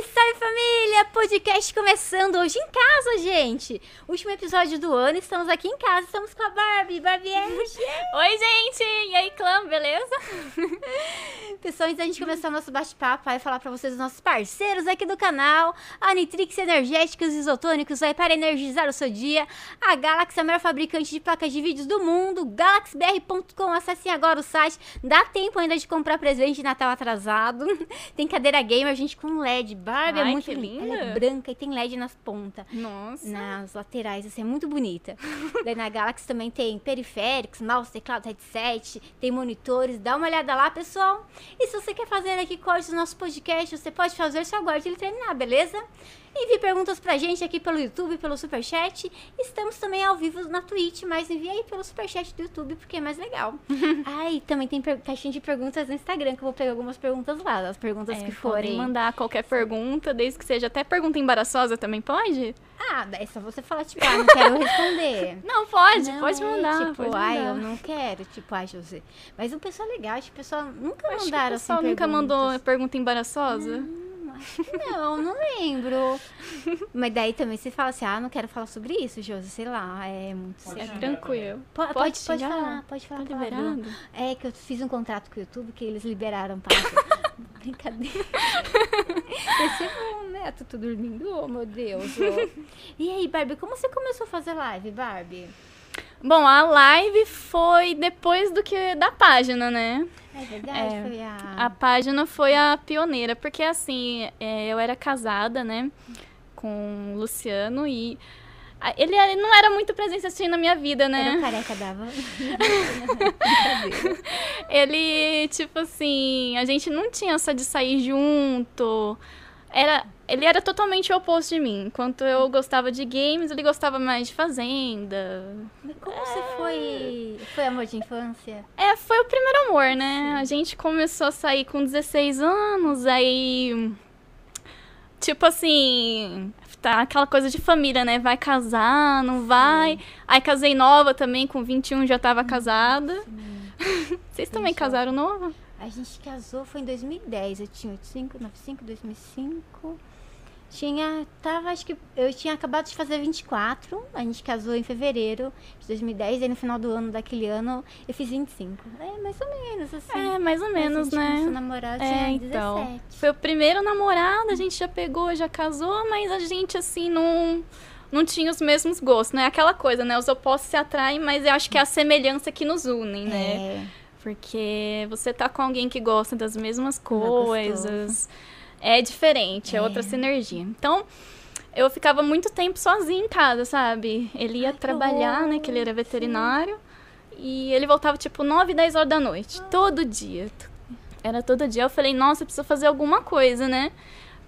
Salve, salve família! Podcast começando hoje em casa, gente! Último episódio do ano, estamos aqui em casa, estamos com a Barbie, Barbie Ash. Oi, gente! E aí, clã, beleza? Pessoal, antes da gente começar o nosso bate-papo, vai falar pra vocês os nossos parceiros aqui do canal, a Nitrix Energéticos Isotônicos, aí para energizar o seu dia, a Galaxy, a maior fabricante de placas de vídeos do mundo, galaxybr.com, acessem agora o site, dá tempo ainda de comprar presente de Natal atrasado, tem cadeira gamer, gente, com LED, Barbie é Ai, muito que linda, é branca e tem LED nas pontas. Nossa. nas laterais, assim, é muito bonita. Daí na Galaxy também tem periféricos, mouse, teclado, headset, tem monitores, dá uma olhada lá, pessoal. E se você quer fazer aqui cortes do nosso podcast, você pode fazer, só aguarde ele terminar, beleza? Envie perguntas pra gente aqui pelo YouTube, pelo Superchat. Estamos também ao vivo na Twitch, mas envie aí pelo Superchat do YouTube, porque é mais legal. Ai, também tem caixinha de perguntas no Instagram, que eu vou pegar algumas perguntas lá, as perguntas É, que podem forem. mandar qualquer pergunta, desde que seja até pergunta embaraçosa também pode? Ah, é só você falar, tipo, ah, não quero responder. Não, pode, Não, pode é, mandar. Tipo, pode ai, mandar. eu não quero, tipo, ai, José. Mas o pessoal é legal, acho que o pessoal nunca Acho que o mandaram pessoal assim, nunca mandou perguntas. pergunta embaraçosa. Hum, não, não lembro. Mas daí também você fala assim, ah, não quero falar sobre isso, José, sei lá, é muito É sério. tranquilo. Po- Pode, Pode pode, xingar? falar, pode falar. Tá liberado? É que eu fiz um contrato com o YouTube que eles liberaram para. Brincadeira. Esse é bom, né? Tô, dormindo, oh meu Deus. ô. E aí, Barbie, como você começou a fazer live, Barbie? Bom, a live foi depois do que da página, né? É verdade, É, foi a... A página foi a pioneira, porque assim, é, eu era casada, né, com o Luciano e ele, não era muito presente assim na minha vida, Era o né? careca dava. Ele, tipo assim, a gente não tinha essa de sair junto. Era, ele era totalmente o oposto de mim. Enquanto eu gostava de games, ele gostava mais de fazenda. Mas como você foi. Foi amor de infância? É, foi o primeiro amor, né? A gente começou a sair com 16 anos, aí. Tipo assim. Tá aquela coisa de família, né? Vai casar, não vai. Aí casei nova também, com 21 já tava casada. Vocês também Gente, casaram nova? A gente casou, foi em 2010. Eu tinha 85, 95, 2005. Tinha. Tava, acho que. Eu tinha acabado de fazer 24. A gente casou em fevereiro de 2010. E no final do ano daquele ano eu fiz 25. É, mais ou menos, assim. É, mais ou menos, a gente começou a né? namorar, eu É, então. 17. Foi o primeiro namorado, a gente já pegou, já casou, mas a gente, assim, não, não tinha os mesmos gostos, né? Aquela coisa, né? Os opostos se atraem, mas eu acho que é a semelhança que nos unem, né? É. Porque você tá com alguém que gosta das mesmas gostoso. coisas. É diferente, é, outra sinergia. Então, eu ficava muito tempo sozinha em casa, sabe? Ele ia Ai, trabalhar, né? Que ele era veterinário. E ele voltava tipo 9, 10 horas da noite. Todo dia. Era todo dia. Eu falei, nossa, eu preciso fazer alguma coisa, né?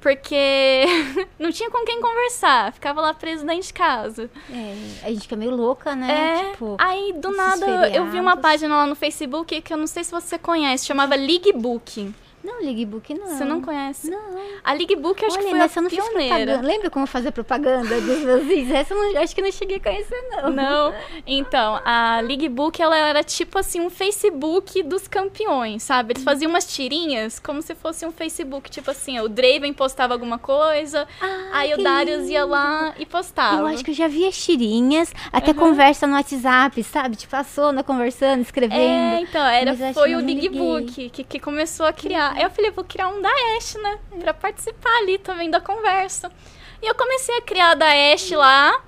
Porque não tinha com quem conversar. Ficava lá preso dentro de casa. É, a gente fica meio louca, né? É, Tipo, aí do nada eu vi uma feriados. página lá no Facebook que eu não sei se você conhece, chamava Ligbook. Não, Ligbook não. Você não conhece? Não. A Ligbook eu acho Olha, que foi nessa eu a não fiz pioneira. propaganda. Lembra como fazer propaganda dos meus vídeos? Essa eu não, acho que não cheguei a conhecer, não. Não. Então, a Ligbook ela era tipo assim um Facebook dos campeões, sabe? Eles faziam umas tirinhas como se fosse um Facebook, tipo assim, o Draven postava alguma coisa, Ah, aí o Darius ia lindo. lá e postava. Eu acho que eu já vi as tirinhas, até conversa no WhatsApp, sabe? Tipo, a Sona conversando, escrevendo. É, então, era, Mas foi o. Ligbook que, que começou a criar. Aí eu falei, vou criar um da Ash, né? Pra participar ali também da conversa. E eu comecei a criar da Ash lá.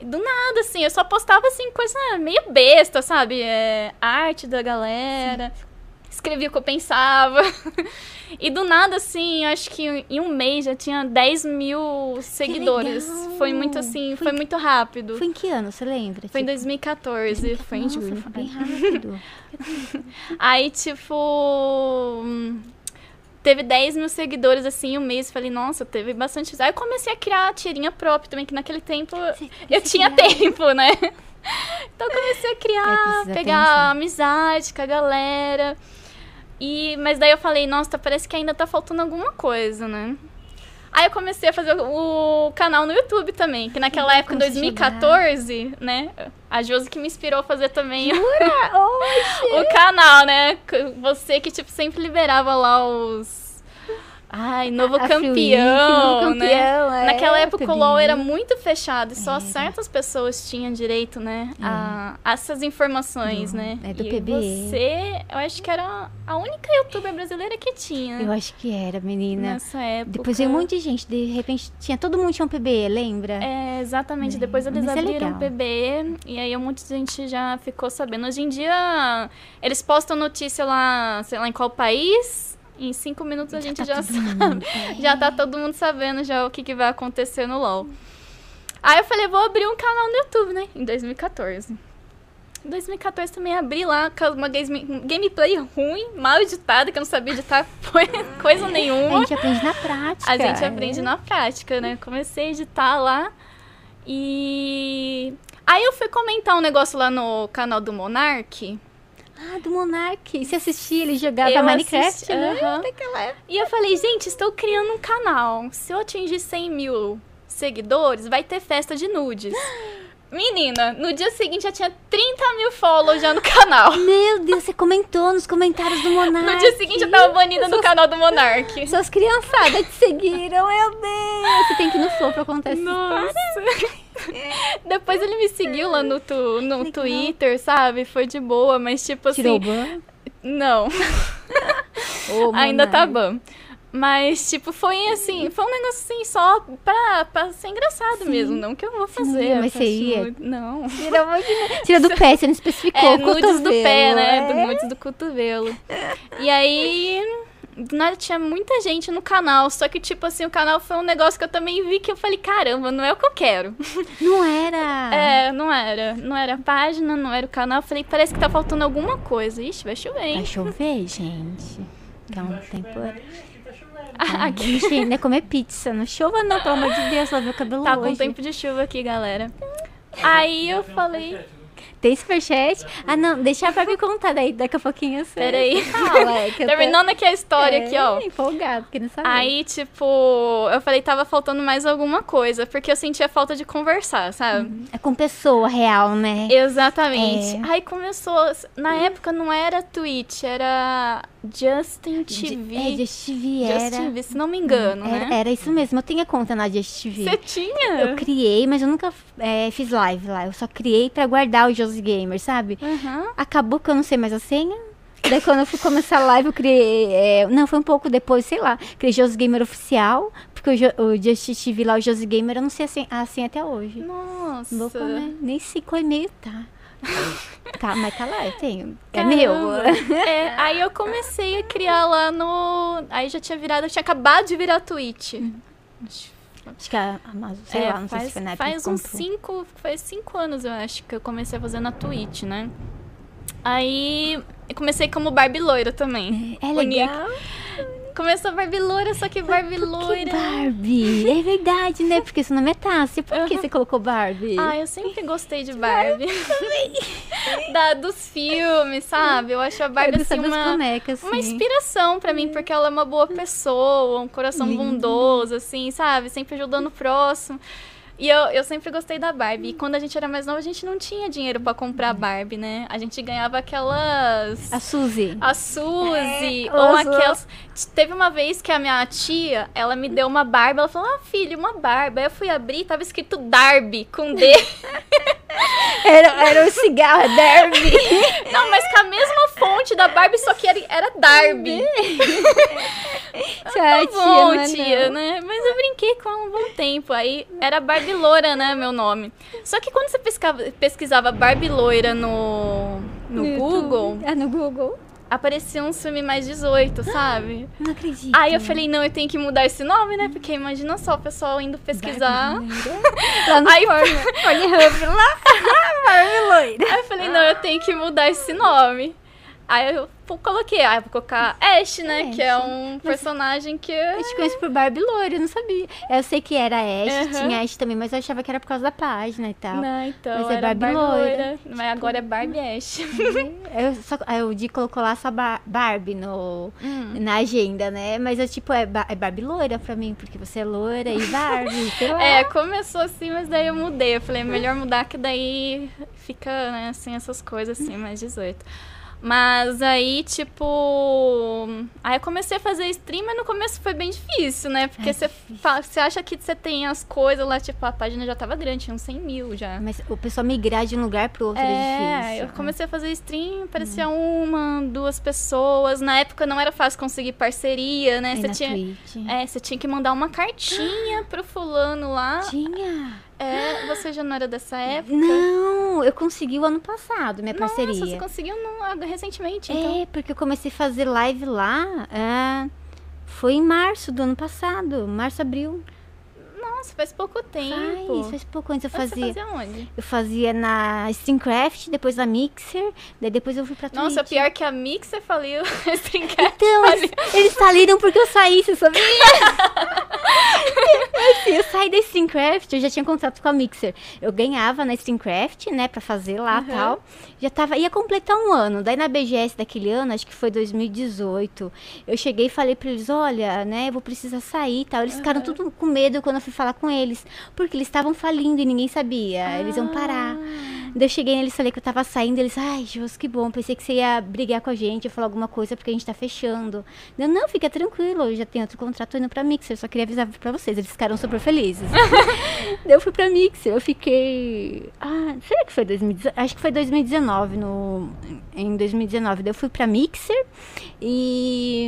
Do nada, assim, eu só postava assim, coisa meio besta, sabe? É, arte da galera. Escrevia o que eu pensava. E do nada, assim, acho que em um mês já tinha 10 mil seguidores. Foi muito assim, Foi foi, muito rápido. Foi em que ano, você lembra? Foi em Tipo, 2014, foi em Nossa, julho. foi bem rápido. Aí, tipo. Teve 10 mil seguidores assim um mês. Falei, nossa, teve bastante. Aí eu comecei a criar a tirinha própria também, que naquele tempo eu você tinha criava? tempo, né? Então eu comecei a É, criar, precisa pegar atenção. amizade com a galera. E, mas daí eu falei, nossa, parece que ainda tá faltando alguma coisa, né? Aí eu comecei a fazer o, canal no YouTube também, que naquela época, em Como você 2014, né? A Josi que me inspirou a fazer também Oxe! o canal, né? Você que, tipo, sempre liberava lá os... Ai, novo A campeão, novo né? campeão, é, Naquela época o. LoL era muito fechado e só Era. certas pessoas tinham direito, né, a, a essas informações, Do- né? é do e PBE. você, eu acho que era a única youtuber brasileira que tinha Eu acho que era, menina. nessa época. Depois veio um monte de gente, de repente tinha todo mundo tinha um PBE, lembra? É, exatamente. É, Depois eles mas é abriram o legal. PBE e aí um monte de gente já ficou sabendo. Hoje em dia, eles postam notícia lá, sei lá, em qual país. Em cinco minutos a gente tá já sabe. mundo. Já tá todo mundo sabendo já o que, que vai acontecer no LoL. Aí eu falei, vou abrir um canal no YouTube, né? Em 2014. Em 2014 também abri lá com uma game- gameplay ruim, mal editada, que eu não sabia editar coisa A nenhuma. gente aprende na prática. A gente aprende é. na prática, né? Comecei a editar lá e. Aí eu fui comentar um negócio lá no canal do Monark. Ah, do Monark. Você assistia ele jogava Eu Minecraft, assisti- né? época. E eu falei, gente, estou criando um canal. Se eu atingir 100 mil seguidores, vai ter festa de nudes. Menina, no dia seguinte já tinha 30 mil follows já no canal. Meu Deus, você comentou nos comentários do Monark. No dia seguinte eu tava banida no canal do Monark. Suas criançadas te seguiram, meu Deus. Você tem que ir no flow pra contar essa Nossa. Depois ele me seguiu lá no, tu, no Legal. Twitter, sabe? Foi de boa, mas tipo assim. Tirou o ban? Não, Ô, ainda tá bom. Mas, tipo, foi assim, foi um negócio assim, só pra, pra ser engraçado Sim. mesmo. Não que eu vou não fazer. mas você ia? Não. Deus. Tira do pé, você não especificou. É, o nudes do pé, cotovelo, né? é. Do nudes do cotovelo. E aí, do nada tinha muita gente no canal. Só que, tipo assim, o canal foi um negócio que eu também vi que eu falei, caramba, não é o que eu quero. Não era. É, não era. Não era a página, não era o canal. Eu falei, parece que tá faltando alguma coisa. Ixi, vai chover, hein? Vai chover, gente. Tá um tempo. Ah, A gente ainda comer pizza. Não chova, não, pelo amor de Deus. Lavei o cabelo Tá hoje. com tempo de chuva aqui, galera. Aí eu falei, Tem superchat? Ah, não, deixa pra me contar daí. Daqui a pouquinho você Peraí. fala. é eu tô- terminando aqui a história É, aqui, ó. Empolgado, querendo saber. Aí, tipo, eu falei, tava faltando mais alguma coisa, porque eu sentia falta de conversar, sabe? É com pessoa real, né? Exatamente. É. Aí começou. Na época não era Twitch, era Justin TV. É, Just TV era. Justin TV, se não me engano, era, né? era isso mesmo. Eu tinha conta na Just TV. Você tinha? Eu criei, mas eu nunca é, fiz live lá. Eu só criei pra guardar o Josi Gamer, sabe? Aham. Acabou que eu não sei mais a senha. Daí quando eu fui começar a live, eu criei. é, não, foi um pouco depois, sei lá. Criei Josi Gamer oficial. Porque o, Jo- o Just TV lá, o Josi Gamer, eu não sei a senha, a senha até hoje. Nossa. Louco, né? Nem sei qual e-mail tá. Tá, mas tá lá, eu tenho. É meu. É, aí eu comecei a criar lá no. Aí já tinha virado, eu tinha acabado de virar Twitch. Acho que a Amazon, sei É, lá, não sei faz, se foi na faz uns comprou. cinco, faz cinco anos, eu acho, que eu comecei a fazer na Twitch, né? Aí eu comecei como Barbie loira também. É legal. Começou Barbie loira, só que Barbie Que loira. Barbie. É verdade, né? Porque seu nome é Tássia. Por que Aham. você colocou Barbie? Ah, eu sempre gostei de Barbie. da, dos filmes, sabe? Eu acho a Barbie eu assim uma, bonecas, uma inspiração pra mim, porque ela é uma boa pessoa, um coração Lindo. bondoso, assim, sabe? Sempre ajudando o próximo. E eu, eu sempre gostei da Barbie. E quando a gente era mais nova, a gente não tinha dinheiro pra comprar Barbie, né? A gente ganhava aquelas. A Suzy. A Suzy, É, ou aquelas. Teve uma vez que a minha tia, ela me deu uma Barbie, ela falou: Ah, filho, uma Barbie. Aí eu fui abrir, tava escrito Darby, com D. Era, era o cigarro, Derby. Não, mas com a mesma fonte da Barbie, só que era, era Darby. Tá bom, não é tia, não. né? Mas eu brinquei com ela um bom tempo. Aí era Barbie Loira, né, meu nome. Só que quando você pescava, pesquisava Barbie Loira no, no, YouTube. Google, Ah, no Google. aparecia um filme mais 18, sabe? Não acredito. Aí eu falei, não, eu tenho que mudar esse nome, né? Porque imagina só o pessoal indo pesquisar. Lá no Aí- Porn, Pornhub, lá. Barbie loira. Aí eu falei, não, eu tenho que mudar esse nome. Aí eu coloquei, ah, vou colocar Ash, né? Ash. Que é um personagem que. Eu te conheço por Barbie loira, eu não sabia. Eu sei que era Ash, Aham. tinha Ash também, mas eu achava que era por causa da página e tal. Não, então, Mas é Barbie Barbie, loira. loira. Mas agora é Barbie Ash. Eu só, aí o Di colocou lá só Bar- Barbie no, Hum. na agenda, né? Mas eu, tipo, é, Ba- é Barbie loira pra mim, porque você é loira e Barbie. É, começou assim, mas daí eu mudei. Eu falei, melhor mudar que daí fica, né, assim, essas coisas assim, mais 18. Mas aí, tipo. Aí eu comecei a fazer stream, mas no começo foi bem difícil, né? Porque É você você acha que você tem as coisas lá, tipo, a página já tava grande, tinha uns 100 mil já. Mas o pessoal migrar de um lugar pro outro é, É, difícil. eu comecei a fazer stream, parecia uma, duas pessoas. Na época não era fácil conseguir parceria, né? Você tinha, Twitch. é, você tinha que mandar uma cartinha pro fulano lá. Tinha. É, você já não era dessa época? Não, eu consegui o ano passado, minha Nossa, parceria. você conseguiu no- recentemente, então. É, porque eu comecei a fazer live lá. é, foi em março do ano passado. Março, abril. Nossa, faz pouco tempo. Faz, faz pouco antes eu Mas fazia. Você fazia onde? Eu fazia na Steamcraft, depois na Mixer, daí depois eu fui pra Twitch. Nossa, pior que a Mixer faliu. a Streamcast Então, faliu. eles, faliram porque eu saí, você sabia? assim, eu saí da Steamcraft, eu já tinha contrato com a Mixer. Eu ganhava na Steamcraft, né, pra fazer lá e Uhum. tal. Já tava, ia completar um ano. Daí na BGS daquele ano, acho que foi 2018, eu cheguei e falei pra eles, olha, né, eu vou precisar sair e tal. Eles ficaram Uhum. tudo com medo quando eu fui falar com eles, porque eles estavam falindo e ninguém sabia. Eles iam parar. Daí eu cheguei neles, falei que eu tava saindo, eles, ai, Jos, que bom, pensei que você ia brigar com a gente, ia falar alguma coisa porque a gente tá fechando. Eu, não, fica tranquilo, eu já tenho outro contrato indo pra Mixer, só queria avisar pra vocês, eles ficaram super felizes. Daí eu fui pra Mixer, eu fiquei, ah, será que foi 2019? Acho que foi 2019, no, em 2019. Daí eu fui pra Mixer e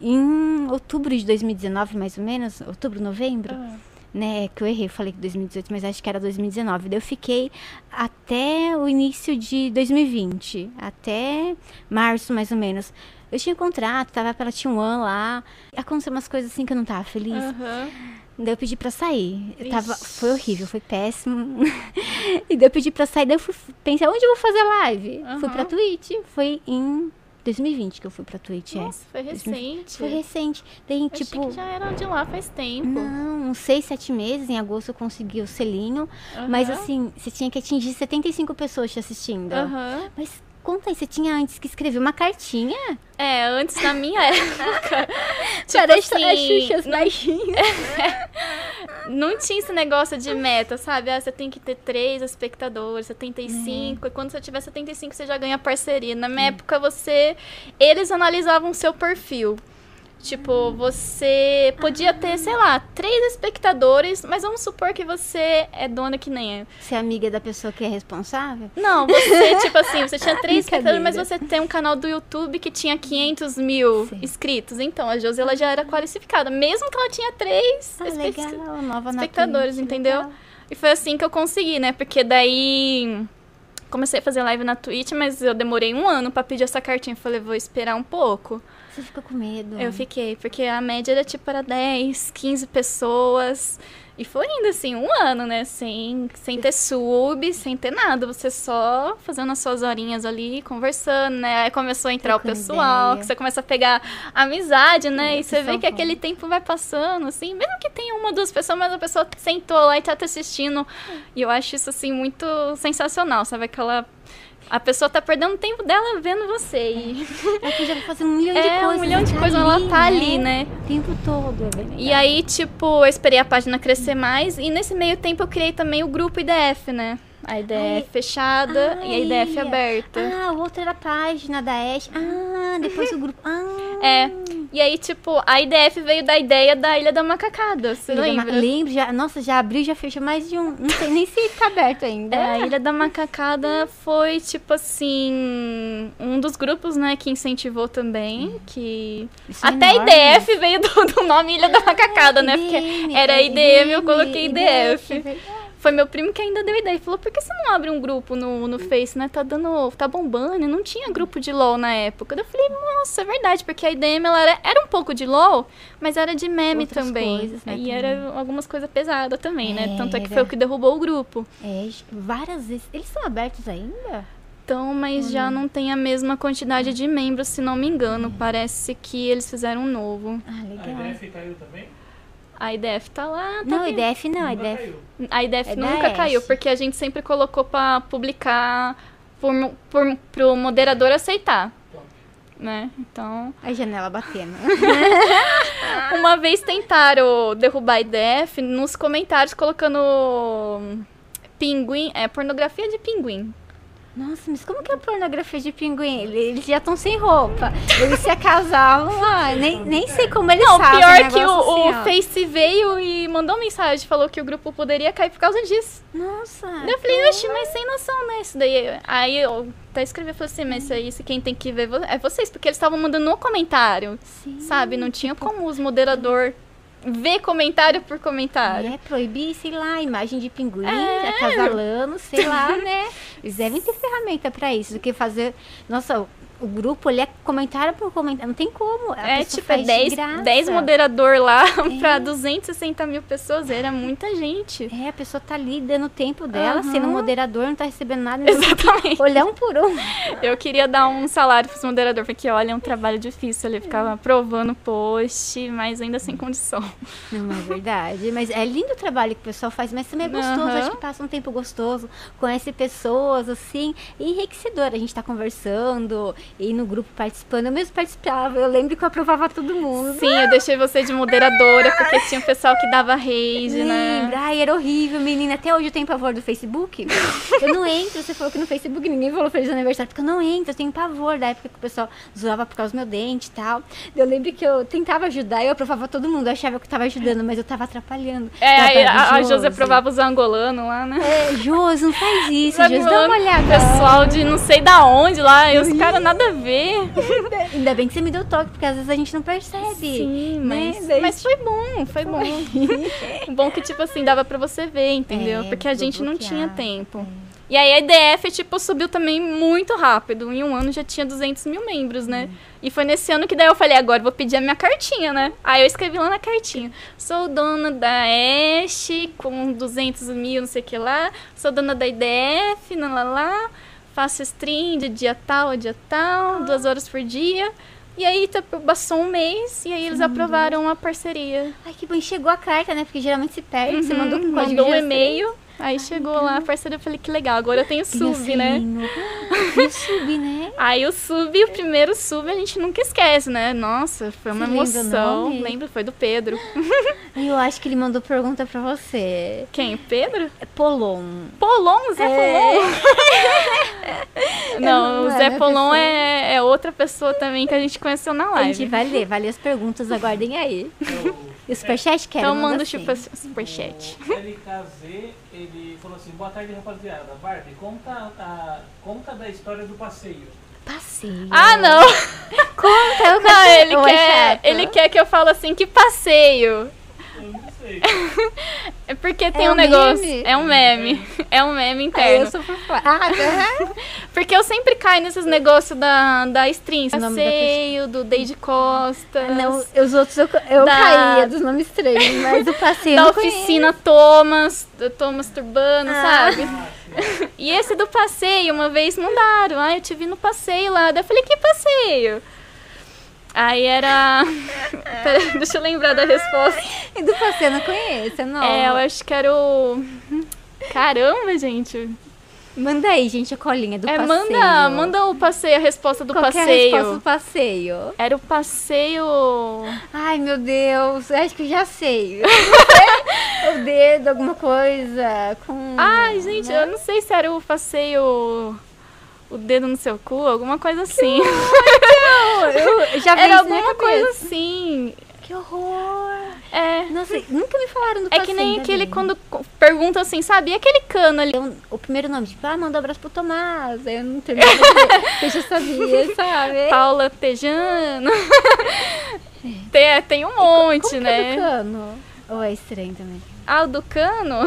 em outubro de 2019, mais ou menos, outubro, novembro, Ah. Né, que eu errei, eu falei que 2018, mas acho que era 2019. Daí eu fiquei até o início de 2020, até março mais ou menos. Eu tinha contrato, tava pela T1 lá. Aconteceu umas coisas assim que eu não tava feliz. Aham. Daí eu pedi pra sair. Eu tava, Ixi. foi horrível, foi péssimo. e daí eu pedi pra sair, daí eu fui, pensei, onde eu vou fazer live? Fui pra. Twitch, foi em 2020 que eu fui pra Twitch, é. Nossa, foi recente. Foi recente. Daí, Eu tipo, que já era de lá faz tempo. não, uns seis, sete meses, em agosto eu consegui o selinho. Mas assim, você tinha que atingir 75 pessoas te assistindo. Aham. Mas conta aí, você tinha antes que escrever uma cartinha? É, antes da minha época. tipo Parece assim, a Xuxa, as não, baixinhas. não tinha esse negócio de meta, sabe? Ah, você tem que ter três espectadores, 75. E quando você tiver 75, você já ganha parceria. Na minha época, você. Eles analisavam o seu perfil. Tipo, você podia ter, sei lá, três espectadores, mas vamos supor que você é dona que nem eu. Você é amiga da pessoa que é responsável? Não, você, tipo assim, você tinha três espectadores, mas você tem um canal do YouTube que tinha 500 mil Sim. inscritos. Então, a Josi, ela já era qualificada, mesmo que ela tinha três Ah, espe- legal, espectadores, Twitch, entendeu? legal. E foi assim que eu consegui, né? Porque daí comecei a fazer live na Twitch, mas eu demorei um ano pra pedir essa cartinha. Falei, vou esperar um pouco. Você ficou com medo? Eu fiquei, porque a média era tipo para 10, 15 pessoas. E foi indo assim, um ano, né? Sem, sem ter sub, sem ter nada. Você só fazendo as suas horinhas ali, conversando, né? Aí começou a entrar o pessoal, ideia. que você começa a pegar amizade, né? É, e você vê que aquele tempo vai passando, assim. Mesmo que tenha uma, duas pessoas, mas a pessoa sentou lá e tá te assistindo. E eu acho isso, assim, muito sensacional, sabe? Aquela... A pessoa tá perdendo o tempo dela vendo você. E... Ela podia fazer um milhão de É, coisas. um milhão de tá coisas, ela tá ali, né? O tempo todo. É E aí, tipo, eu esperei a página crescer mais. E nesse meio tempo eu criei também o grupo IDF, né? A IDF Ai. fechada e a IDF Ai. aberta. Ah, o outro era a página da Ash. Ah, depois o grupo. Ah, É. E aí, tipo, a IDF veio da ideia da Ilha da Macacada. Você Ilha da Ma- lembra? Lembro, já, nossa, já abriu, já fechou mais de um. Não sei nem se tá aberto ainda. É, a Ilha da Macacada foi, tipo assim, um dos grupos, né, que incentivou também, que... Isso é Até a enorme. IDF veio do, do nome Ilha da Macacada, né, porque IDM, era é, IDM, eu coloquei é IDF. verdade. Foi meu primo que ainda deu ideia. Falou, por que você não abre um grupo no, no Face, né? Tá dando. tá bombando. E Não tinha grupo de LOL na época. Eu falei, nossa, é verdade, porque a IDM ela era, era um pouco de LOL, mas era de meme Outras também. coisas, né, e também. era algumas coisas pesadas também, né? Tanto é que foi o que derrubou o grupo. É, várias vezes. Eles são abertos ainda? Então, mas já não tem a mesma quantidade de membros, se não me engano. Parece que eles fizeram um novo. Ah, A legal. IDF caiu também? A IDF tá lá, tá Não, vivo. IDF não, Nunca IDF. caiu. A IDF É nunca caiu, porque a gente sempre colocou pra publicar por, por, pro moderador aceitar. Né? Então, A janela batendo. uma vez tentaram derrubar a IDF nos comentários colocando pinguim, é pornografia de pinguim. Nossa, mas como que é a pornografia de pinguim? Ele- Eles já estão sem roupa. Eles se acasalam lá. Nem, nem sei como eles Não, fazem. pior negócio que o, o assim, ó. Face veio e mandou mensagem, falou que o grupo poderia cair por causa disso. Nossa. Eu falei, oxe, mas sem noção, né? Isso daí. Aí eu até escrevi e falei assim, mas isso aí, se quem tem que ver é vocês, porque eles estavam mandando no comentário, Sim. sabe? Não tinha como os moderador ver comentário por comentário. É, proibir, sei lá, imagem de pinguim, É. acasalando, sei lá, né? Eles devem ter ferramenta pra isso, do que fazer. Nossa, o, grupo, ele é comentário por comentário, não tem como. É, tipo, é faz de 10, graça. 10 moderador lá pra 260 mil pessoas, era muita gente. É, a pessoa tá ali dando o tempo dela, Aham. sendo moderador, não tá recebendo nada. Exatamente. Olhar um por um. Eu queria dar um salário pros moderador, porque olha, é um trabalho difícil. Ele ficava aprovando post, mas ainda sem condição. Não é verdade. Mas é lindo o trabalho que o pessoal faz, mas também é gostoso. Aham. Acho que passa um tempo gostoso, conhece pessoas, assim, e enriquecedor. A gente tá conversando e no grupo participando. Eu mesmo participava, eu lembro que eu aprovava todo mundo. Sim, eu deixei você de moderadora, porque tinha um pessoal que dava rage, né? Lembra? Ai, era horrível, menina. Até hoje eu tenho pavor do Facebook. Eu não entro. Você falou que no Facebook ninguém falou feliz aniversário, porque eu não entro. Eu tenho pavor da época que o pessoal zoava por causa do meu dente e tal. Eu lembro que eu tentava ajudar eu aprovava todo mundo. Eu achava que eu tava ajudando, mas eu tava atrapalhando. É, aí a, a Josi aprovava os angolanos lá, né? É, Josi, não faz isso, Os Josi. Dá uma olhada. Pessoal de não sei da onde lá, e os caras nada a ver. Ainda bem que você me deu toque, porque às vezes a gente não percebe. Sim, né? mas, mas foi bom, foi bom. bom que, tipo assim, dava pra você ver, entendeu? É, Porque a gente não bloquear, tinha tempo. E aí a IDF, tipo, subiu também muito rápido. Em um ano já tinha 200 mil membros, né? E foi nesse ano que daí eu falei, agora vou pedir a minha cartinha, né? Aí eu escrevi lá na cartinha. Sou dona da Ash, com 200 mil, não sei o que lá. Sou dona da IDF, lá, lá, lá. Faço stream de dia tal a dia tal, duas horas por dia. E aí tá, passou um mês e aí eles aprovaram a parceria. Ai, que bom. E chegou a carta, né? Porque geralmente se perde. Você Uhum, mandou com código mandou um e-mail, aí chegou lá a parceria, eu falei que legal, agora eu tenho sub, né? E o sub, né? Aí o sub, o primeiro sub, a gente nunca esquece, né? Nossa, foi uma Você emoção. Lembro, foi do Pedro. Eu acho que ele mandou pergunta pra você. Quem? Pedro? É Polon. Polon, Zé É. Polon. Não, Não o Zé Polon é, é outra pessoa também que a gente conheceu na A gente live. vai ler, vai ler as perguntas, aguardem aí. E o superchat quero, Então manda o sim. chupa superchat. O LKZ, ele falou assim, boa tarde rapaziada. Barbie, conta, a, conta da história do passeio. Passeio. Ah, não! Conta, eu Não, quero ele quer, ele quer que eu fale assim, que passeio. Eu sei. É porque tem É um um negócio. É um meme. É um meme Ah, interno. eu sou por fora. Ah. Porque eu sempre caio nesses negócios da, da stream. Da Passeio, do Deide Costa. Não, os outros eu, eu Da- caía dos nomes estranhos, mas o passeio Da eu não conheço. oficina Thomas, do Thomas Turbano, Ah. sabe? E esse do passeio, uma vez mandaram. Ah, eu te vi no passeio lá. Daí eu falei, que passeio? Aí era. Pera, deixa eu lembrar da resposta. E do passeio eu não conheço, é nova. É, eu acho que era o. Caramba, gente. Manda aí, gente, a colinha do é, passeio. manda, manda o passeio, a resposta do Qual que é a passeio. resposta do passeio? Era o passeio. Ai, meu Deus, eu acho que eu já sei. o dedo, alguma coisa com... Ai, gente, né? eu não sei se era o passeio. O dedo no seu cu, alguma coisa assim. Eu já vi Era alguma coisa assim. Que horror. É. Nossa, nunca me falaram do É que nem ainda aquele quando perguntam assim, sabe? E aquele cano ali? Então, o primeiro nome, tipo, ah, manda um abraço pro Tomás. Aí eu não terminei eu já sabia, sabe? Paula Tejano. tem, tem um monte, Como né? que é do cano? Ou é estranho também? Ah, o do cano?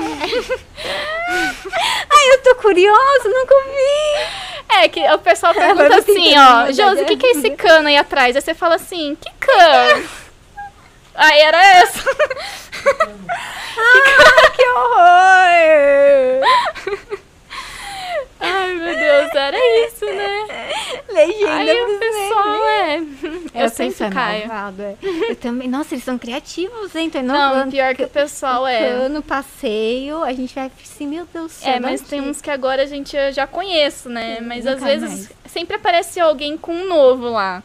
Ai, eu tô curiosa, nunca vi. É, que o pessoal pergunta assim, ó, Josi, o que, que é esse cano aí atrás? Aí você fala assim, que cano? Aí era essa. Que horror! Ai, meu Deus, era isso, né? Legenda Aí o pessoal é. É, Eu o sempre caio. malvado, é. Eu também. Nossa, eles são criativos, hein? Tô Não, inovando. pior que o pessoal é. Cano, passeio, a gente vai assim, meu Deus do céu. É, mas não tem uns que agora a gente já conhece, né? Mas não às vezes sempre aparece alguém com um novo lá.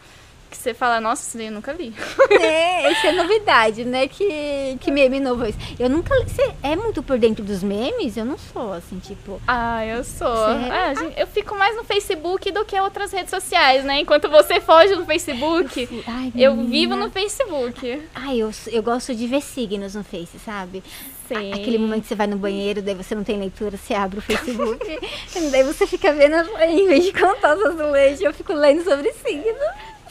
Que você fala, nossa, isso daí eu nunca vi. É, isso é novidade, né? Que, que meme novo é esse. Eu nunca. Você é muito por dentro dos memes? Eu não sou, assim, tipo. Ah, eu sou. Sério? Ah, gente, eu fico mais no Facebook do que outras redes sociais, né? Enquanto você foge do Facebook, Ai, eu vivo no Facebook. Ai, eu, eu gosto de ver signos no Face, sabe? Sei. Aquele momento que você vai no banheiro, daí você não tem leitura, você abre o Facebook, daí você fica vendo, em vez de contar os azulejos, eu fico lendo sobre signos.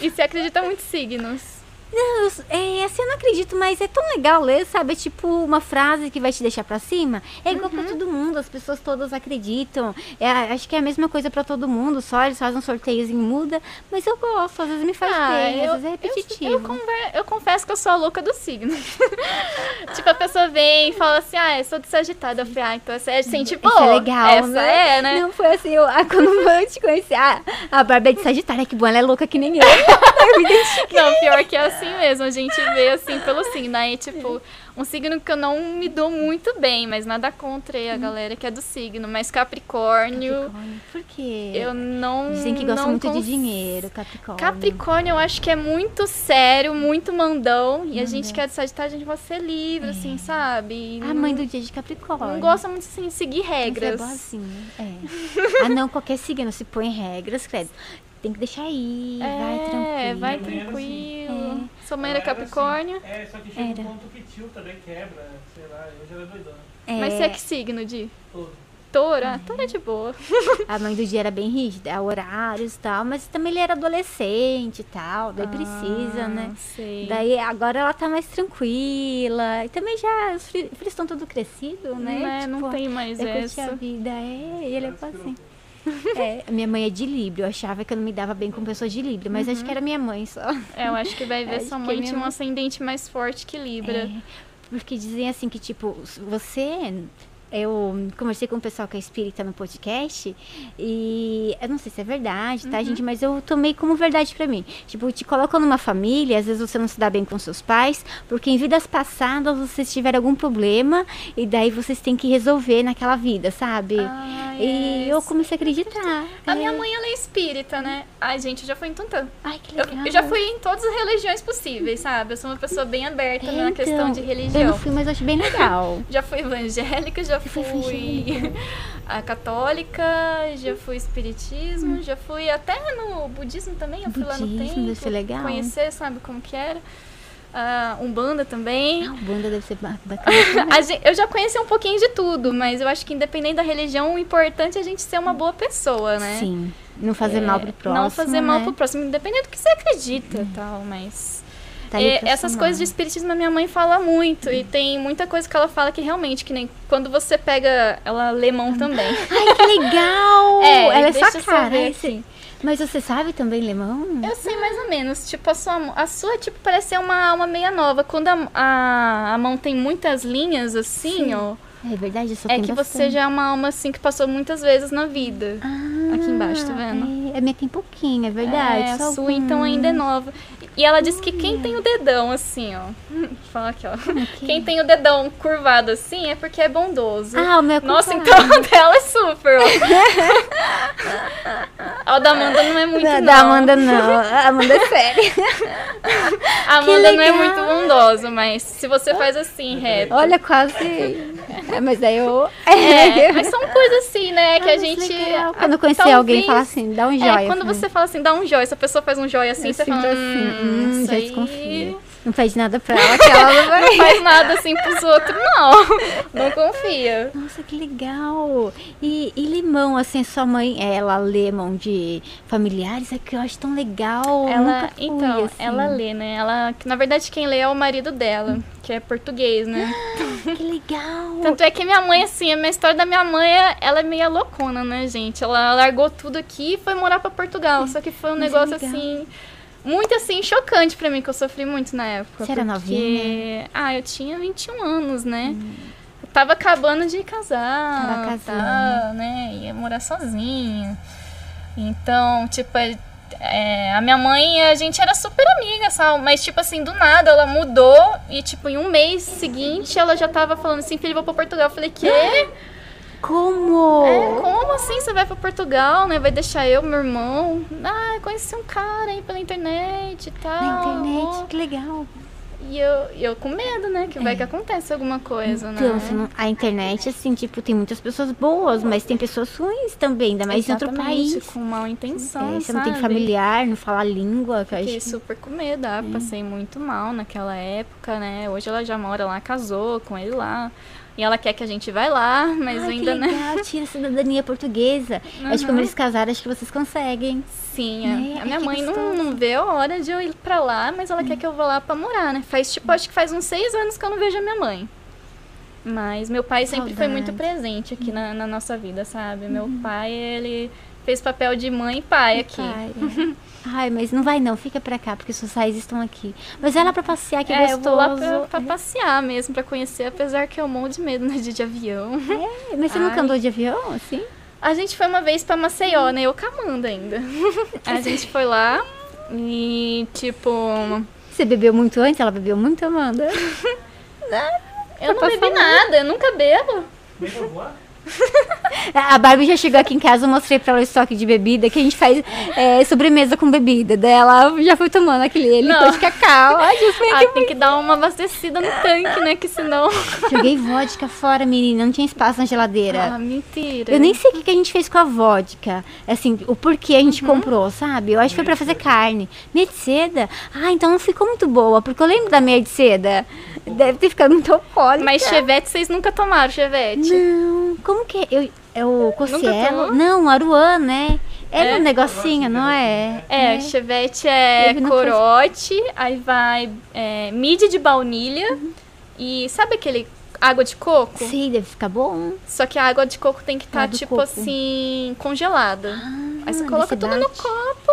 E você acredita muito em signos? Não, eu- é, assim, eu não acredito, mas é tão legal ler, sabe? É tipo uma frase que vai te deixar pra cima. É igual pra todo mundo, as pessoas todas acreditam. É, acho que é a mesma coisa pra todo mundo, só eles fazem um sorteiozinho e muda. Mas eu gosto, às vezes me faz bem, às vezes é repetitivo. Ah, Eu, conver- eu confesso que eu sou a louca do signo. tipo, a pessoa vem e fala assim, ah, eu sou de Sagitário. Eu falei, ah, então essa é assim, tipo, Isso é legal, essa né? é, né? Não, foi assim, eu, ah, quando eu te conheci, ah, a Bárbara é de Sagitário, que bom, ela é louca que nem eu. eu me identifiquei. Não, pior que é assim mesmo, a gente vê assim pelo signo. Aí, tipo, um signo que eu não me dou muito bem, mas nada contra a galera que é do signo. Mas Capricórnio, Capricórnio, Por quê? eu não. Dizem que gosta muito de cons- dinheiro, Capricórnio. Capricórnio eu acho que é muito sério, muito mandão. E a gente que é de Sagitário, a gente vai ser livre, assim, sabe? A mãe do dia de Capricórnio. Não gosta muito assim, de seguir é regras. boazinha, é. ah, não, qualquer signo se põe regras, credo. Tem que deixar aí, vai É, tranquilo. vai Minha mãe era tranquilo. Sua mãe era era Capricórnio. assim. É, só que chega Era. um ponto que tilta, daí quebra, sei lá, eu já era doidona. É, Mas você é que signo de? Todo. Touro? Ah, touro é de boa. A mãe do dia era bem rígida, horários e tal, mas também ele era adolescente e tal, daí precisa, Ah, né? Sei. Daí agora ela tá mais tranquila. E também já, os fi- filhos estão tudo crescidos, né? Né, não Tipo, tem mais é curtir a essa. vida, é, e ele é assim. É, minha mãe é de Libra, eu achava que eu não me dava bem com pessoas de Libra, mas Uhum. acho que era minha mãe só. É, eu acho que vai ver Acho sua mãe tinha um ascendente mais forte que Libra. É, porque dizem assim que, tipo, você. Eu conversei com o pessoal que é espírita no podcast e eu não sei se é verdade, Uhum. tá, gente? Mas eu tomei como verdade pra mim. Tipo, te colocam numa família, às vezes você não se dá bem com seus pais, porque em vidas passadas vocês tiveram algum problema e daí vocês têm que resolver naquela vida, sabe? Ah, e yes. eu comecei a acreditar. A minha É. mãe, ela é espírita, né? Ai, gente, eu já fui em Tantã. Ai, que Eu, legal. eu já fui em todas as religiões possíveis, sabe? Eu sou uma pessoa bem aberta É, na questão então, de Eu religião. não fui, mas eu acho bem legal. Já fui evangélica, já fui fui a católica, já fui espiritismo, já fui até no budismo também, eu fui lá no Budismo, templo. deve ser legal. Conhecer, sabe como que era. Ah, Umbanda também. Ah, o banda deve ser ba- bacana. A gen- eu já conheci um pouquinho de tudo, mas eu acho que independente da religião, o importante é a gente ser uma boa pessoa, né? Sim. Não fazer É, mal pro próximo. Não fazer mal né? pro próximo, independente do que você acredita e tal, mas... Tá pra essas coisas de espiritismo a minha mãe fala muito. E tem muita coisa que ela fala que realmente, que nem quando você pega. Ela lê mão também. Ai, que legal! É, Ela é sua cara. saber Mas você sabe também, Lemão? Eu sei mais ou menos. Tipo, a sua, a sua tipo, parece ser uma alma meia nova. Quando a, a, a mão tem muitas linhas assim, Sim. ó. É verdade, só É tem que você bastante. já é uma alma assim que passou muitas vezes na vida. Ah, Aqui embaixo, tá vendo? É, a minha tem pouquinho, é verdade. É, a sua então ainda é nova. E ela disse que quem tem o dedão assim, ó. Fala aqui, ó. que- Quem tem o dedão curvado assim é porque é bondoso. Ah, o meu é Nossa, então a dela é super. ó. o da Amanda não é muito, da, não. da Amanda não. A Amanda é séria. A Amanda não é muito bondosa, mas se você faz assim, reto. Olha, quase. É, mas daí eu. É, mas são coisas assim, né, que Ah, a gente... legal. Quando eu conhecer talvez- alguém, fala assim, dá um joia. É, quando mim. você fala assim, dá um joia, se a pessoa faz um joia assim, Eu você fala, assim, hum, hum, já desconfia. Não pede nada pra ela, que ela não vai. não faz nada assim pros outros, não. Não confia. Nossa, que legal! E, e limão, assim, sua mãe, ela lê mão de familiares, é que eu acho tão legal. Ela, fui, então, assim. ela lê, né? Ela, na verdade, quem lê é o marido dela, que é português, né? Que legal! Tanto é que minha mãe, assim, a minha história da minha mãe, é- ela é meio loucona, né, gente? Ela largou tudo aqui e foi morar pra Portugal. Só que foi um Mas é negócio, legal. assim, muito, assim, chocante pra mim, que eu sofri muito na época. Você era porque- novinha? Ah, eu tinha 21 anos, né? Eu tava acabando de casar. Tava casando. tá, né? Ia morar sozinha. Então, tipo, é- é, a minha mãe, a gente era super amiga, sabe? Mas, tipo assim, do nada ela mudou e, tipo, em um mês seguinte ela já tava falando assim, filho, vou pra Portugal. Eu falei, quê? Como? É, como assim você vai pra Portugal, né? Vai deixar eu, meu irmão? Ah, conheci um cara aí pela internet e tal. Na internet, que legal. E eu, eu com medo, né? Que vai É. que acontece alguma coisa, Então, né? a internet, assim, tipo, tem muitas pessoas boas, mas tem pessoas ruins também, ainda mais em outro Exatamente, país. Com mal intenção, É, você sabe? não tem familiar, não fala a língua, que Fiquei acho super com medo, ah, passei muito mal naquela época, né? Hoje ela já mora lá, casou com ele lá. E ela quer que a gente vá lá, mas Ai, ainda, que né? legal, tira a cidadania portuguesa. Acho que Uhum. como eles casaram, acho que vocês conseguem. Sim, Né? a, a minha mãe não, gostoso. não vê a hora de eu ir pra lá, mas ela quer que eu vá lá pra morar, né? Faz, tipo, acho que faz uns seis anos que eu não vejo a minha mãe. Mas meu pai sempre foi muito presente aqui na, na nossa vida, sabe? Meu pai, ele fez papel de mãe e pai aqui. Pai, é. Ai, mas não vai não, fica pra cá, porque suas raízes estão aqui. Mas vai lá pra passear, que é, eu gostoso. vou lá pra, pra passear mesmo, pra conhecer, apesar que eu morro de medo né, de, de avião. É, mas você nunca Ai. andou de avião, assim? A gente foi uma vez pra Maceió, né? Eu com a Amanda ainda. A gente foi lá e, tipo, Você bebeu muito antes? Ela bebeu muito, Amanda? eu não Pra bebi falar. nada, eu nunca bebo. Pra voar? A Barbie já chegou aqui em casa, eu mostrei pra ela o estoque de bebida, que a gente faz é, sobremesa com bebida. Daí ela já foi tomando aquele licor Não. de cacau. Ai, Ah, tem que dar uma abastecida no tanque, né? Que senão. Joguei vodka fora, menina, não tinha espaço na geladeira. Ah, mentira. Eu nem sei o que, que a gente fez com a vodka. Assim, o porquê a gente comprou, sabe? Eu acho que foi pra fazer carne. Meia de seda? Ah, então não ficou muito boa, porque eu lembro da meia de seda. Deve ter ficado muito alcoólica. Mas chevette vocês nunca tomaram, chevette? Não, como que é? Eu, é o Cossielo? Não, Aruan, né? É, É? um negocinho, não é? É, chevette é Teve no corote, aí vai é, mid de baunilha e sabe aquele água de coco? Sim, deve ficar bom. Só que a água de coco tem que estar, Ah, do tipo coco. assim, congelada. aí você Ah, coloca tudo no copo,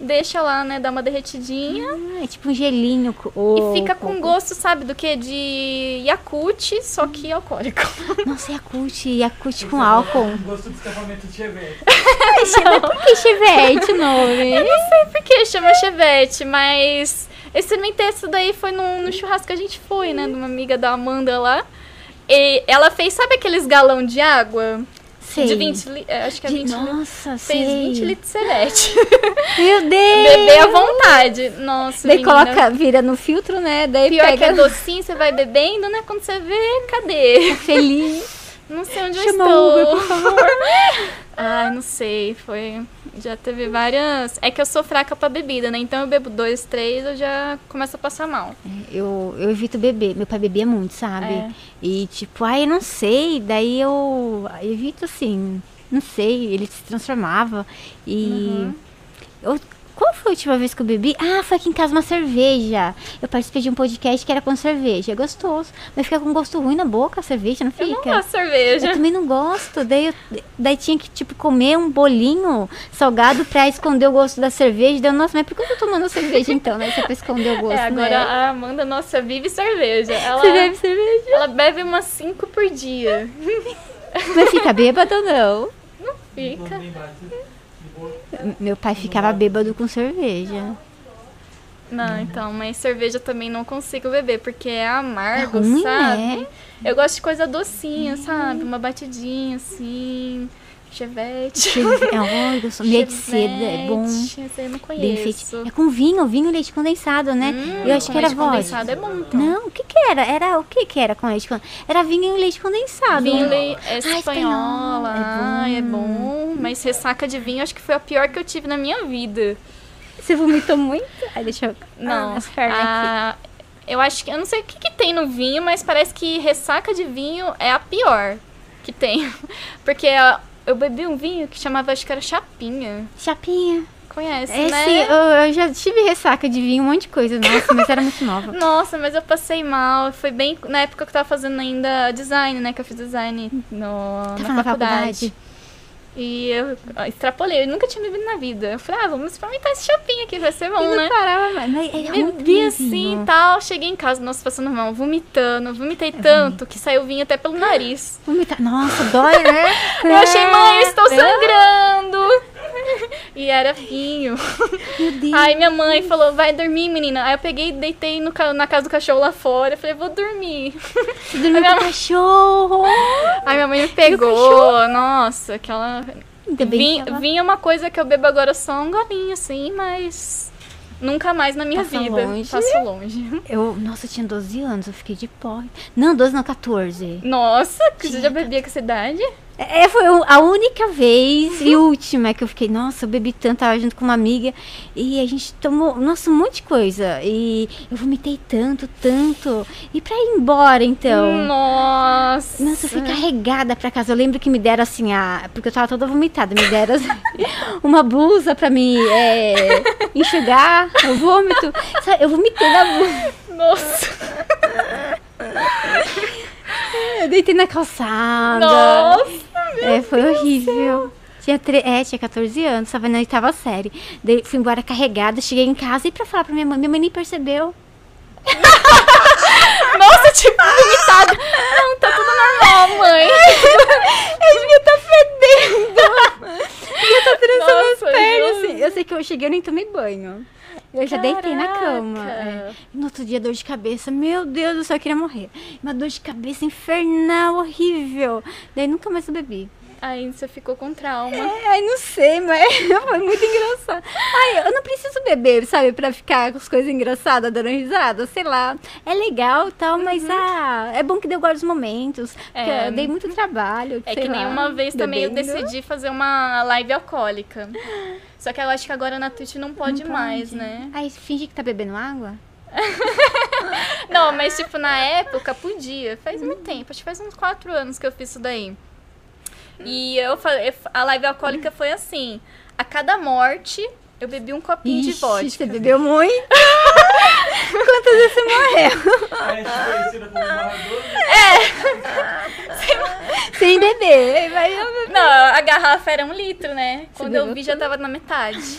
deixa lá, né, dar uma derretidinha. Ah, é tipo um gelinho. co- E fica com coco. gosto, sabe, do que? De Yakult, só que alcoólico. Nossa, Yakult, Yakult com álcool. Um gosto de escapamento de chevette. Mas por que chevette o nome? Eu não sei por que chama chevette, mas eu experimentei isso daí foi num, no churrasco que a gente foi, né? De uma amiga da Amanda lá. E ela fez, sabe aqueles galão de água? Sei. De 20 litros. Acho que é De- 20 litros. Nossa, Fez sei. 20 litros de serete. Meu Deus! Beber à vontade. Nossa, Daí menina. coloca, vira no filtro, né? Daí Pior que pega é docinho, você vai bebendo, né? Quando você vê, cadê? feliz. Não sei onde eu Chama estou. Uber, por favor. Ai, não sei. Foi. Já teve várias. É que eu sou fraca pra bebida, né? Então eu bebo dois, três, eu já começo a passar mal. Eu, eu evito beber. Meu pai bebia muito, sabe? É. E tipo, ai, eu não sei. Daí eu evito assim. Não sei. Ele se transformava. E. Uhum. Eu, qual foi a última vez que eu bebi? Ah, foi aqui em casa uma cerveja. Eu participei de um podcast que era com cerveja. É gostoso. Mas fica com gosto ruim na boca a cerveja, não Eu fica? não gosto cerveja. Eu também não gosto. Daí, eu- daí tinha que, tipo, comer um bolinho salgado pra esconder o gosto da cerveja. Daí, eu, nossa, mas por que eu tô tomando cerveja então, né? Só pra esconder o gosto, É, agora né? a Amanda, nossa, vive cerveja. Ela, Você bebe cerveja? ela bebe umas cinco por dia. Mas fica bêbado ou não? Fica. Bem embaixo. De boa. Meu pai ficava bêbado com cerveja. Não, então, mas cerveja também não consigo beber, porque é amargo, É ruim, sabe? né? Eu gosto de coisa docinha, sabe? Uma batidinha assim, chevette. Ai, gosto. Meia de seda, é bom. Chevette, eu não conheço. É com vinho, vinho e leite condensado, né? Hum, eu acho que era leite vodka. condensado é bom, então. Não, o que que era? Era o que que era com leite condensado? Era vinho e leite condensado. Vinho le- é espanhola, espanhola, é ai, é bom. bom. Mas ressaca de vinho acho que foi a pior que eu tive na minha vida. Você vomitou muito? Ai, deixa eu... Não, Ah, as pernas aqui. a- eu acho que eu não sei o que, que tem no vinho, mas parece que ressaca de vinho é a pior que tem, porque ó, eu bebi um vinho que chamava acho que era chapinha, Chapinha. conhece, É, né? sim, eu, eu já tive ressaca de vinho, um monte de coisa. Nossa, mas era muito nova. Nossa, mas eu passei mal. Foi bem na época que eu tava fazendo ainda design, né? Que eu fiz design no, Tava na na faculdade. E eu extrapolei, eu nunca tinha bebido na vida. Eu falei, ah, vamos experimentar esse chapinha aqui, vai ser bom, E não né? parava. Mas é ruim Bebi assim e tal, cheguei em casa, nossa, passando mal, vomitando, vomitei tanto que saiu vinho até pelo nariz. Vomitar. Nossa, dói, né? Eu achei, mãe, eu estou sangrando! E era vinho. Meu Deus. Aí minha mãe falou, vai dormir, menina. Aí eu peguei e deitei no, na casa do cachorro lá fora. Eu falei, vou dormir. Você dormiu com o cachorro. Aí minha mãe me pegou. Nossa, aquela. Vinho, ela- vinho é uma coisa que eu bebo agora só um golinho, assim, mas. Nunca mais na minha Passa vida. longe. Passo longe. Eu, nossa, eu tinha 12 anos, eu fiquei de porre. Não, 12 não, 14. Nossa, que você já bebia com essa idade? É, foi a única vez e última que eu fiquei, nossa, eu bebi tanto, tava junto com uma amiga e a gente tomou, nossa, um monte de coisa. E eu vomitei tanto, tanto. E pra ir embora, então. Nossa. Nossa, eu fui carregada pra casa. Eu lembro que me deram assim, a... porque eu tava toda vomitada, me deram assim, uma blusa pra me é, enxugar o vômito. Eu vomitei na blusa. Nossa. Eu deitei na calçada. Nossa. É, foi horrível. Tinha, tre... é, tinha 14 anos, tava na oitava série. Daí fui embora carregada, cheguei em casa e pra falar pra minha mãe, minha mãe nem percebeu. Nossa, tipo, vomitado. Não, tá tudo normal, mãe. Eu devia estar fedendo. devia estar trançando as pernas, assim. Eu sei que eu cheguei e nem tomei banho. Eu já deitei na cama. É. No outro dia, dor de cabeça. Meu Deus do céu, eu queria morrer. Uma dor de cabeça infernal, horrível. Daí nunca mais eu bebi. Aí você ficou com trauma. É, ai, não sei, mas foi muito engraçado. Ai, eu não preciso beber, sabe, pra ficar com as coisas engraçadas, dando risada, sei lá. É legal e tal, mas ah, é bom que deu guarda os momentos. É. eu dei muito trabalho. É que nem lá, uma vez também eu bebendo. decidi fazer uma live alcoólica. Só que eu acho que agora na Twitch não pode, Não mais, pode. né? Aí finge que tá bebendo água? Não, mas tipo, na época podia. Faz muito tempo, acho que faz uns quatro anos que eu fiz isso daí. E eu falei, a live alcoólica foi assim: a cada morte, eu bebi um copinho de Ixi, vodka. Você bebeu muito? Quantas vezes você morreu? A gente conhecida como narrador. Sem beber. Vai beber. Não, a garrafa era um litro, né? Quando eu vi, já tava na metade.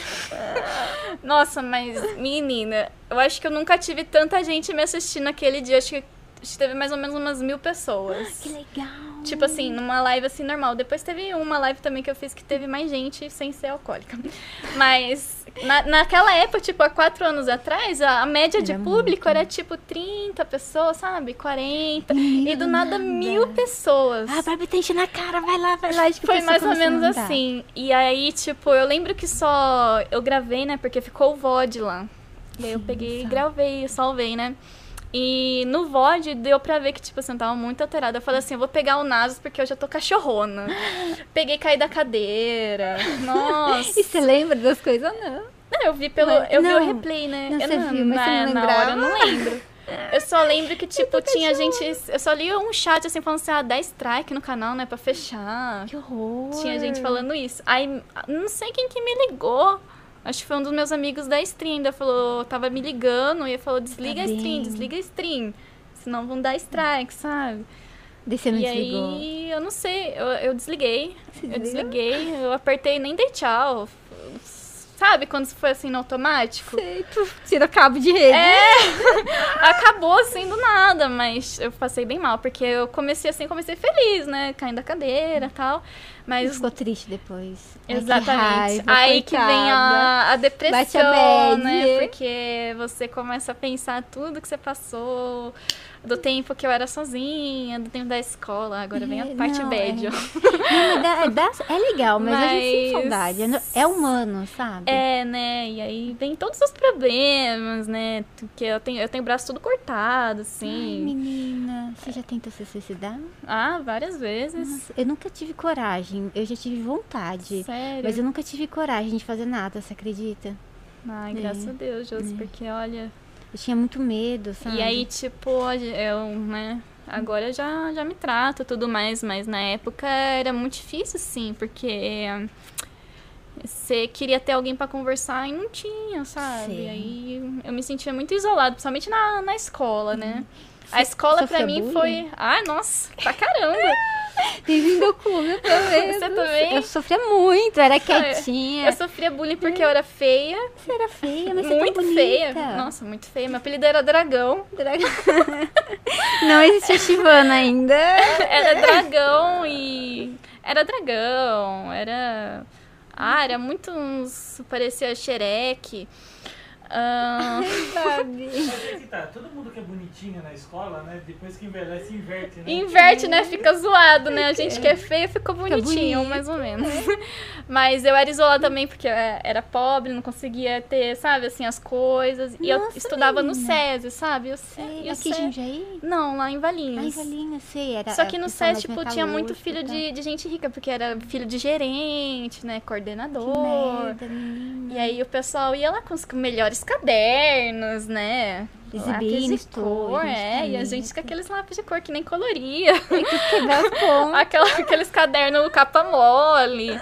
Nossa, mas, menina, eu acho que eu nunca tive tanta gente me assistindo naquele dia. Acho que teve mais ou menos umas mil pessoas. Que legal. Tipo assim, numa live assim normal. Depois teve uma live também que eu fiz que teve mais gente sem ser alcoólica. Mas na, naquela época, tipo, há quatro anos atrás, a, a média de Era público era tipo 30 pessoas, sabe? 40. Menina, e do nada, mil pessoas. Ah, Barbie tá enchendo a cara, vai lá, vai lá. Acho que o Foi mais ou menos assim. E aí, tipo, eu lembro que só eu gravei, né? Porque ficou o VOD lá. E aí eu peguei e gravei, salvei, né? E no VOD deu pra ver que, tipo assim, eu tava muito alterada. Eu falei assim, eu vou pegar o Nasus porque eu já tô cachorrona. Peguei caí da cadeira. Nossa. E você lembra das coisas? Não. Não, eu vi pelo. Mas- eu vi não. o replay, né? Não, eu você viu, mas você não na, na hora eu não lembro. Eu só lembro que, tipo, tinha gente. Eu só li um chat assim falando assim, ah, dá strike no canal, né? Pra fechar. Que horror. Tinha gente falando isso. Aí, não sei quem que me ligou. Acho que foi um dos meus amigos da stream. Ainda falou, tava me ligando e falou: desliga a stream, Tá desliga a stream. Senão vão dar strike, sabe? Daí você não e desligou. aí, eu não sei, eu, eu desliguei. Eu desliguei, eu apertei, nem dei tchau. Sabe quando foi assim no automático? Sei, tu tira cabo de rede. É, acabou assim do nada, mas eu passei bem mal, porque eu comecei assim, comecei feliz, né? Caindo da cadeira e tal. E Mas ficou triste depois. Ai, que Exatamente. raiva, Aí que vem a, a a depressão, bad. né? Porque você começa a pensar tudo que você passou, do tempo que eu era sozinha, do tempo da escola. Agora vem a É, parte não, bad, é. ó. Não, mas dá- dá- é legal, mas, a gente sente Mas- saudade. É É humano, sabe? É, né? E aí vem todos os problemas, né? Porque eu tenho, eu tenho o braço tudo cortado, Ai, assim. menina, você já tentou se suicidar? ah, várias vezes. Nossa, eu nunca tive coragem. Eu já tive vontade. Sério. Mas eu nunca tive coragem de fazer nada, você acredita? Ai, É. graças a Deus, Josi, É. porque olha. Eu tinha muito medo, sabe? E aí, tipo, eu, né? Agora já, já me trato e tudo mais, mas na época era muito difícil, sim, porque você queria ter alguém pra conversar e não tinha, sabe? Sim. E aí eu me sentia muito isolada, principalmente na, na escola, né? A escola pra sofria mim bullying? foi. Ai, nossa, pra caramba! Bem-vindo ao clube, eu também. Você também? Eu sofria muito, era quietinha. Eu sofria bullying porque eu era feia, Você era feia, mas você é muito bonita. feia. Nossa, muito feia. Meu apelido era Dragão. Não existia Shivana ainda. Era dragão e. Era dragão, era Ah, era muito uns. parecia xereque. Ah, Sabe? Mas é que tá, todo mundo que é bonitinho na escola, né? Depois que envelhece, inverte, né? inverte, né? Fica zoado, né? A gente que é feio ficou bonitinho, bonito. mais ou menos. Mas eu era isolada também porque eu era pobre, não conseguia ter, sabe, assim, as coisas. E eu Nossa, estudava no menina. SESI, sabe? Eu sei. Sei, eu aqui sei. em Jundiaí? Não, lá em Valinhos. Ai, Valinha, sei. Era, Só que no SESI, tipo, tinha muito filho tá? de, de gente rica, porque era filho de gerente, né? Que Coordenador. merda, menina. E aí o pessoal ia lá com os melhores cadernos, né? Exibindo Lápis de cor, é. E a gente com aqueles lápis de cor que nem coloria. Quebrar os pontos. Aquela, aqueles cadernos capa mole.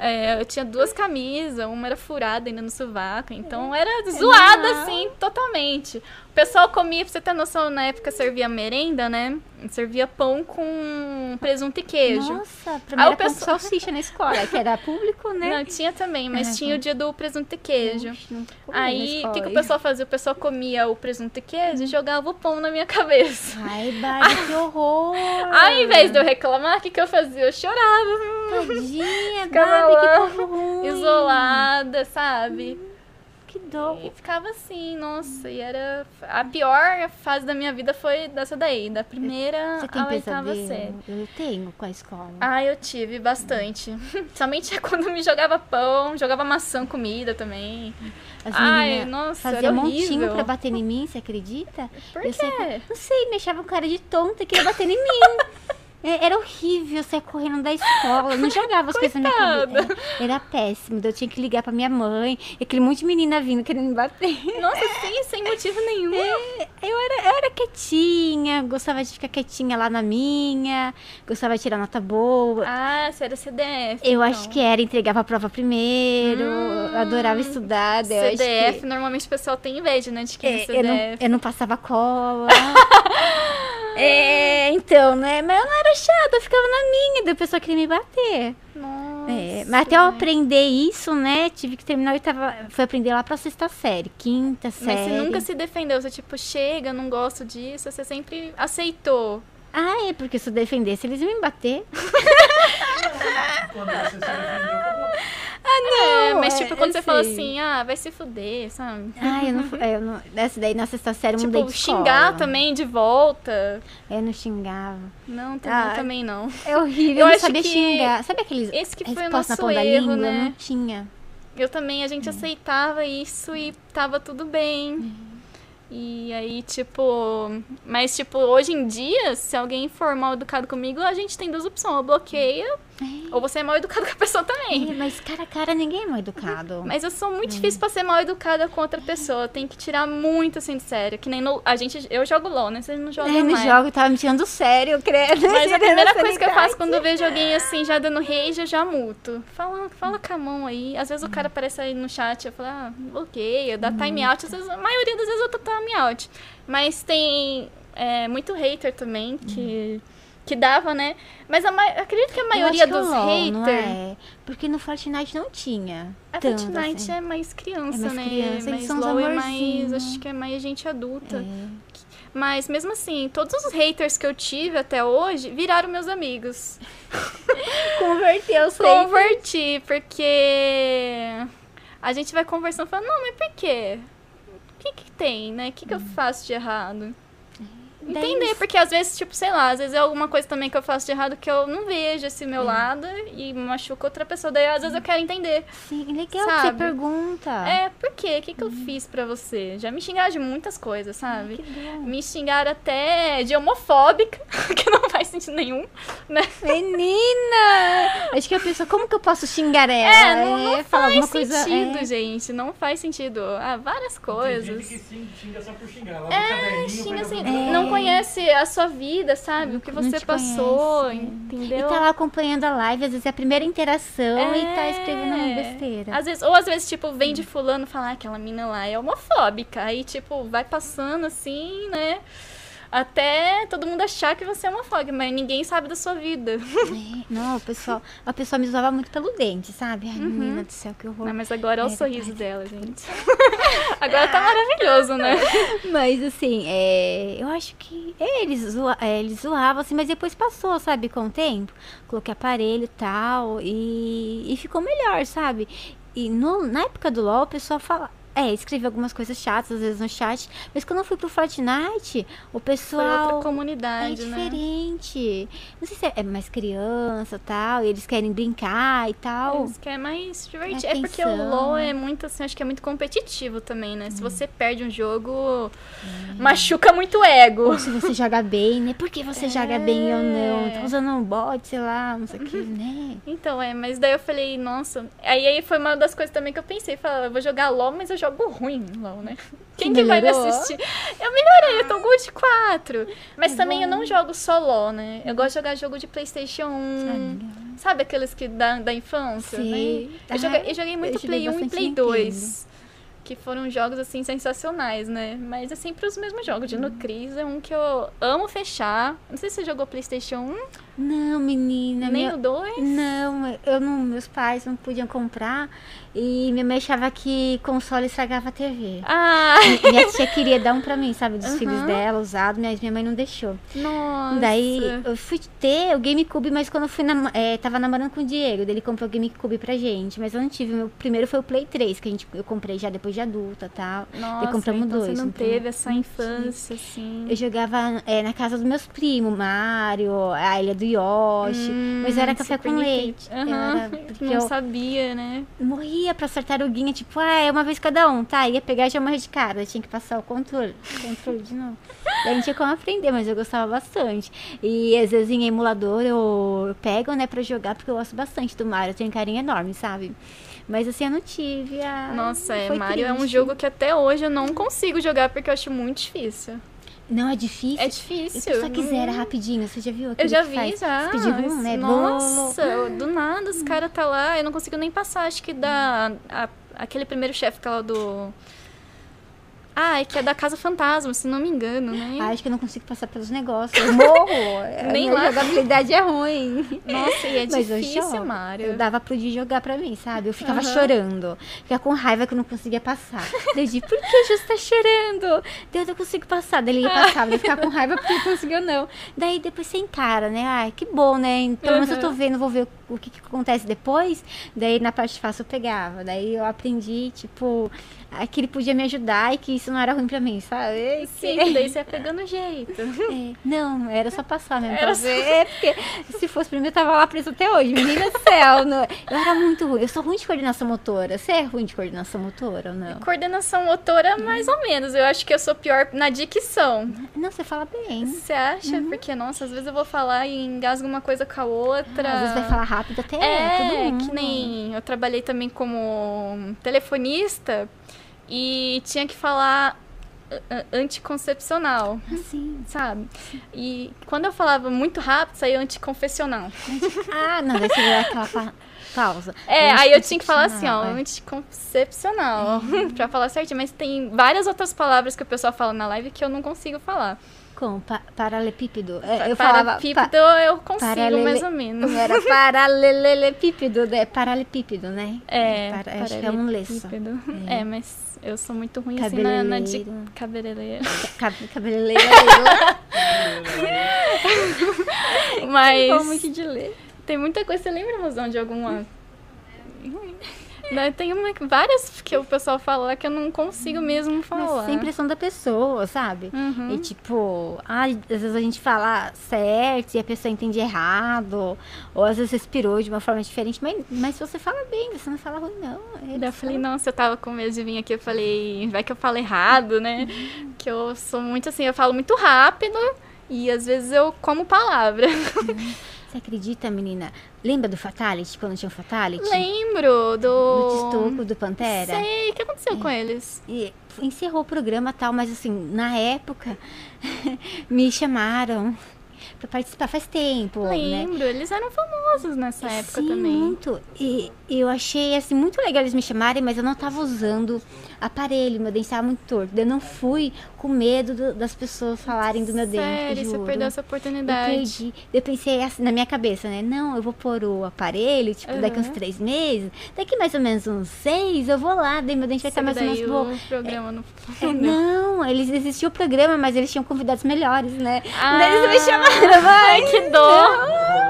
É, eu tinha duas camisas, uma era furada ainda no sovaco, então era zoada normal. assim, totalmente. O pessoal comia, pra você ter noção, na época servia merenda, né? Servia pão com presunto e queijo. Nossa, pra mim Aí o era pão com pessoal- salsicha na escola, que era público, né? Não, tinha também, mas Aham. tinha o dia do presunto e queijo. Não Aí, o que, que o pessoal fazia? O pessoal comia o presunto queijo e jogava o pão na minha cabeça. Ai, Bárbara, que horror! Aí, ao invés de eu reclamar, o que, que eu fazia? Eu chorava, Tadinha, lá, que povo ruim. isolada, sabe? Que dó. E ficava assim, nossa, e era. A pior fase da minha vida foi dessa daí, da primeira Você tem à oitava série. Eu tenho com a escola. Ah, eu tive bastante. Somente quando me jogava pão, jogava maçã, comida também. As Ai, nossa, um montinho pra bater em mim, você acredita? Por Eu quê? sempre- Não sei, me achavam cara de tonta que ia bater em mim. É, Era horrível sair correndo da escola. Eu não jogava as coisas na minha cabeça. Era péssimo. Eu tinha que ligar pra minha mãe. E aquele monte de menina vindo querendo me bater. Nossa, sim, sem motivo nenhum. É, eu, era, eu era quietinha, gostava de ficar quietinha lá na minha, gostava de tirar nota boa. Ah, você era CDF. eu então. acho que era, entregava a prova primeiro, Hum, eu adorava estudar. eu CDF, que- normalmente o pessoal tem inveja, né? De quem é, É, eu, CDF. não, eu não passava cola. é, então, né? Mas eu não era chata, eu ficava na minha, daí o pessoal queria me bater. Nossa. É, mas até eu aprender isso, né? Tive que terminar a oitava. Foi aprender lá pra sexta série, quinta série. Mas você nunca se defendeu, você tipo, chega, não gosto disso, você sempre aceitou. Ah, é, porque se eu defendesse, eles iam me bater. Quando você se defendeu, acabou. é, mas é, tipo, quando eu você fala sei. assim, ah, vai se fuder, sabe? Ah, eu não, é, eu não. Nessa daí, na sexta série, eu mudei Tipo, de xingar escola. também de volta. Eu não xingava. Não, também, Ah, também não. É horrível, Eu eu, não acho sabia que xingar. Sabe aqueles Esse que foi o resposta nosso erro, língua? Eu né? não tinha. Eu também, a gente aceitava isso e tava tudo bem. E aí, tipo. Mas, tipo, hoje em dia, se alguém for mal educado comigo, a gente tem duas opções. Ou bloqueia, ou você é mal educado com a pessoa também. É, mas cara a cara ninguém é mal educado. Mas eu sou Hum. muito difícil pra ser mal educada com outra pessoa. Tem que tirar muito assim de sério. Que nem no. A gente. Eu jogo LOL, né? Você não joga É, mais. jogo, eu tava me tirando sério, credo. Mas a primeira coisa que eu faço quando eu vejo alguém assim, já dando rage, eu já muto. Fala, fala com a mão aí. Às vezes o cara aparece aí no chat, eu falo, ah, bloqueia, dá time out. Às vezes, a maioria das vezes eu dou time out. Mas tem é, muito hater também que, que dava, né? Mas a ma- acredito que a maioria que é dos haters. É? Porque no Fortnite não tinha. A tanto, Fortnite assim. é mais criança, É mais né? criança, eles mais LOL é mais. Acho que é mais gente adulta. É. Mas mesmo assim, todos os haters que eu tive até hoje viraram meus amigos. Converteu, sei. Converti, porque a gente vai conversando falando, não, mas por quê? O que que tem, né? O que que eu faço de errado? Entender, porque às vezes, tipo, sei lá, às vezes é alguma coisa também que eu faço de errado que eu não vejo esse meu lado e machuca outra pessoa. Daí às vezes eu quero entender. Sim, legal que você Sabe? pergunta. É, por quê? O que que eu fiz pra você? Já me xingaram de muitas coisas, sabe? Que bom. Me xingaram até de homofóbica, que não faz sentido nenhum, né? Menina! Acho que a pessoa, como que eu posso xingar ela? É, não, não falar faz coisa. sentido, é. gente. Não faz sentido. Ah, várias Tem coisas. gente que xing- xinga só por xingar. Lá no É, xinga assim, não conhece a sua vida, sabe? O que Não você passou, conhece, é. entendeu? E tá lá acompanhando a live, às vezes é a primeira interação e tá É. escrevendo uma besteira. Às vezes, ou às vezes, tipo, vem de fulano falar ah, aquela mina lá é homofóbica. Aí, tipo, vai passando assim, né? Até todo mundo achar que você é uma fog, mas ninguém sabe da sua vida. É, não, o pessoal, a pessoa me zoava muito pelo dente, sabe? Ai, menina do céu, que horror. Não, mas agora olha É o sorriso verdade. dela, gente. agora tá maravilhoso, né? Mas assim, é, eu acho que é, eles, zoa, é, eles zoavam, assim, mas depois passou, sabe, com o tempo. Coloquei aparelho e tal, e, e ficou melhor, sabe? E no, na época do LOL, o pessoal fala. É, escrevia algumas coisas chatas, às vezes no chat, mas quando eu fui pro Fortnite, o Foi pessoal. outra É comunidade, né? diferente. Não sei se é, é mais criança e tal, e eles querem brincar e tal. Eles querem mais divertir. É porque o. LoL é muito, assim, acho que é muito competitivo também, né? Hum. Se você perde um jogo, machuca muito o ego. Ou se você joga bem, né? Por que você joga bem ou não? É. Tá usando um bot, sei lá, não sei o que, né? Então, é, mas daí eu falei, nossa. Aí, aí foi uma das coisas também que eu pensei. Falei, eu vou jogar LOL, mas eu jogo ruim LOL, né? Quem que vai me melhorou? assistir? Eu melhorei, eu tô Gold 4. Mas também eu bom. não jogo só LOL, né? Eu gosto de jogar jogo de Playstation 1. Ah, Sabe aqueles que da, da infância, né? Ah, Eu joguei, eu joguei muito eu Play 1 e Play Nintendo. 2. Que foram jogos, assim, sensacionais, né? Mas é sempre os mesmos jogos. Dino Cris é um que eu amo fechar. Não sei se você jogou Playstation 1, Não, menina. nem meu- o 2. Não, eu não, meus pais não podiam comprar e minha mãe achava que console estragava a TV. Ah, Minha tia queria dar um pra mim, sabe, dos Aham. filhos dela, usado, mas minha mãe não deixou. nossa. Daí eu fui ter o GameCube, mas quando eu fui nam é, tava namorando com o Diego, ele comprou o GameCube pra gente, mas eu não tive. O meu primeiro foi o Play 3, que a gente, eu comprei já depois de adulta e tal. Nossa, daí compramos então dois. você não então- teve essa infância, assim. Eu jogava é, na casa dos meus primos, Mario, a Ilha do Yoshi. Hum, mas era café Super com leite. Aham, Era porque Não eu sabia, né? Morria pra tartaruguinha, tipo, ah, é uma vez cada um, tá? Ia pegar e já morrer de cara. Tinha que passar o controle. Controle de novo. Daí não tinha como aprender, mas eu gostava bastante. E às vezes em emulador eu, eu pego, né, pra jogar, porque eu gosto bastante do Mario. Eu tenho um carinho enorme, sabe? Mas assim, eu não tive a. Nossa, é, Mario é um triste. jogo que até hoje eu não consigo jogar porque eu acho muito difícil. Não, é difícil. É E difícil. se você quiser não- rapidinho, você já viu Eu já vi, faz já. speedrun, né? Nossa, eu- do nada os caras tá lá, eu não consigo nem passar, acho que da. a- aquele primeiro chefe que é lá do. Ah, é que é da Casa Fantasma, se não me engano, né? Ah, acho que eu não consigo passar pelos negócios. Eu morro. Nem lá. jogabilidade é ruim. Nossa, e é Mas eu difícil, jogo. Mario. Eu dava pro Di jogar pra mim, sabe? Eu ficava Aham. chorando. Ficava com raiva que eu não conseguia passar. Daí eu disse, por que Justo tá chorando? Daí eu não consigo passar. Daí ele ia passar. Eu ficava com raiva porque ele conseguiu não. Daí depois você encara, né? Ai, que bom, né? Pelo menos eu tô vendo, vou ver o, o que, que acontece depois. Daí na parte fácil eu pegava. Daí eu aprendi, tipo, ah, que ele podia me ajudar e que isso não era ruim pra mim, sabe? Sim, que daí você ia pegando jeito. É, não, era só passar mesmo. Era Era só- É, porque se fosse pra mim, eu tava lá preso até hoje. Menina do céu. não- eu era muito ruim. Eu sou ruim de coordenação motora. Você é ruim de coordenação motora ou não? Coordenação motora, mais ou menos. Eu acho que eu sou pior na dicção. Não, você fala bem. Você acha? Porque, nossa, às vezes eu vou falar e engasgo uma coisa com a outra. Às vezes vai falar rápido até É, mundo. que nem eu trabalhei também como telefonista e tinha que falar anticoncepcional, Assim. sabe? E quando eu falava muito rápido, saía anticonfessional. Ah, não, daí você dá aquela pa- pausa. É, aí eu tinha que falar assim, ó, É. anticoncepcional, pra falar certinho. Mas tem várias outras palavras que o pessoal fala na live que eu não consigo falar. Com pa paralepípedo. É, eu falava. Parapípedo Pa eu consigo paralele- mais ou menos. como era paralelepípedo, né? Paralepípedo, né? É, Para- acho que é um paralelepípedo. É. É, mas eu sou muito ruim assim na, na de cabeleireira. Cab- Cabeleireira. Mas Vamos de ler. tem muita coisa. Você lembra, mozão, de alguma? Né, Tem uma, várias que o pessoal fala que eu não consigo mesmo falar. Mas sem impressão da pessoa, sabe? Uhum. E tipo, às vezes a gente fala certo e a pessoa entende errado, ou às vezes respirou de uma forma diferente, mas, mas se você fala bem, você não fala ruim, não. É eu falei, nossa, eu tava com medo de vir aqui, eu falei, vai que eu falo errado, né? Uhum. Que eu sou muito assim, eu falo muito rápido e às vezes eu como palavra. Você acredita, menina? Lembra do Fatality, quando tinha o Fatality? Lembro Do do. Tistoco, do Pantera? Sei, o que aconteceu com eles? E encerrou o programa e tal, mas assim, na época, me chamaram pra participar faz tempo, né? Lembro, eles eram famosos nessa época Sim, também. muito. E eu achei, assim, muito legal eles me chamarem, mas eu não tava usando aparelho, meu dente tava muito torto. Eu não fui com medo do- das pessoas falarem do meu dente, Sério, você perdeu essa Eu oportunidade. perdi. Eu pensei assim, na minha cabeça, né? Não, eu vou pôr o aparelho, tipo, daqui uns três meses. Daqui mais ou menos uns seis, eu vou lá, daí meu dente vai estar mais ou menos bom. o programa não É, não, eles existia o programa, mas eles tinham convidados melhores, né? Ah, Daí eles me chamaram, vai. Ai, que lá.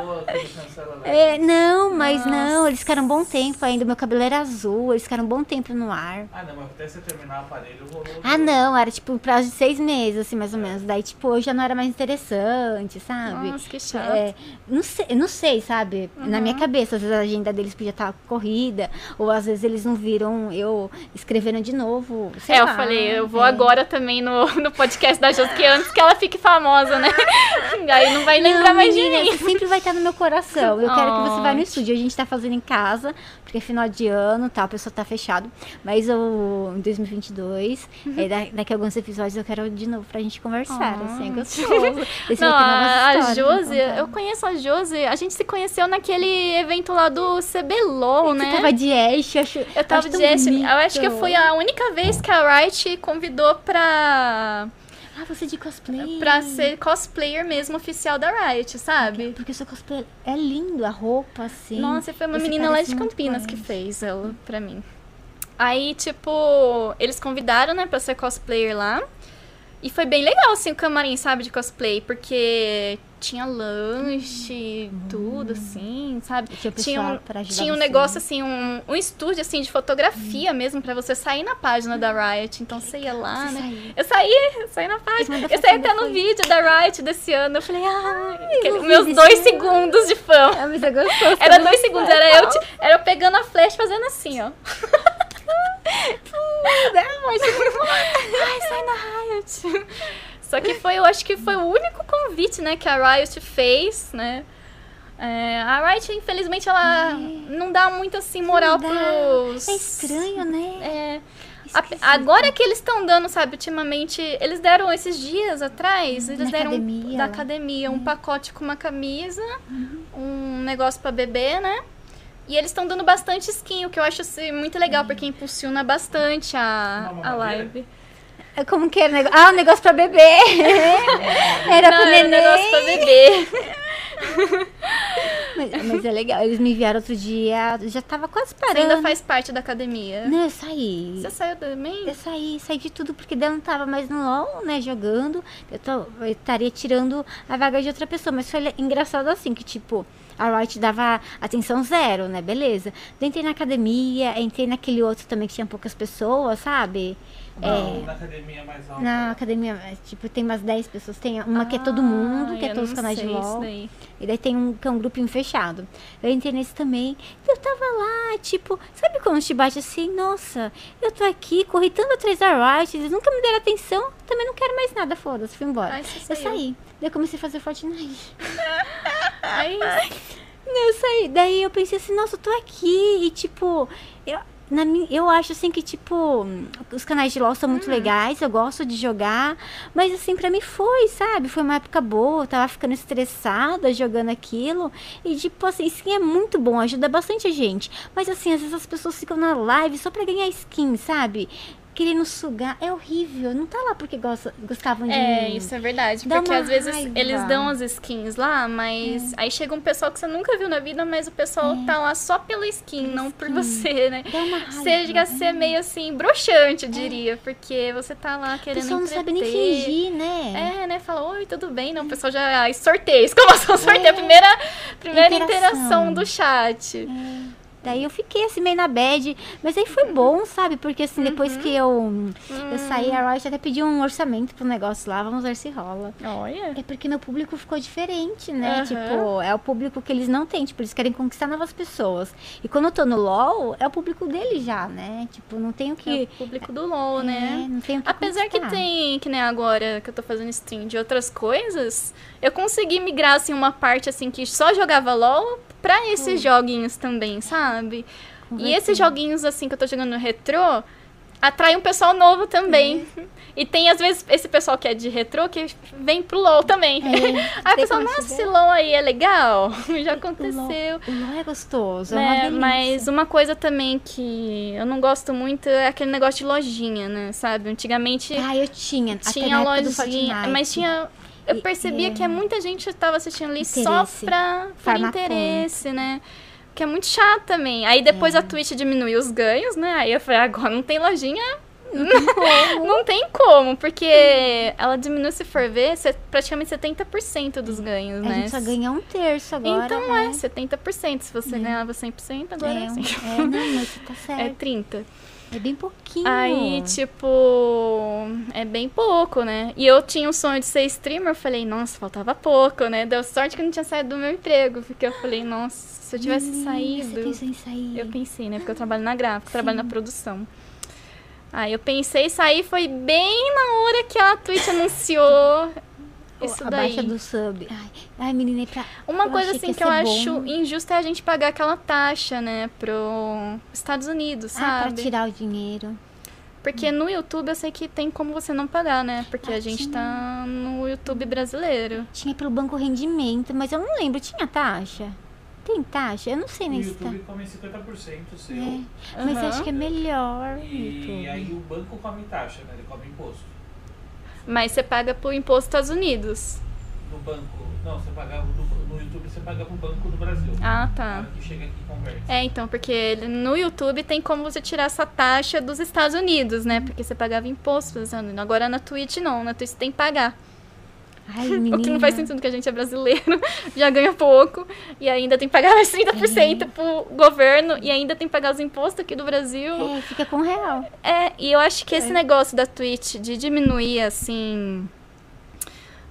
É, não, mas Nossa. não, eles ficaram um bom tempo ainda. Meu cabelo era azul, eles ficaram um bom tempo no ar. Ah, não, mas até você terminar o aparelho rolou. Ah, não, era tipo um prazo de seis meses, assim, mais ou menos. Daí, tipo, hoje já não era mais interessante, sabe? Nossa, que chato. É, não sei, não sei, sabe? Na minha cabeça, às vezes a agenda deles podia estar corrida, ou às vezes eles não viram eu escrevendo de novo. sei É, eu lá, falei, eu vou é. agora também no, no podcast da Josi, que antes que ela fique famosa, né? Aí não vai lembrar Não, mais de menina, mim. você sempre vai estar no meu coração. Eu quero que você vá no estúdio. A gente tá fazendo em casa, porque é final de ano, tá, o pessoal tá fechado. Mas eu, em 2022, Uhum. aí da- daqui a alguns episódios eu quero de novo pra gente conversar, Ah. assim, é gostoso. Esse Não, a, a pra Josi, eu conheço a Josi, a gente se conheceu naquele evento lá do CBLOL, né? Você tava de Ash, eu acho Eu tava acho de Ash, eu acho que foi a única vez que a Riot convidou pra, Ah, você de cosplay. pra ser cosplayer mesmo oficial da Riot, sabe? Porque o seu cosplay é lindo, a roupa, assim. Nossa, foi uma Você menina lá parece de Campinas que fez ela pra mim. Aí, tipo, eles convidaram, né, pra ser cosplayer lá. E foi bem legal, assim, o camarim, sabe, de cosplay, porque tinha lanche, tudo, assim, sabe? Tinha um, tinha um negócio, assim, um, um estúdio, assim, de fotografia mesmo, pra você sair na página da Riot. Então você ia lá, Você né? saiu. Eu saí, eu saí na página. Eu saí até no vídeo da Riot desse ano. Eu falei, ai, aquele- eu vi meus dois ano. segundos de fã. Ah, mas é gostoso. Era todo dois segundos, era eu, era eu pegando a flash fazendo assim, ó. Ai, sai na Riot. Só que foi, eu acho que foi o único convite, né, que a Riot fez, né? É, a Riot, infelizmente, ela não dá muito assim moral Não dá. pros. É estranho, né? É, a- Esquisito. agora que eles estão dando, sabe, ultimamente, eles deram esses dias atrás, eles Na deram um- academia, da lá. academia um pacote com uma camisa, Uhum. um negócio pra beber, né? E eles estão dando bastante skin, o que eu acho assim, muito legal, porque impulsiona bastante a, a live. É Como que era o negócio? Ah, o negócio pra beber. era Não, pro era um neném. negócio pra beber. Mas, mas é legal. Eles me enviaram outro dia. Já tava quase Você parando. ainda faz parte da academia. Não, eu saí. Você saiu também? Eu saí, saí de tudo, porque daí eu não tava mais no LOL, né, jogando. Eu, tô, eu estaria tirando a vaga de outra pessoa. Mas foi engraçado assim, que tipo, a Riot dava atenção zero, né, beleza. Daí entrei na academia, entrei naquele outro também que tinha poucas pessoas, sabe? Não, na academia mais alta. Na academia, é, tipo, tem umas 10 pessoas. Tem uma que é todo mundo, que Ah, é todos os canais de LOL. daí. E daí tem um que é um grupinho fechado. Eu entrei nesse também. Eu tava lá, tipo, sabe quando te bate assim? Nossa, eu tô aqui, corri tanto atrás da Riot, eles nunca me deram atenção, também não quero mais nada, foda-se, fui embora. Ai, você eu saí. Daí eu comecei a fazer Fortnite. Aí, Eu saí. Daí eu pensei assim, nossa, eu tô aqui. E tipo, na minha, eu acho assim que, tipo, os canais de LOL são Hum. muito legais, eu gosto de jogar. Mas assim, pra mim foi, sabe? Foi uma época boa, eu tava ficando estressada jogando aquilo. E tipo, assim, skin é muito bom, ajuda bastante a gente. Mas assim, às vezes as pessoas ficam na live só pra ganhar skin, sabe? Querendo sugar. É horrível. Não tá lá porque gosta, gostavam de É, mim. isso é verdade. Dá porque às vezes raiva. eles dão as skins lá, mas aí chega um pessoal que você nunca viu na vida, mas o pessoal tá lá só pela skin, não por você, né? Dá uma raiva. Chega a ser meio assim, broxante, eu diria, porque você tá lá O querendo pessoal não sabe nem fingir, né? É, né? Fala, oi, tudo bem? Não, o pessoal já. Ai, sorteio, exclamação, sorteio. A primeira, primeira Interação. interação do chat. Daí eu fiquei assim meio na bad, mas aí foi bom, sabe? Porque assim, depois Uhum. que eu, eu saí, a Riot até pediu um orçamento pro negócio lá, vamos ver se rola. Olha. É porque meu público ficou diferente, né? Aham. Tipo, é o público que eles não têm, tipo, eles querem conquistar novas pessoas. E quando eu tô no LoL, é o público deles já, né? Tipo, não tenho É que... o público do LoL, né? É, não tenho que Apesar que conquistar. tem, que nem agora que eu tô fazendo stream de outras coisas, eu consegui migrar, assim, uma parte, assim, que só jogava LoL pra esses joguinhos também, sabe? E esses joguinhos, assim, que eu tô jogando no retrô, atrai um pessoal novo também. E tem, às vezes, esse pessoal que é de retrô que vem pro LOL também. É, aí a tem pessoa, como nossa, se esse. LOL aí é legal. Já O aconteceu. LOL, o LOL é gostoso, é uma né? Mas uma coisa também que eu não gosto muito é aquele negócio de lojinha, né? Sabe? Antigamente Ah, eu tinha. tinha lojinha, mas tinha. Eu E- percebia é. que muita gente estava assistindo ali só Interesse. pra, por interesse, né? Que é muito chato também. Aí depois É. a Twitch diminuiu os ganhos, né? Aí eu falei, agora não tem lojinha. Como? Não tem como, porque ela diminui, se for ver, se- praticamente 70% dos ganhos, A né? gente só ganha um terço agora. Então né? é, 70%. Se você ganhava 100%, agora é, É, assim. é, não, mas tá certo. É É, 30. bem pouquinho. Aí, tipo, é bem pouco, né? E eu tinha o sonho de ser streamer, eu falei, nossa, faltava pouco, né? Deu sorte que eu não tinha saído do meu emprego, porque eu falei, nossa, se eu tivesse Menina, saído. Você pensou em sair. Eu pensei, né? Porque eu trabalho na gráfica, trabalho na produção. Aí eu pensei sair, foi bem na hora que a Twitch anunciou isso a daí. baixa do sub. Ai, ai menina, é pra... Uma eu coisa assim que que, eu acho bom. injusta é a gente pagar aquela taxa, né, pro Estados Unidos, Ah, pra sabe? tirar o dinheiro. Porque no YouTube eu sei que tem como você não pagar, né? Porque Ah, a gente tinha. tá no YouTube brasileiro. Tinha pelo banco rendimento, mas eu não lembro. Tinha taxa? Tem taxa? Eu não sei O nem se tá. YouTube come 50% seu. É, mas eu Aham. acho que é melhor. E YouTube. aí o banco come taxa, né? Ele come imposto. Mas você paga pro imposto dos Estados Unidos. No banco. Não, você pagava no, no YouTube você paga pro Banco do Brasil. Ah, tá. que chega aqui converte. É, então, porque no YouTube tem como você tirar essa taxa dos Estados Unidos, né? Porque você pagava imposto dos Estados Unidos. Agora na Twitch não, na Twitch tem que pagar. Ai. O que não faz sentido, porque a gente é brasileiro, já ganha pouco, e ainda tem que pagar mais 30% pro governo, e ainda tem que pagar os impostos aqui do Brasil. É, fica com real. É, e eu acho que esse É. negócio da Twitch de diminuir, assim,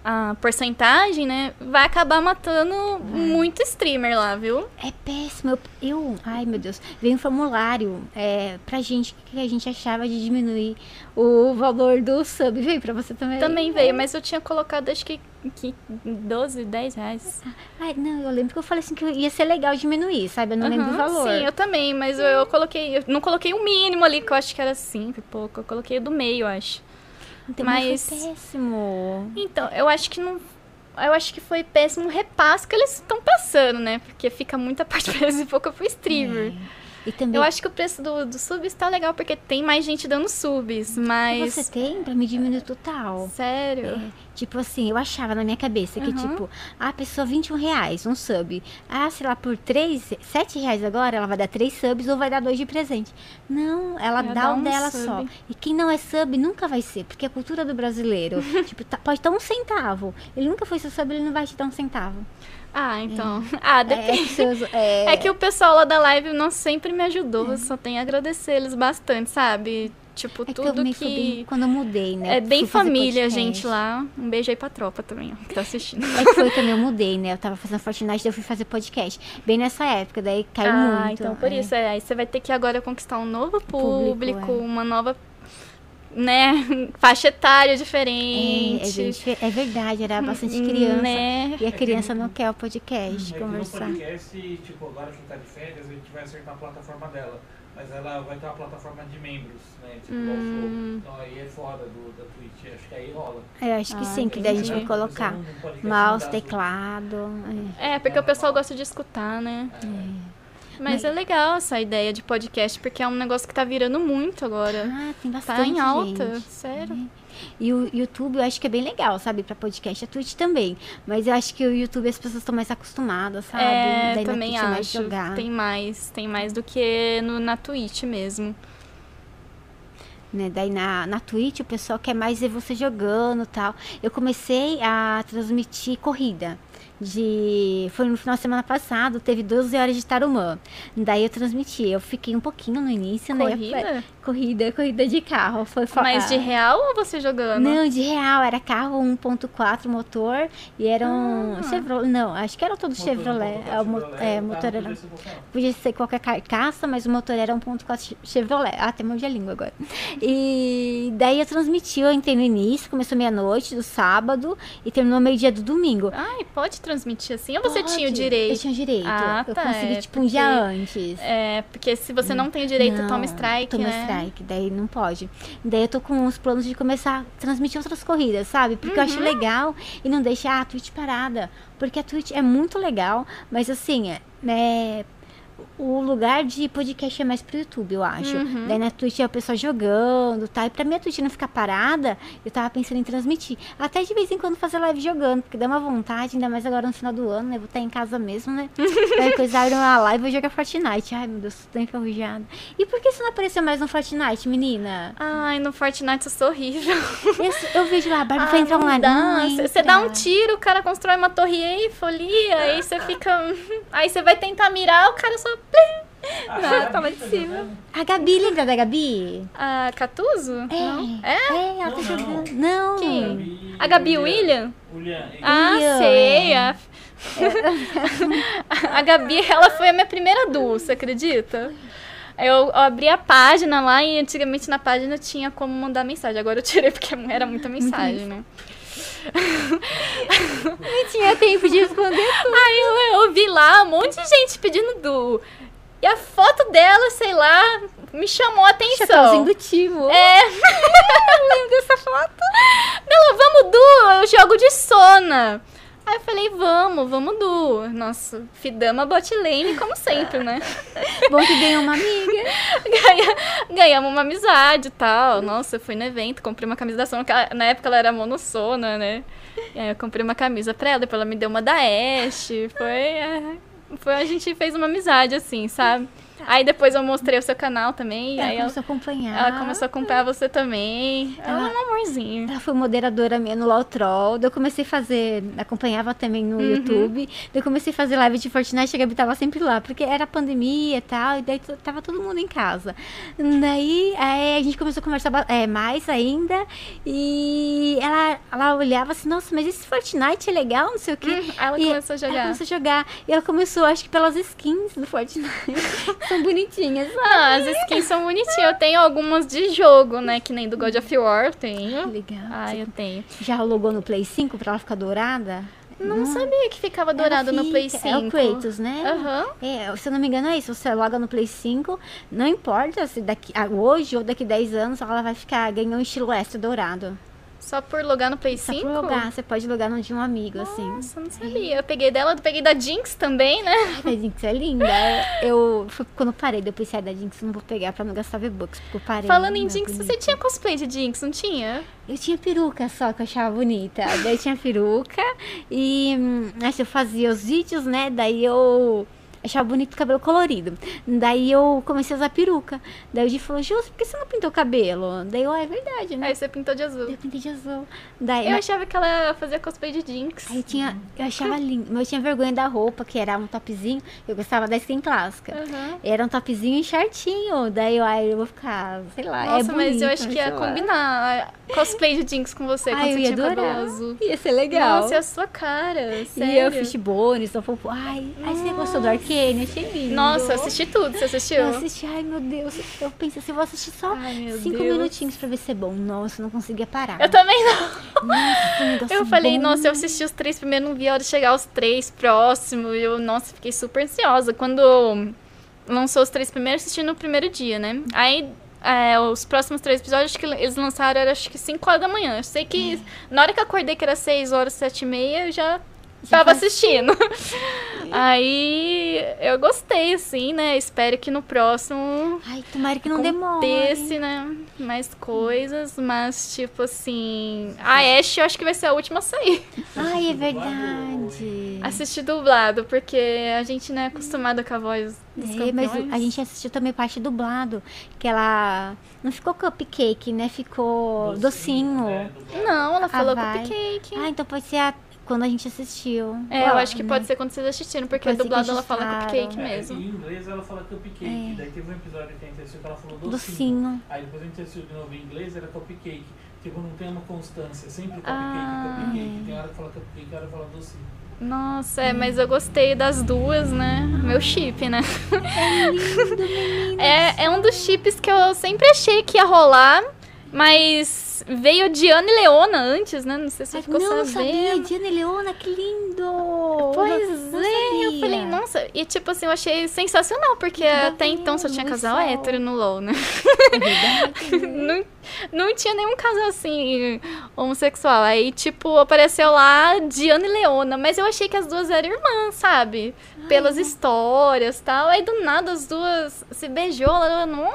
a porcentagem, né, vai acabar matando muito streamer lá, viu? É péssimo. Eu, eu- ai meu Deus, veio um formulário é, pra gente que a gente achava de diminuir o valor do sub. Veio pra você também? Também veio, mas eu tinha colocado, acho que, que 12, 10 reais. Ai, não, eu lembro que eu falei assim que ia ser legal diminuir, sabe? Eu não lembro o valor. Sim, eu também, mas eu, eu coloquei, eu não coloquei o mínimo ali, que eu acho que era 5 e pouco, eu coloquei o do meio, acho. Então, mas mas- foi péssimo. Então, eu acho que não. Eu acho que foi péssimo o repasse que eles estão passando, né? Porque fica muita parte pra eles e pouca pro streamer. E também Eu acho que o preço do, do sub está legal, porque tem mais gente dando subs, mas. você tem pra me diminuir total. Sério? É, tipo assim, eu achava na minha cabeça que, Aham. tipo, a pessoa 21 reais, um sub. Ah, sei lá, por 3, 7 reais agora, ela vai dar 3 subs ou vai dar 2 de presente. Não, ela dá um um dela sub. só. E quem não é sub nunca vai ser, porque é a cultura do brasileiro. tipo, tá- pode dar um centavo. Ele nunca foi seu sub, ele não vai te dar um centavo. Ah, então. Ah, É, depende. que seus- é, É que o pessoal lá da live não sempre me ajudou, eu só tenho a agradecer eles bastante, sabe? Tipo, é que tudo que. bem quando eu mudei, né? É bem família, podcast. gente, lá. Um beijo aí pra tropa também, ó, que tá assistindo. É que foi também eu mudei, né? Eu tava fazendo Fortnite, daí eu fui fazer podcast. Bem nessa época, daí caiu ah, muito. então por é. isso, é, aí você vai ter que agora conquistar um novo público, Público, é. uma nova, né, faixa etária É, diferente. é, gente, é verdade, era bastante criança. Né? E a É que criança não quer o podcast, É que no conversar. podcast, tipo, agora que tá de férias, a gente vai acertar a plataforma dela. Mas ela vai ter uma plataforma de membros, né? Tipo. Hum. Então aí é fora do, da Twitch. Acho que aí rola. Eu acho que Ah, sim, que daí a gente vai colocar podcast mouse, dá teclado. é. É, porque o pessoal gosta de escutar, né? Mas Mas- é legal essa ideia de podcast, porque é um negócio que tá virando muito agora. Ah, tem bastante Tá em alta, gente. sério. E o YouTube eu acho que é bem legal, sabe? Pra podcast. A Twitch também. Mas eu acho que o YouTube as pessoas estão mais acostumadas, sabe? É, daí na também Twitch é mais acho. jogar. Tem mais, tem mais do que no, na Twitch mesmo. né? Daí na, na Twitch o pessoal quer mais ver você jogando e tal. Eu comecei a transmitir corrida. De. Foi no final de semana passado, teve 12 horas de Tarumã. Daí eu transmiti. Eu fiquei um pouquinho no início, né? Eu falei- Corrida? corrida, corrida de carro. Foi fo- Mas de ah, real ou você jogando? Não, de real, era carro 1.4 motor e era um Ah. Chevrolet, não, acho que era todo Motor Chevrolet, 1.4 é, o mo- Chevrolet, é, o motor era, podia ser qualquer podia ser qualquer carcaça, mas o motor era 1.4 Chevrolet, ah, até mordi a língua agora. E daí eu transmiti, eu entrei no início, começou meia-noite do sábado e terminou meio-dia do domingo. Ai, pode transmitir assim? Ou você Pode. tinha o direito? Eu tinha direito. Ah, eu tá, consegui, é, tipo, um dia porque- antes. É, porque se você não tem o direito, Não, toma strike, toma né? strike, daí não pode. Daí eu tô com os planos de começar a transmitir outras corridas, sabe? Porque eu Uhum. acho legal e não deixar a Twitch parada. Porque a Twitch é muito legal, mas assim, é, é- o lugar de podcast é mais pro YouTube, eu acho. Uhum. Daí na Twitch é o pessoal jogando, tá? E pra minha Twitch não ficar parada, eu tava pensando em transmitir. Até de vez em quando fazer live jogando, porque dá uma vontade, ainda mais agora no final do ano, né? Vou estar em casa mesmo, né? Daí coisa abre uma live e vou jogar Fortnite. Ai, meu Deus, tô enferrujada. E por que você não apareceu mais no Fortnite, menina? Ai, no Fortnite eu sou horrível. Esse- eu vejo lá, a Barbie Ah, vai entrar online. dá. Você dá um tiro, o cara constrói uma torre Eiffel ali, aí você fica. Aí você vai tentar mirar, o cara só. Ah, Não, tava Gabi de tá cima. A Gabi, lembra da Gabi? A Catuso? É. Não? É? É, ela Não, tá não. jogando. Não. Quem? A Gabi William? William. Ah, William, sei. é. A... a Gabi, ela foi a minha primeira duo, você acredita? Eu, eu abri a página lá e antigamente na página tinha como mandar mensagem. Agora eu tirei porque era muita mensagem, né? Nem tinha tempo de responder tudo. Aí eu, eu vi lá um monte de gente pedindo duo. E a foto dela, sei lá, me chamou a atenção. Chapeuzinho do Timo. É. eu lembro dessa foto. Ela, vamos duo, eu jogo de Sona. Aí eu falei, vamos, vamos duo. Nossa, Fidama bot lane, como sempre, né? Bom que ganhou uma amiga. Ganha- Ganhamos uma amizade e tal. Nossa, eu fui no evento, comprei uma camisa da Sona. Na época ela era monossona, né? E aí eu comprei uma camisa pra ela, depois ela me deu uma da Ashe. Foi, é, foi. A gente fez uma amizade, assim, sabe? Aí depois eu mostrei o seu canal também. E Ela aí ela, começou a acompanhar. ela começou a acompanhar você também. Ela é um amorzinho. Ela foi moderadora minha no LOL Troll. Daí eu comecei a fazer. Acompanhava também no Uhum. YouTube. Daí eu comecei a fazer live de Fortnite. A Gabi tava sempre lá. Porque era pandemia e tal. E daí tava todo mundo em casa. Daí aí a gente começou a conversar é, mais ainda. E ela, ela olhava assim: Nossa, mas esse Fortnite é legal, não sei o quê. Hum, aí ela E começou a Ela jogar. começou a jogar. E ela começou, acho que pelas skins do Fortnite. São bonitinhas. Ah, as skins são bonitinhas. Eu tenho algumas de jogo, né? Que nem do God of War eu tenho. Legal. Ah, eu tenho. Já logou no Play 5 pra ela ficar dourada? Não sabia que ficava dourado Ela no Play fica- 5. É o Kratos, né? Aham. É, se eu não me engano é isso. Você loga no Play 5, não importa se daqui a- hoje ou daqui 10 anos ela vai ficar ganhando um estilo extra dourado. Só por logar no Play Só 5? por logar, você pode logar no de um amigo, assim. Nossa, não sabia. Eu peguei dela, eu peguei da Jinx também, né? Ai, a Jinx é linda. Eu, quando eu parei, depois saí da Jinx, eu não vou pegar pra não gastar V-Bucks, porque eu parei. Falando em não é Jinx, bonito. você tinha cosplay de Jinx, não tinha? Eu tinha peruca só que eu achava bonita. Daí eu tinha peruca e hum, acho que eu fazia os vídeos, né? Daí eu achava bonito o cabelo colorido. Daí eu comecei a usar peruca. Daí o Di falou, Jus, por que você não pintou o cabelo? Daí eu, "Ah, é verdade, né? Aí você pintou de Daí azul. eu pintei de azul. Daí, Eu achava que ela fazia cosplay de Jinx. aí eu tinha, eu achava lindo, mas eu tinha vergonha da roupa, que era um topzinho. Eu gostava da skin clássica. Aham. Era um topzinho e shortinho. Daí eu, ai, eu vou ficar, sei lá, é Nossa, mas eu bonito, acho que ia lá. combinar cosplay de Jinx com você Ai, quando eu você ia tinha adorar. azul. Ia ser legal. Nossa, é a sua cara, E sério. eu fishbones, eu fofo. Ai, ai, você gostou do Arcane? Achei lindo. Nossa, eu assisti tudo, você assistiu? Eu assisti, ai meu Deus. Eu pensei assim, eu vou assistir só Ai, cinco Deus. minutinhos pra ver se é bom. Nossa, eu não conseguia parar. Eu também não. Nossa, Eu falei, bom. nossa, eu assisti os três primeiros, não vi a hora de chegar aos três próximos. E eu, nossa, fiquei super ansiosa. Quando lançou os três primeiros, assisti no primeiro dia, né? Aí, é, os próximos três episódios, acho que eles lançaram, era acho que 5 horas da manhã. Eu sei que na hora que eu acordei, que era 6 horas, 7 e meia, eu Já tava assistindo. Aí, eu gostei, assim, né? Espero que no próximo Ai, tomara que não demore. acontece, né? Mais coisas, mas tipo assim. A Ash eu acho que vai ser a última a sair. Ai, é verdade. Assistir dublado, porque a gente não é acostumada com a voz dos É, mas a gente assistiu também parte dublado. Que ela não ficou cupcake, né? Ficou docinho. É, dublado. Não, ela falou cupcake. Ah, então pode ser a- quando a gente assistiu. É, eu Ó, acho que né? pode ser quando vocês assistiram, porque dublado ela fala cupcake É, mesmo. Em inglês ela fala cupcake. É. Daí teve um episódio que a gente assistiu que ela falou docinho. Docinho. Aí depois a gente assistiu de novo em inglês, era cupcake. Tipo, não tem uma constância. Sempre cupcake, Ah. cupcake. Tem hora que fala cupcake, hora que fala docinho. Nossa, é, mas eu gostei das duas, né? Meu chip, né? É lindo, menina. É, é um dos chips que eu sempre achei que ia rolar. Mas veio Diana e Leona antes, né? Não sei se você ficou não sabendo. sabia, Diana e Leona, que lindo! Pois Não- não é, eu sabia. falei, nossa, e tipo assim, eu achei sensacional, porque até então só tinha casal céu. hétero no LOL, né? É verdade. não, não tinha nenhum casal assim, homossexual. Aí, tipo, apareceu lá Diana e Leona, mas eu achei que as duas eram irmãs, sabe? Pelas histórias e tal. Aí do nada as duas se beijou. Ela, nossa!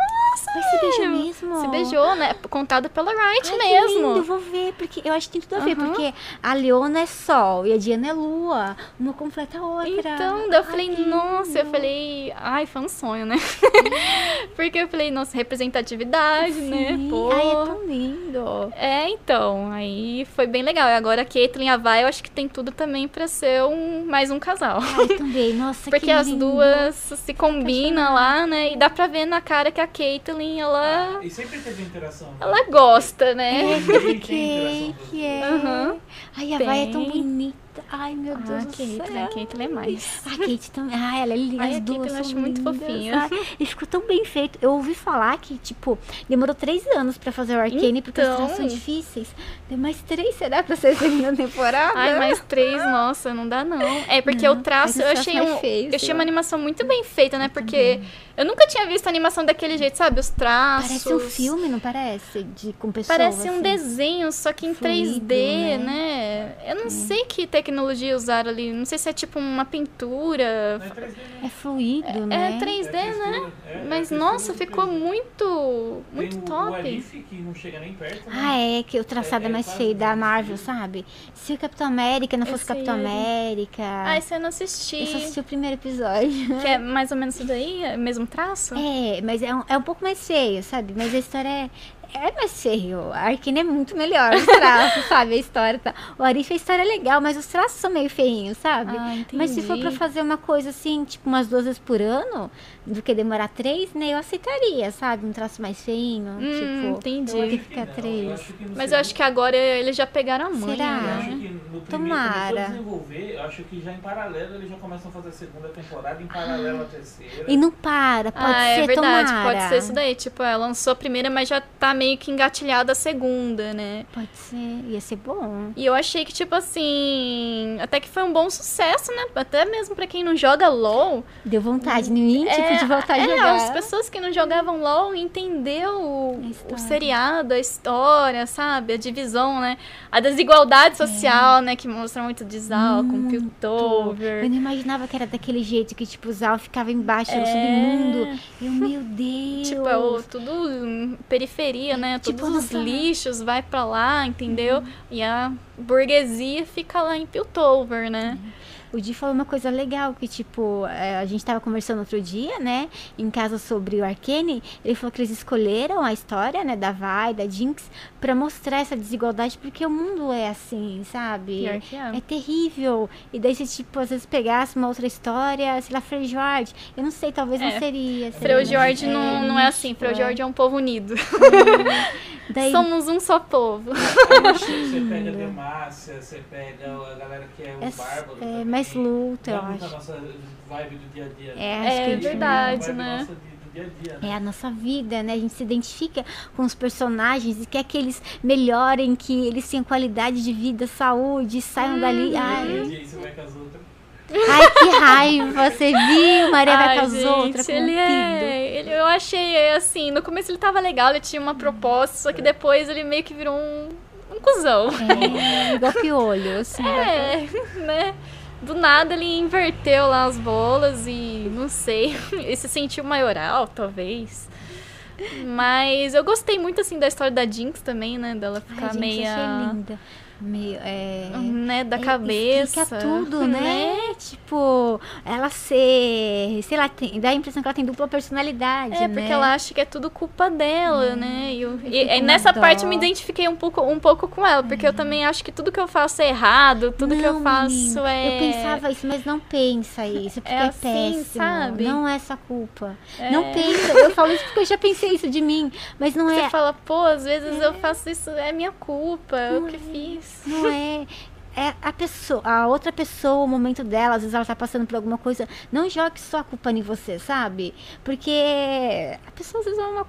Mas se beijou mesmo? Se beijou, né? Contado pela Wright Ai, mesmo. Que lindo, eu vou ver, porque eu acho que tem tudo a ver, Aham. porque a Leona é sol e a Diana é lua. Uma completa a outra. Então, daí eu Ai, falei, nossa, eu falei, ai, foi um sonho, né? Porque eu falei, nossa, representatividade, né? Sim. Pô. Ai, é tão lindo. É, então, aí foi bem legal. E agora a Caitlyn e a Vai, eu acho que tem tudo também pra ser um, mais um casal. Ai, também, nossa, Porque que as lindo. duas se combinam lá, né? E dá pra ver na cara que a Caitlyn, ela, E sempre teve interação. né? ela gosta, né? É, tem que, interação que é. Aham. Ai, a Vai é tão bonita. Ai, meu Ah, Deus a do Caitlyn, céu. a Caitlyn é mais. A Kate também. Ah, ela é linda. Ai, As duas Caitlyn eu acho muito fofinha. E ficou tão bem feito. Eu ouvi falar que, tipo, demorou três anos pra fazer o Arcane, porque os Então. traços são difíceis. Tem mais três, será, pra ser a segunda temporada? Ai, mais três, nossa, não dá não. É porque Não, o traço, mas eu achei um, eu achei eu uma animação muito bem feita, né? Porque eu nunca tinha visto a animação daquele jeito, sabe? Os traços. Parece um filme, não parece? De, com pessoas. Parece um assim. desenho, só que em Fluido, 3D, né? né? Eu não sei que tecnologia usaram ali. Não sei se é tipo uma pintura. É 3D, né? É fluido, né? É 3D, É né? é- é Mas nossa, ficou 3D. muito, Tem muito o- O top. Alif, que não chega nem perto. né? Ah, é, que o traçado é, É- é mais feio da mesmo Marvel, sabe? Se o Capitão América não fosse Esse Capitão. América. Ah, esse eu não assisti. eu só assisti o primeiro episódio. Que é mais ou menos isso daí? É traço? É, mas é um, é um pouco mais feio, sabe? Mas a história é, é mais feio. A Arkane é muito melhor, os traços, sabe? A história tá. O Arif, a história é legal, mas os traços são meio feinhos, sabe? Ah, mas se for pra fazer uma coisa assim, tipo umas duas vezes por ano, do que demorar três, né? Eu aceitaria, sabe? Um traço mais feinho, Hum, tipo. entendi. Que não, três. eu acho que Mas eu acho que agora eles já pegaram a mãe, Será? Eu acho né? que no primeiro Tomara. desenvolver, eu acho que já em paralelo eles já começam a fazer a segunda temporada, em paralelo a terceira. E não para, pode ah, ser, é verdade, tomara. pode ser isso daí. Tipo, ela lançou a primeira, mas já tá meio que engatilhada a segunda, né? Pode ser, ia ser bom. E eu achei que, tipo assim, até que foi um bom sucesso, né? Até mesmo pra quem não joga LOL. Deu vontade em mim, tipo, de voltar a é, jogar. as pessoas que não jogavam LOL entendeu o, A seriado, a história, sabe? A divisão, né? A desigualdade social, né? Que mostra muito de Zal com. Piltover. Eu não imaginava que era daquele jeito que, tipo, o Zal ficava embaixo, É. submundo. Eu, meu Deus. Tipo, é o, tudo hum, periferia, né? Tipo, Todos os nossa- lixos vai pra lá, entendeu? E a burguesia fica lá em Piltover, né? O Di falou uma coisa legal, que, tipo, é, a gente tava conversando outro dia, né, em casa sobre o Arcane, ele falou que eles escolheram a história, né, da Vi, da Jinx, pra mostrar essa desigualdade, porque o mundo é assim, sabe? Pior que é. É terrível. E daí, se, tipo, às vezes pegasse uma outra história, sei lá, Frei George, eu não sei, talvez É. não seria. Freu mais- George não, não é assim, místico, Freu é. George é um povo unido. Daí, Somos um só povo. Você pega a Demacia, você pega a galera que é o é, Bárbaro. é. Mais luta, eu é acho. nossa vibe do dia a dia. É, né? acho que É a gente- verdade, vibe né? dia a dia, né? É a nossa vida, né? A gente se identifica com os personagens e quer que eles melhorem, que eles tenham qualidade de vida, saúde, saiam dali. Dia a Ai, dia, você vai com as outras. ai, que raiva! Você viu? Maria vai Ai, com as gente, outras, ele é. Ele, eu achei assim, no começo ele tava legal, ele tinha uma proposta, só que depois ele meio que virou um, um cuzão. É, igual piolho, assim. É, né? Do nada ele inverteu lá as bolas e não sei, ele se sentiu maioral, talvez. Mas eu gostei muito assim da história da Jinx também, né? Dela Ai, ficar gente, meia. achei linda. Meio, é... Né, da É, cabeça. Explica tudo, né? Tipo, ela ser, sei lá, tem, dá a impressão que ela tem dupla personalidade, É, né? porque ela acha que é tudo culpa dela, né? E, eu- e- e nessa dó. parte eu me identifiquei um pouco, um pouco com ela, porque eu também acho que tudo que eu faço é errado, tudo que eu Não, faço menino, é. Eu pensava isso, mas não pensa isso, porque É é, assim, péssimo. sabe? Não é essa culpa. É. Não pensa. Eu falo isso porque eu já pensei isso de mim, mas não Você é. fala, pô, às vezes eu faço isso, é minha culpa, eu que fiz. Não é. É a pessoa, a outra pessoa, o momento dela, às vezes ela tá passando por alguma coisa, não jogue só a culpa em você, sabe? Porque a pessoa às vezes é uma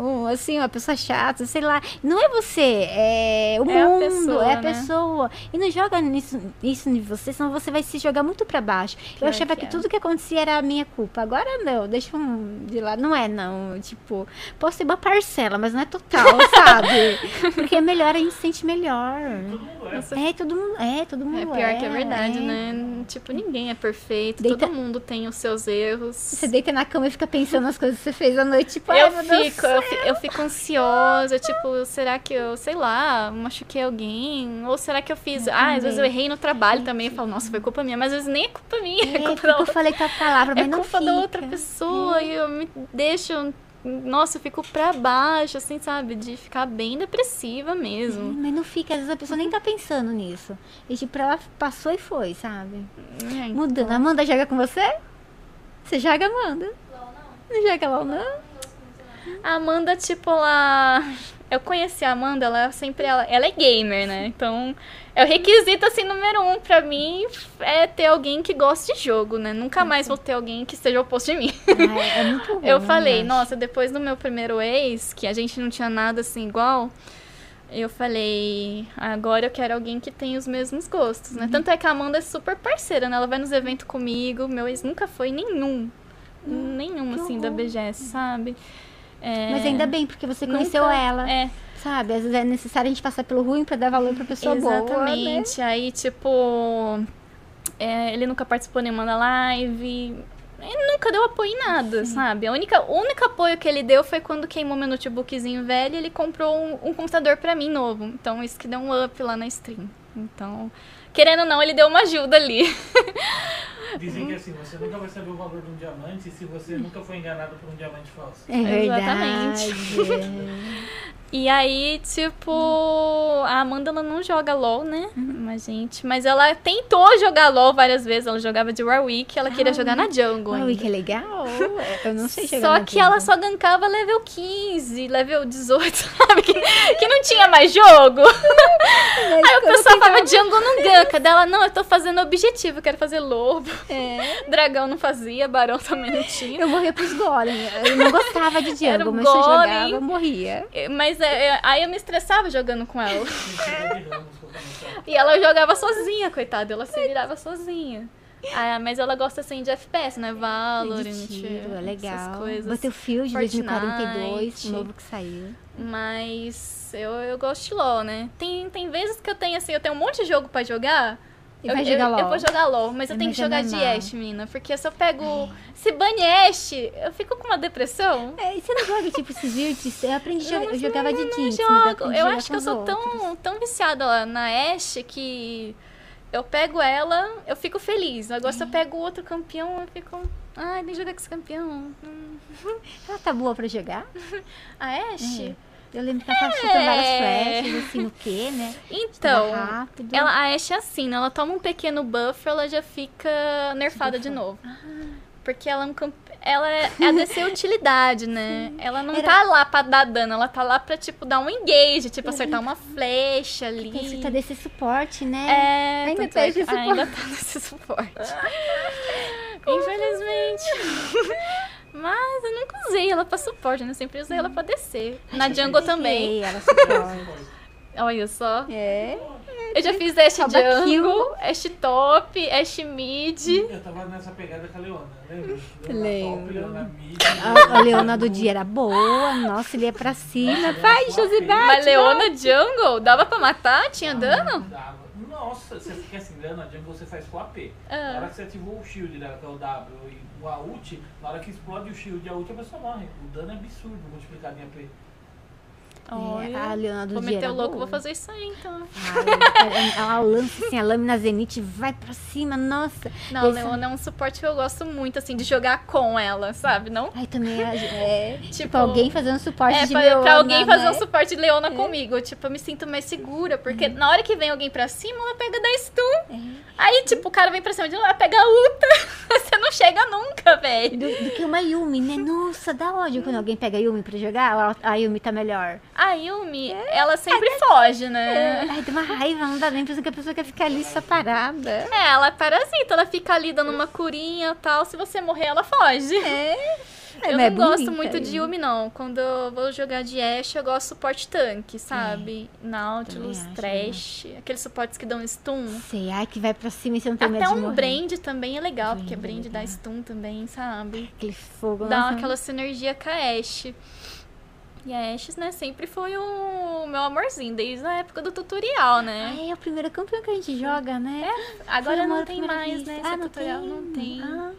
um, assim, uma pessoa chata, sei lá, não é você, é o É a mundo, pessoa, é a né? pessoa. E não joga nisso, isso em você, senão você vai se jogar muito pra baixo. Eu achava que que, é. tudo que acontecia era a minha culpa. Agora não, deixa um de lado. Não é, não. Tipo, posso ser uma parcela, mas não é total, sabe? Porque é melhor, a gente se sente melhor. Todo mundo é. É, todo mundo é, todo É mundo pior que é verdade, é. né? Tipo, ninguém é perfeito, Deita- todo mundo tem os seus erros. Você deita na cama e fica pensando nas coisas que você fez à noite, tipo, Eu fico, eu, eu fico ansiosa, tipo, será que eu, sei lá, machuquei alguém? Ou será que eu fiz. ah, às vezes eu errei no trabalho também. Eu falo, nossa, foi culpa minha, mas às vezes nem é culpa minha, é, É, culpa da eu outra. falei com a palavra, mas É não culpa da outra pessoa e eu me deixo. Nossa, eu fico pra baixo, assim, sabe? De ficar bem depressiva mesmo. Mas não fica, às vezes a pessoa nem tá pensando nisso. E tipo, ela passou e foi, sabe? É, Mudando. A Amanda joga com você? Você joga, Amanda? Não joga LOL, não? A Amanda, tipo, ela. Eu conheci a Amanda, ela sempre. Ela, ela é gamer, né? Então, é o requisito, assim, número um pra mim é ter alguém que goste de jogo, né? Nunca mais vou ter alguém que seja o oposto de mim. Ah, é, muito ruim, Eu falei, acho. nossa, depois do meu primeiro ex, que a gente não tinha nada assim igual, eu falei, agora eu quero alguém que tenha os mesmos gostos, Uhum. né? Tanto é que a Amanda é super parceira, né? Ela vai nos eventos comigo, meu ex nunca foi nenhum. nenhum, Hum, que assim, da horror. BGS, sabe? É, Mas ainda bem, porque você nunca- conheceu ela. É, Sabe? Às vezes é necessário a gente passar pelo ruim pra dar valor pra pessoa boa. né? Exatamente. Aí, tipo, é, ele nunca participou nenhuma da live. Ele nunca deu apoio em nada, sabe? A única, o único apoio que ele deu foi quando queimou meu notebookzinho velho e ele comprou um, um computador pra mim novo. Então, isso que deu um up lá na stream. Então, querendo ou não, ele deu uma ajuda ali. Dizem que assim, você nunca vai saber o valor de um diamante se você nunca foi enganado por um diamante falso. É verdade. Exatamente. E aí, tipo, a Amanda ela não joga LOL, né? Mas, gente, mas ela tentou jogar LOL várias vezes. Ela jogava de Warwick, ela queria jogar na Jungle. Uau, ainda. que legal. Eu não sei jogar Só na que ela só gankava level 15, level 18, sabe? Que, que não tinha mais jogo. Aí o pessoal falava, Jungle não ganka. Dela, não, eu tô fazendo objetivo, eu quero fazer lobo. É. Dragão não fazia, barão também não tinha. Eu morria pros golem. Eu não gostava de Era jungle, o mas se eu golem. jogava, eu morria. Mas é, é, aí eu me estressava jogando com ela. De. E ela jogava sozinha, coitada. Ela se virava sozinha. Ah, mas ela gosta assim de FPS, né? Valorant. de tiro, é legal. Essas coisas. Battlefield Fortnite. 2042, o novo que saiu. Mas eu, eu gosto de LOL, né? Tem, tem vezes que eu tenho assim, eu tenho um monte de jogo pra jogar. E eu, vai eu- jogar eu, LOL. vou jogar LOL, mas eu É, tenho que é jogar de. Ashe, menina. Porque se eu pego. Se bane Ashe, eu fico com uma depressão. É, e você não joga tipo Sivir? Eu aprendi a jogar, eu jogava de Jinx, eu jogo. Eu acho que eu sou outros. tão, tão viciada lá na Ashe que eu pego ela, eu fico feliz. Agora se eu pego outro campeão, eu fico. Ai, nem jogar com esse campeão. Ela tá boa pra jogar? A Ashe? Eu lembro que ela tava chutando várias É. flechas, assim, no quê, né? Então, ela, a Ashe é assim, né? Ela toma um pequeno buff, ela já fica nerfada de novo. Porque ela é um camp... Ela é é a DC utilidade, né? Ela não Era- tá lá pra dar dano, ela tá lá pra, tipo, dar um engage, tipo, acertar uma flecha ali. Tem que tá desse suporte, né? É, Ainda tá esse suporte. ainda tá nesse suporte. Infelizmente. Mas eu nunca usei ela pra suporte, né? Eu sempre usei ela pra descer. Na jungle também. Ela suporte. Olha só. é. Eu já fiz Ash Jungle, Ash Top, Ash Mid. Eu tava nessa pegada com a Leona, lembra? Leona. Top, Leona Mid. A, a Leona do dia era boa. Nossa, ele ia pra cima. Vai, Josibate. Mas Leona Jungle, dava pra matar? Tinha dano? Dava. Nossa, você fica assim, dano a jungle você faz com AP. Ah. Na hora que você ativou o shield dela, que é o W, e o a ult, na hora que explode o shield e a ult, a pessoa morre. O dano é absurdo multiplicado em AP. É, a Olha. Leona do Vou meter o louco, vou fazer isso aí então. Ela lança assim, a lâmina zenite vai pra cima, nossa. Não, Esse- Leona é um suporte que eu gosto muito, assim, de jogar com ela, sabe? Não Ai, também é, é tipo, Tipo, alguém fazendo suporte É, de pra, Leona, pra alguém fazer né? um suporte de Leona comigo. Tipo, eu me sinto mais segura. Porque na hora que vem alguém pra cima, ela pega da stun. Aí, tipo, o cara vem pra cima de ela, pega a ulta. Você não chega nunca, velho. Do, do que uma Yumi, né? Nossa, dá ódio quando alguém pega a Yumi pra jogar. A Yumi tá melhor. A Yumi, ela sempre foge, né? Ai, dá uma raiva, não dá nem pra que a pessoa quer ficar ali só parada. É, ela é parasita, ela fica ali dando uma curinha e tal. Se você morrer, ela foge. É. Eu mas não é gosto muito de Yumi, não. Quando eu vou jogar de Ashe, eu gosto suporte tanque, sabe? Nautilus, Trash, aqueles suportes que dão stun. Sei, ai, que vai pra cima e você não tem Até um. Brand também é legal, porque Brand é dá stun também, sabe? Aquele fogo. Dá aquela sinergia com a Ashe. E a Ashe, né, sempre foi o meu amorzinho, desde a época do tutorial, né? Ai, é o primeiro campeão que a gente joga, né? Agora Foi amor não tem primeira mais, vista. né? Ah, Esse não tutorial tem? não tem. Ah,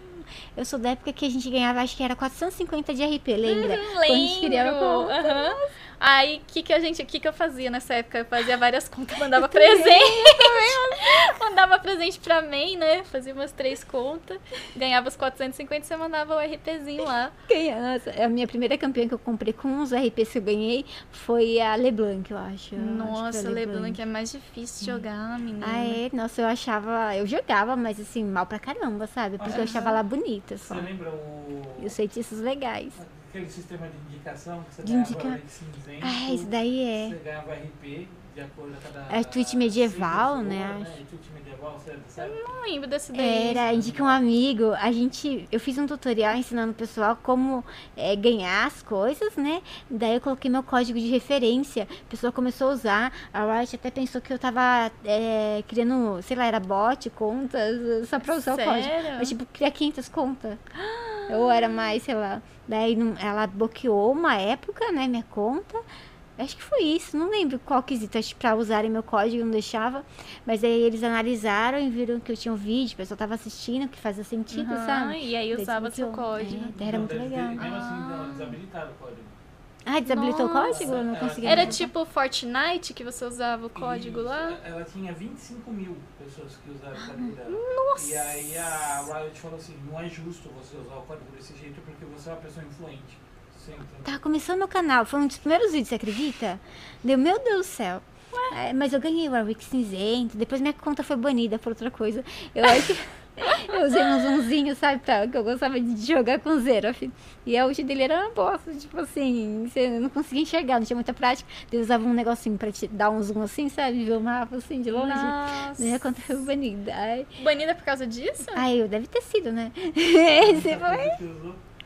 eu sou da época que a gente ganhava, acho que era 450 de RP, lembra? Uhum, Quando a gente criava lembro. conta. Aí, o que, que a gente, o que, que eu fazia nessa época? Eu fazia várias contas, mandava presente. mandava presente pra main, né? Fazia umas três contas, ganhava os 450 e você mandava o RPzinho lá. Quem- Nossa, a minha primeira campeã que eu comprei com os RPs que eu ganhei foi a LeBlanc, eu acho. Eu acho Nossa, foi a LeBlanc é mais difícil de jogar, menina. Ah, é? Nossa, eu achava. Eu jogava, mas assim, mal pra caramba, sabe? Porque eu achava ela bonita só. Você lembra o. E os feitiços legais. Aquele sistema de indicação que você De ganhava indica- cinzento. Ah, isso daí é. Você ganhava RP cada. É tweet medieval, né. Tweet medieval, você sabe? Não lembro desse daí. Era, indica um amigo. A gente. Eu fiz um tutorial ensinando o pessoal como é, ganhar as coisas, né? Daí eu coloquei meu código de referência. A pessoa começou a usar. A Riot até pensou que eu tava é, criando, sei lá, era bot, contas, só pra usar o código. Sério? Mas, tipo, criar 500 contas. Ou era mais, sei lá. Daí ela bloqueou uma época, né, minha conta. Acho que foi isso, não lembro qual quesito, acho que pra usarem meu código não deixava. Mas aí eles analisaram e viram que eu tinha um vídeo, a pessoa tava assistindo, que fazia sentido, Aham, sabe? E aí usava seu código. É, daí era muito Então, ter- legal. Mesmo assim, Ah. não, desabilitaram o código. Ah, desabilitou o Nossa. código? Eu não consegui. Era tipo Fortnite que você usava o código Isso, lá? Ela tinha 25 mil pessoas que usaram o código dela. Nossa! E aí a Riot falou assim: não é justo você usar o código desse jeito porque você é uma pessoa influente. Entendeu? Tava começando meu canal, foi um dos primeiros vídeos, você acredita? Deu, meu Deus do céu. É, mas eu ganhei o Warwick cinzento, depois minha conta foi banida por outra coisa. Eu acho que eu usei um zoomzinho, sabe, pra, que eu gostava de jogar com Xerath. E a ult dele era uma bosta, tipo assim, você não conseguia enxergar, não tinha muita prática. Eu usava um negocinho pra te dar um zoom assim, sabe, ver o mapa assim de longe. Nossa. Minha conta foi banida. Ai, Banida por causa disso? ai eu deve ter sido, né? Esse foi...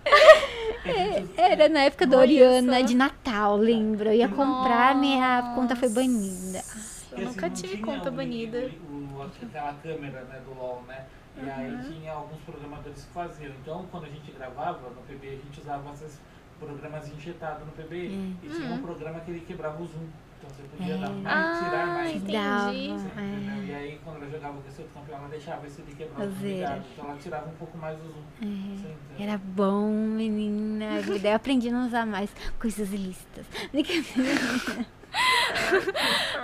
Era na época da Oriana, de Natal, lembro. Eu ia comprar, minha conta foi Nossa. banida. Eu nunca tive conta banida. o- aquela câmera né, do LOL, né? E aí tinha alguns programadores que faziam. Então, quando a gente gravava no PB, a gente usava esses programas injetados no PB. E tinha um programa que ele quebrava o zoom. Então você podia É. dar mais, Ah, tirar mais. entendi. Dava, Você é. E aí, quando ela jogava com esse outro campeão, ela deixava esse de quebrar o ligado. Então ela tirava um pouco mais do zoom. Entendeu? Era bom, menina. Daí eu aprendi a não usar mais coisas ilícitas.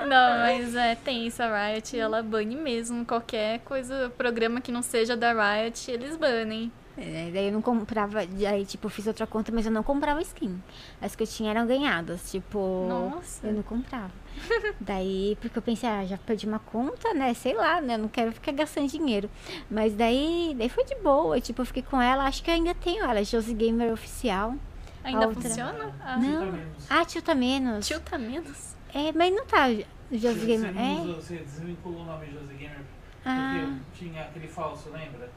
Não, mas é, tem isso, a Riot, ela bane mesmo. Qualquer coisa, programa que não seja da Riot, eles banem. É, daí eu não comprava. Aí, tipo, eu fiz outra conta, mas eu não comprava skin. As que eu tinha eram ganhadas. Tipo, Nossa. eu não comprava. daí, porque eu pensei, ah, já perdi uma conta, né? Sei lá, né? Eu não quero ficar gastando dinheiro. Mas daí, daí foi de boa. Tipo, eu fiquei com ela, acho que eu ainda tenho ela, Josie Gamer Oficial. Ainda outra. funciona? Ah, Não. Tilta menos. Ah, tilta menos. Tilta menos? É, mas não tá Josie Você, Gamer. não É? usou- você desvinculou o nome Josie Gamer Ah. porque tinha aquele falso, lembra?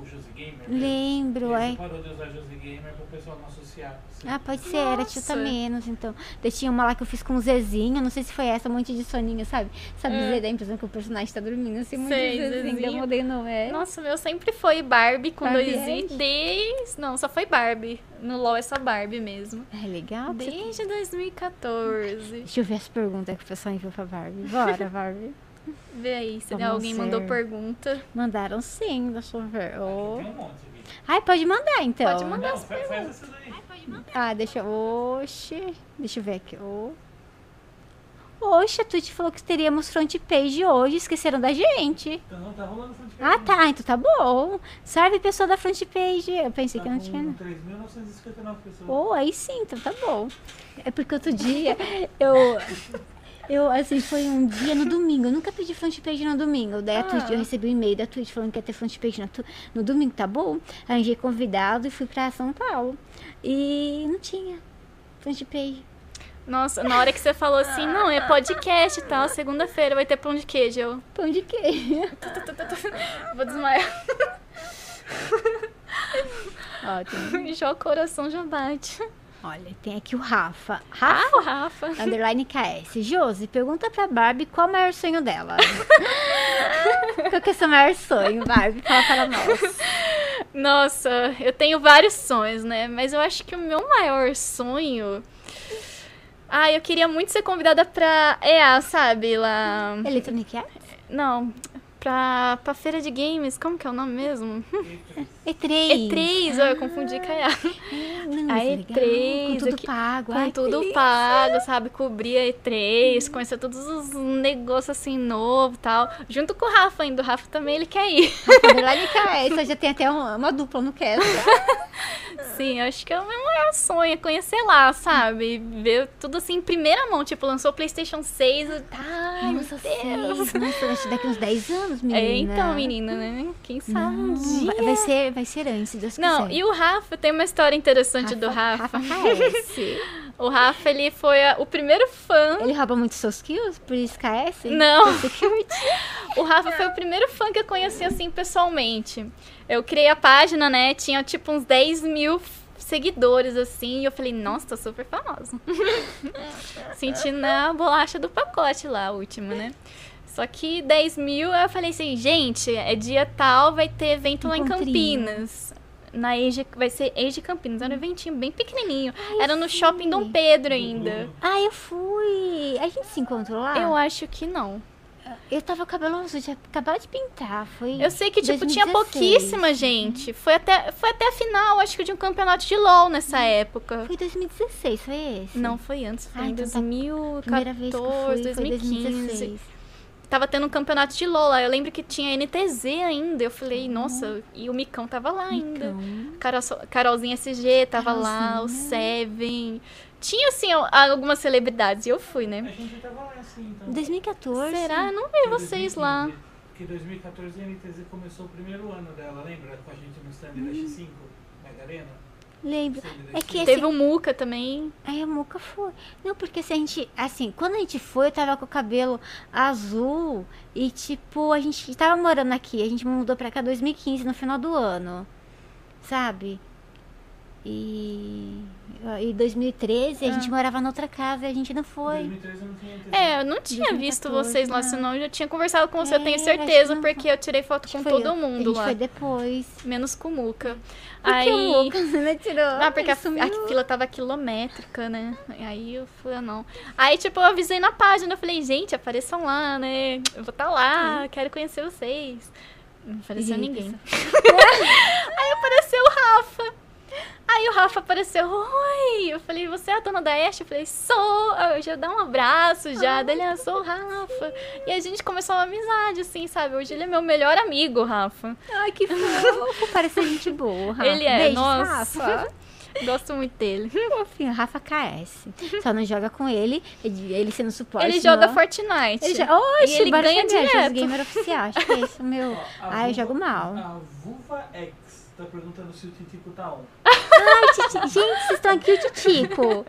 O Josie Gamer. Lembro, E aí é. Parou de usar Josie Gamer pro pessoal não associar. Você- Ah, pode ser, era tilta menos, então. Daí tinha uma lá que eu fiz com um Zezinho, não sei se foi essa, um monte de soninho, sabe? Sabe, É. Zé, dá a impressão que o personagem tá dormindo, assim, um monte Sei, de Zezinho, daí eu Zezinho. mudei o nome, é. Nossa, o meu sempre foi Barbie com Barbie dois i. Desde. Não, só foi Barbie. No LOL é só Barbie mesmo. É legal. você- Desde 2014. Deixa eu ver as perguntas que o pessoal enviou pra Barbie. Bora, Barbie. Vê aí se Vamos alguém mandou ver. pergunta. Mandaram sim, deixa eu ver. Oh. Tem um monte aqui. Ai, pode mandar então. Pode mandar. Não, as faz, faz essa daí. Ah, deixa eu. Oxe. Deixa eu ver aqui. Oh. Oxe, a Twitch falou que teríamos front page hoje, esqueceram da gente. Então, tá rolando front page. Ah, tá, então tá bom. Salve pessoa da front page. Eu pensei Tá que não tinha. não. 3.959 pessoas. Oh, aí sim, então tá bom. É porque outro dia eu. Eu, assim, foi um dia no domingo. Eu nunca pedi front page no domingo. Daí a Ah. Twitch, eu recebi um e-mail da Twitch falando que ia ter front page no, no domingo, tá bom? Arranjei convidado e fui pra São Paulo. E não tinha front page. Nossa, na hora que você falou assim, não, é podcast e tal, segunda-feira vai ter pão de queijo. Eu Pão de queijo. vou desmaiar. Ótimo. Já o coração já bate. Olha, tem aqui o Rafa. Ah, Rafa, o Rafa. underline KS. Josi, pergunta pra Barbie qual é o maior sonho dela. qual que é o seu maior sonho, Barbie? Fala para nós. Nossa, eu tenho vários sonhos, né? Mas eu acho que o meu maior sonho. Ah, eu queria muito ser convidada pra EA, sabe? Lá. Electronic Arts? Não, pra, pra feira de games. Como que é o nome mesmo? E3. E3, ó, eu confundi com a. Não, A isso é legal. E3, Com tudo aqui- pago. Com Ai, que tudo delícia. pago, sabe? Cobrir a E3, conhecer todos os negócios assim novo e tal. Junto com o Rafa ainda. O Rafa também ele quer ir. Underline KS. Já tem até uma, uma dupla no cast. Sim, acho que é o meu maior sonho, é conhecer lá, sabe? Ver tudo assim em primeira mão. Tipo, lançou o PlayStation 6. eu- Ai, Nossa, Deus. seis. Nossa, acho que daqui uns 10 anos, menina. É, então, menina, né? Quem sabe um Não, vai, vai ser, vai ser antes, Deus Não, quiser. e o Rafa, tem uma história interessante do Rafa. Rafa KS. O Rafa, ele foi a- o primeiro fã. Ele rouba muito seus kills, por isso KS? Não. Security. O Rafa foi o primeiro fã que eu conheci assim pessoalmente. Eu criei a página, né? Tinha tipo uns 10 mil seguidores, assim, e eu falei, nossa, tô super famosa. Sentindo a bolacha do pacote lá, a última, né? Só que 10 mil, eu falei assim, gente, é dia tal, vai ter evento lá em. Campinas. Na Age, vai ser Age Campinas, era um eventinho bem pequenininho. Era no sim. shopping Dom Pedro ainda. Ah, eu fui. A gente se encontrou lá? Eu acho que não. Eu tava cabeloso, já acabava de pintar. Foi. Eu sei que, tipo, tinha 2016. pouquíssima gente. Foi até, foi até a final, acho que, de um campeonato de LOL nessa época. Foi 2016, foi esse? Não, foi antes, foi Ah, em então tá. 2014, Primeira vez que eu fui, foi 2015. 2016. Tava tendo um campeonato de LOL lá. Eu lembro que tinha NTZ ainda. Eu falei, nossa, e o Micão tava lá ainda. Carol, Carolzinha SG tava lá, o Seven. Tinha, assim, al- algumas celebridades. E eu fui, A né? gente tava lá assim, então. 2014. Será? Eu não vi vocês lá. Porque 2014 a NTZ começou o primeiro ano dela, lembra? Com a gente no stand da X5, Mega Arena. Lembro. É que X5. esse- Teve o Muca também. Aí a Muca foi. Não, porque se a gente. Assim, quando a gente foi, eu tava com o cabelo azul. E, tipo, a gente tava morando aqui. A gente mudou pra cá em 2015, no final do ano. Sabe? E. Em 2013, a gente morava noutra casa e a gente não Em foi. 2013 eu não tinha. É, eu não tinha visto 2014, vocês lá, não. senão eu já tinha conversado com você, eu tenho É, certeza, porque eu tirei foto com Foi- todo mundo a gente lá. foi depois. Menos com o Muca. Por que Aí. o Muca não tirou? Ah, porque a, a fila tava quilométrica, né? Aí eu falei, ah, não. Aí, tipo, eu avisei na página, eu falei, gente, apareçam lá, né? Eu vou estar lá, quero conhecer vocês. Não apareceu aí, ninguém. Aí apareceu o Rafa. Aí o Rafa apareceu, oi! Eu falei, você é a dona da Ash? Eu falei, sou! Aí eu já dá um abraço já, dele, ah, sou o Rafa. E a gente começou uma amizade, assim, sabe? Hoje ele é meu melhor amigo, o Rafa. Ai, que fofo. Parece gente boa. Rafa. Ele é, Beijos, nossa. Rafa. Gosto muito dele. Fofinho, Rafa KS. Só não joga com ele, ele sendo suporte. Ele joga não. Fortnite. Ele joga. Oxe, E ele ganha direto. Os gamer oficial. Acho que é isso, meu. Ó, a Ah, eu jogo mal. A Vulva X tá perguntando se o Titico tá on. Ai, Titi- Gente, vocês estão aqui o Titico.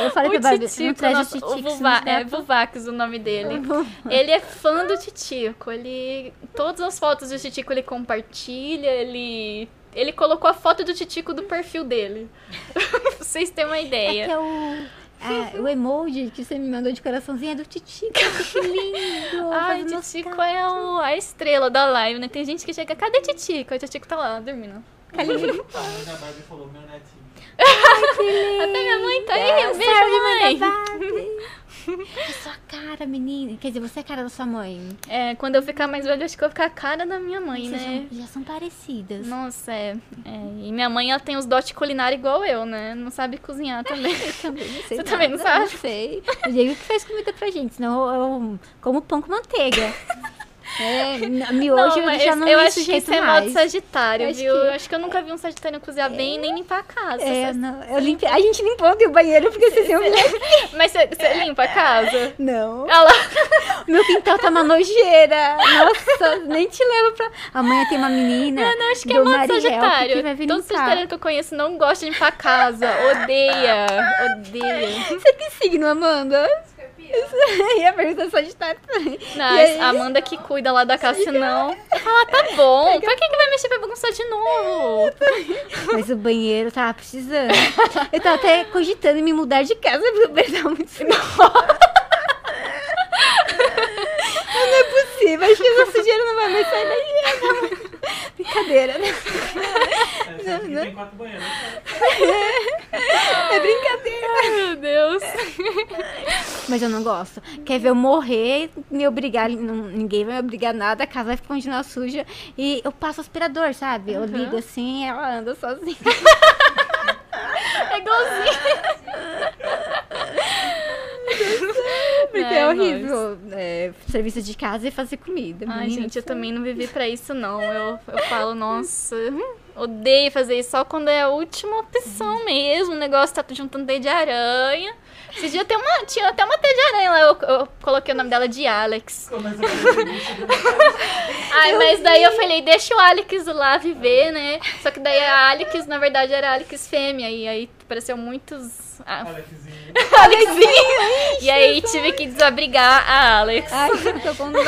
Eu falei pra O Barbie, não Titico, traz nossa, o Titico. o Vuva, é vai- Vuvax o nome dele. Ele é fã do Titico. Ele. Todas as fotos do Titico ele compartilha, ele. Ele colocou a foto do Titico do perfil dele. pra vocês terem uma É que ideia. é o, é, o emoji que você me mandou de coraçãozinho é do Titico. Que lindo. Ai, o Titico é o- a estrela da live, né? Tem gente que chega, cadê Titico? O Titico tá lá, dormindo. Barbie falou, meu netinho. Até minha mãe tá aí, um beijo, mãe. É sua cara, menina. Quer dizer, você é a cara da sua mãe. É, quando eu ficar mais velha, acho que eu vou ficar a cara da minha mãe, Vocês né? já, já são parecidas. Nossa, é, é. E minha mãe, ela tem os dotes culinários igual eu, né? Não sabe cozinhar também. Eu também não sei Você também não nada, sabe? Não sei. O Diego que faz comida pra gente, senão eu como pão com manteiga. É, miojo eu mas já não eu me acho que isso é modo sagitário, Acho viu? que- Eu acho que eu nunca vi um sagitário cozinhar bem nem limpar a casa. É, não, eu limpe... A gente limpou o banheiro porque você viu Mas você, limpa a casa? Não. Olha lá. Meu quintal tá uma nojeira. Nossa, nem te levo pra. Amanhã tem uma menina. Eu não acho que é modo Mariel sagitário. Todo sagitariano que eu conheço não gosta de limpar a casa. Odeia. Odeia. Você que signo, Amanda? Escorpião. Ia perguntar Sagitário também. Não, E aí? a Amanda que cuida lá da casa, senão. Eu falo, ah, tá bom. Pra que, que vai mexer pra bagunçar de novo? Mas o banheiro tava precisando. Eu tava até cogitando em me mudar de casa porque o banheiro tava muito sujo. Não é possível, acho que essa sujeira não vai mais sair daí. Brincadeira, né? É, esse aqui tem quatro banheiros. É brincadeira. Ai, meu Deus. Mas eu não gosto. Quer ver eu morrer, me obrigar, não- ninguém vai me obrigar a nada, a casa vai continuar suja. E eu passo aspirador, sabe? Eu ligo assim e ela anda sozinha. É igualzinho. Porque Ai, é horrível é, serviço de casa e fazer comida. Ai, Menina gente, eu céu. também não vivi pra isso, não. Eu, eu falo, nossa, odeio fazer isso só quando é a última opção mesmo. O negócio tá juntando teia de aranha. Esse dia tem uma, tinha até uma teia de aranha lá, eu, eu coloquei o nome dela de Alex. Do Ai, mas daí eu falei, deixa o Alex lá viver, né? Só que daí a Alex, na verdade, era a Alex fêmea. E aí apareceu muitos. Ah, Alexzinho. Alexzinho. E aí tive que desabrigar a Alex. Ai, eu tô com dó.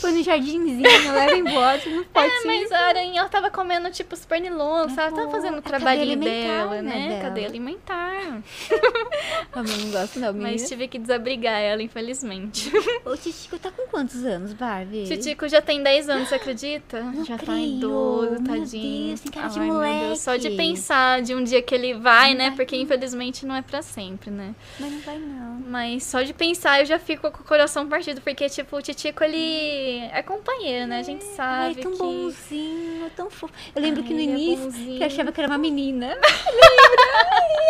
Foi no jardinzinho, leva embora, não pode É, mas a aranha ela tava comendo tipo os pernilongos, ela tava fazendo o É trabalhinho cadeia alimentar, dela, né, né? dela. Cadeia alimentar. Eu não gosto não, menina. Mas tive que desabrigar ela, infelizmente. O Titico tá com quantos anos, Barbie? Titico já tem 10 anos, você acredita? Não já tá creio. idoso, Meu tadinho. Deus, tem cara de Ai, meu moleque. Deus, só de pensar de um dia que ele vai, né? vai Porque não. Infelizmente não é pra sempre, né? Mas não vai não. Mas só de pensar eu já fico com o coração partido, porque, tipo, o Titico, ele é companheiro, né? A gente Ai, sabe é tão que... bonzinho, tão fofo. Eu lembro Ai, que no ele é início, bonzinho. que eu achava que era uma menina.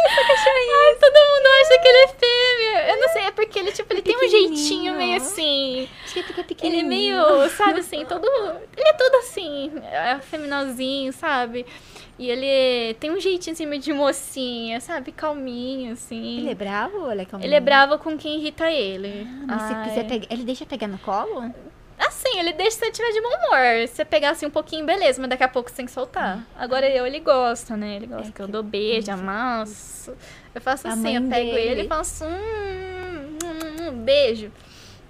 Ai, todo mundo acha que ele é fêmea. Eu não sei, é porque ele, tipo, ele tem um pequenininho. jeitinho meio assim. Acho que é porque é Ele é pequenininho. meio, sabe assim, todo. Ele é todo assim, é feminalzinho, sabe? E ele tem um jeitinho assim, meio de mocinha, sabe? Calminho, assim. Ele é bravo ou ele é calminho? Ele é bravo com quem irrita ele. Mas se Ai. quiser pegar... Ele deixa pegar no colo? Assim, ele deixa você tiver de bom humor. Se você pegar assim um pouquinho, beleza, mas daqui a pouco você tem que soltar. Agora eu, ele gosta, né? Ele gosta É que eu que- dou beijo, amasso. Eu faço A assim, eu pego dele. ele e faço hum, hum, hum, beijo.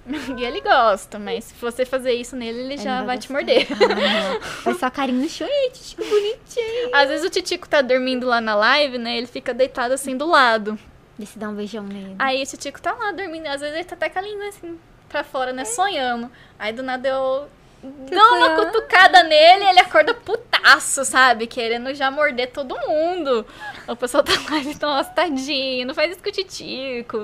E ele gosta, mas se você fazer isso nele, ele Ele já não vai te morder. Ah. Vai só carinho no chão. Ei, Titico bonitinho. Às vezes o Titico tá dormindo lá na live, né? Ele fica deitado assim do lado. Deixa eu dar um beijão nele. Aí o Titico tá lá dormindo, às vezes ele tá até com a língua assim pra fora, né? Sonhando. Aí do nada eu dou uma sonhando. cutucada nele ele acorda putaço, sabe? Querendo já morder todo mundo. O pessoal tá lá e nossa, tadinho, não faz isso com o Titico.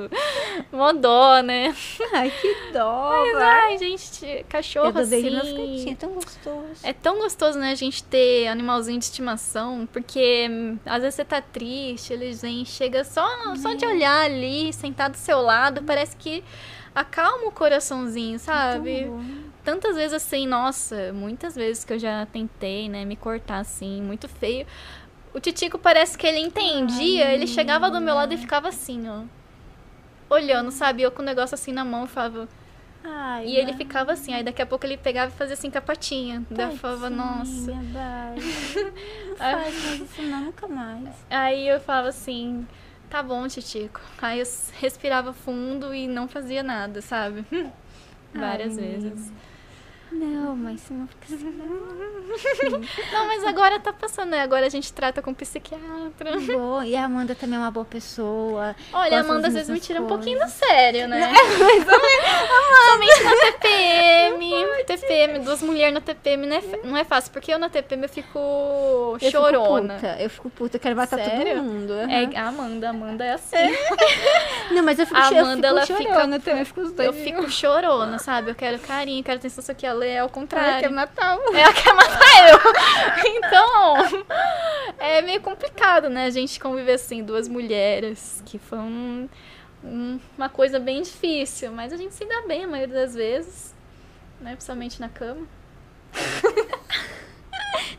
Mó dó, né? Ai, que dó, Mas, ai, gente, cachorro Eu assim. cantinhos, tão gostoso. É tão gostoso, né, a gente ter animalzinho de estimação, porque hum, às vezes você tá triste, eles vêm, chega só, só de olhar ali, sentado do seu lado, parece que acalma o coraçãozinho, sabe? Tão bom. Tantas vezes assim, nossa, muitas vezes que eu já tentei, né, me cortar assim, muito feio. O Titico parece que ele entendia, ele chegava do meu lado e ficava assim, ó. Olhando, sabe? Eu com o negócio assim na mão, eu falava. Ai, E ele ficava assim, aí daqui a pouco ele pegava e fazia assim com a patinha. Daí eu falava, nossa. Não faz mais isso não, nunca mais. Aí eu falava assim, tá bom, Titico. Aí eu respirava fundo e não fazia nada, sabe? Várias Ai, vezes. Não, mas você não fica assim. Não, mas agora tá passando, né? Agora a gente trata com psiquiatra. Bom, e a Amanda também é uma boa pessoa. Olha, a Amanda às vezes me tira um pouquinho do sério, né? Somente na TPM. TPM, duas mulheres na TPM não é, não é fácil, porque eu na TPM eu fico Eu chorona. Fico puta, eu fico puta, eu quero matar Sério? todo mundo. É a Amanda, a Amanda é assim. Não, mas eu fico, A eu Amanda, fico ela fica- chorona também, eu fico. Eu chorona, sabe? Eu quero carinho, quero atenção, só que ela é ao contrário. quer matar. Ela quer matar eu. Então, é meio complicado, né? A gente conviver assim, duas mulheres, que foi um- um- uma coisa bem difícil, mas a gente se dá bem a maioria das vezes. né? Principalmente na cama.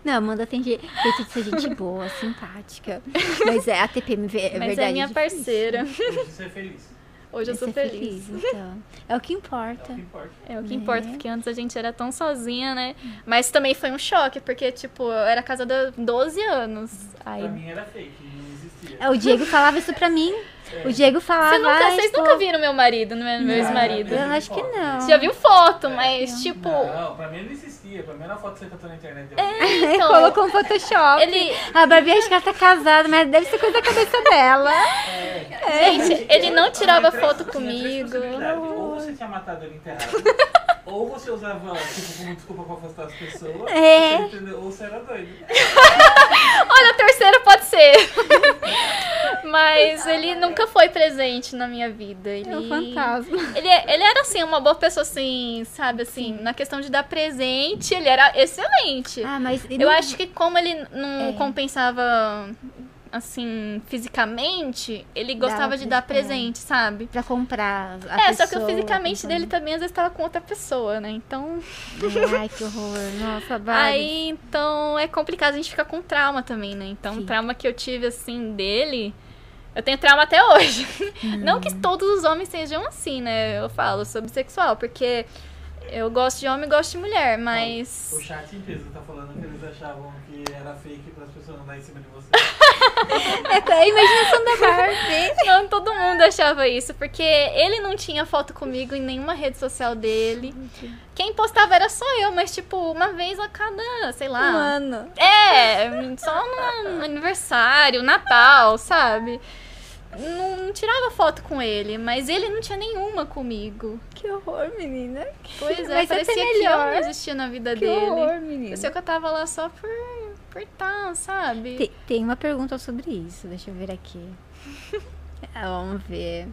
Não, Amanda tem je- jeito de ser gente boa, simpática. Mas é, a TPM é Mas verdade. é minha difícil. parceira. Você é feliz. Hoje eu É sou ser feliz. então. É o que É o importa. que importa. É o que É. importa, porque antes a gente era tão sozinha, né? Mas também foi um choque, porque, tipo, eu era casada há 12 anos. Aí. Pra mim era fake, não existia. É, o Diego falava isso pra mim. O Diego falava. Você nunca, "Ai, vocês pô, nunca viram meu marido, não é meu Não, ex-marido? Eu acho que não. Você já viu foto, mas, tipo. Não, pra mim não existia. Pra mim era foto que você catou na internet. Ele Então, colocou um Photoshop. ele. A Barbie acha que ela tá casada, mas deve ser coisa da cabeça dela. É. Gente, ele não tirava foto comigo. Ou você tinha matado ele enterrado. ou você usava, tipo, como desculpa pra afastar as pessoas. É. Ou você era doido. Olha, a terceira pode ser. Mas ele nunca foi presente na minha vida. Ele, É um fantasma. Ele, ele era, assim, uma boa pessoa, assim, sabe, assim, na questão de dar presente, ele era excelente. Ah, mas. Eu não- acho que como ele não É. compensava, assim, fisicamente, ele gostava Dava de dar presente. sabe? Pra comprar. É, só que o pessoa, fisicamente dele também às vezes tava com outra pessoa, né? Então. Ai, que horror. Nossa, Barbie. Aí, então, é complicado, a gente fica com trauma também, né? Então, o Sim. trauma que eu tive, assim, dele. Eu tenho trauma até hoje. Não Hum. que todos os homens sejam assim, né? Eu falo, sou bissexual, porque eu gosto de homem e gosto de mulher, mas. O chat inteiro tá falando que eles achavam que era fake para as pessoas não darem em cima de você. É a imaginação da Barbie. Não, todo mundo achava isso, porque ele não tinha foto comigo em nenhuma rede social dele. Quem postava era só eu, mas tipo, uma vvez a cada, sei lá. Mano. É, só no aniversário, Natal, sabe? Não, não tirava foto com ele, mas ele não tinha nenhuma comigo. Que horror, menina. Pois é, ser parecia que eu não existia na vida Que dele. horror, menina. Parecia que eu tava lá só por, por tá, sabe? Tem, tem uma pergunta sobre isso, deixa eu ver aqui. Ah, Vamos ver.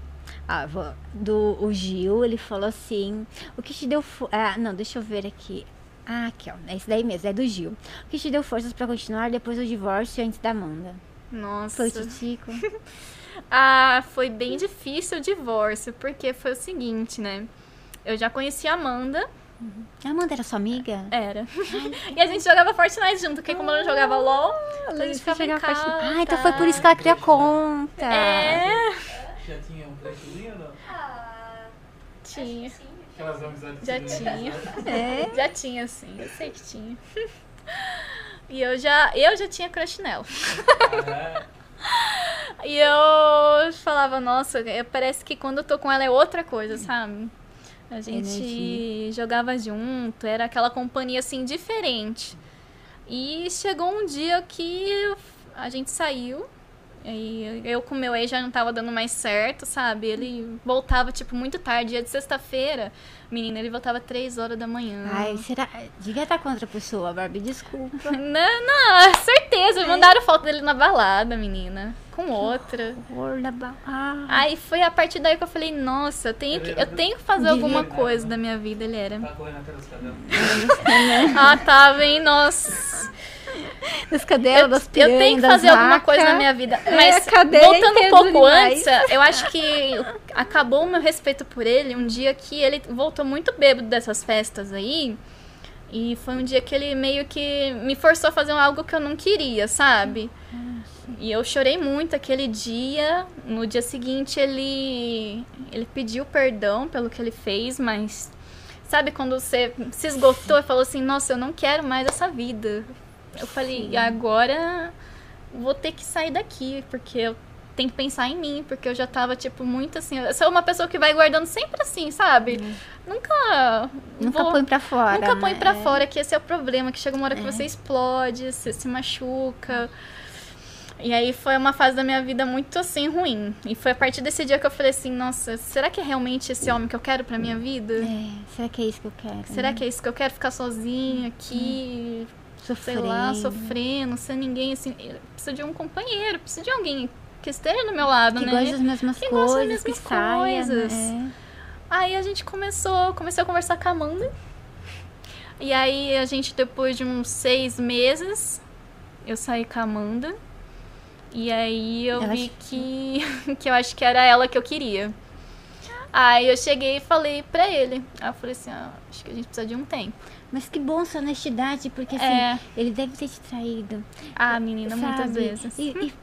Ah, vou- do o Gil, ele falou assim: O que te deu. Ah, não, deixa eu ver aqui. Ah, aqui, ó. É esse daí mesmo, é do Gil. O que te deu forças pra continuar depois do divórcio e antes da Amanda? Nossa. Foi o Titico? Ah, foi bem difícil o divórcio, porque foi o seguinte, né? Eu já conheci a Amanda, A Amanda era sua amiga? era. e a gente jogava Fortnite junto, porque como ela não jogava LOL, a gente ficava em casa. Ah, então foi por isso que ela criou conta. É, Já tinha um crushzinho ou não? Ah, tinha. Aquelas amizades Já tinha. É. Já tinha, sim. Eu sei que tinha. E eu já, eu já tinha crush nela. Ah, E eu falava, nossa, é- parece que quando eu tô com ela é outra coisa, sabe? A gente Energia. jogava junto, era aquela companhia assim diferente. E chegou um dia que a gente saiu. E eu com meu ex já não tava dando mais certo, sabe? Ele voltava, tipo, muito tarde, dia de sexta-feira. Menina, ele voltava três horas da manhã. Ai, será. Devia estar com outra pessoa, Barbie, desculpa. Não, não, certeza. Mandaram foto dele na balada, menina. Com outra. Horror da ba- Ah. Aí foi a partir daí que eu falei, nossa, eu tenho que, eu tenho que fazer alguma coisa da minha vida. Ele era. Tá correndo atrás cadelos. Ah, tava, hein? Nossa. Das cadelas, Eu, das eu piranhas, tenho que fazer alguma vacas. coisa na minha vida. É, Mas cadeia voltando um pouco antes, eu acho que acabou o meu respeito por ele um dia que ele voltou muito bêbado dessas festas aí. E foi um dia que ele meio que me forçou a fazer algo que eu não queria, sabe? E eu chorei muito aquele dia. No dia seguinte ele ele pediu perdão pelo que ele fez, mas sabe quando você se esgotou e falou assim: "Nossa, eu não quero mais essa vida". Eu falei: "Agora vou ter que sair daqui, porque eu tenho que pensar em mim, porque eu já tava tipo muito assim, eu sou uma pessoa que vai guardando sempre assim, sabe? Nunca Nunca vou- põe pra fora. Nunca põe né? pra fora, que esse é o problema, que chega uma hora que É. você explode, você se machuca. E aí foi uma fase da minha vida muito assim ruim. E foi a partir desse dia que eu falei assim, nossa, será que é realmente esse homem que eu quero pra minha vida? É, será que é isso que eu quero? Será que é isso que eu quero ficar sozinha aqui, sei Sofrendo. lá, sofrendo, sem ninguém assim, eu preciso de um companheiro, preciso de alguém que esteja do meu lado, Que né? gosta das mesmas Que gosta das coisas, que mesmas saia, coisas. né? Aí a gente começou, comecei a conversar com a Amanda. E aí a gente, depois de uns seis meses, eu saí com a Amanda. E aí eu Ela vi que, que eu acho que era ela que eu queria. Aí eu cheguei e falei pra ele. Aí eu falei assim, ah, acho que a gente precisa de um tempo. Mas que bom sua honestidade, porque assim, É. ele deve ter te traído. Ah, menina, muitas sabe? vezes. E, e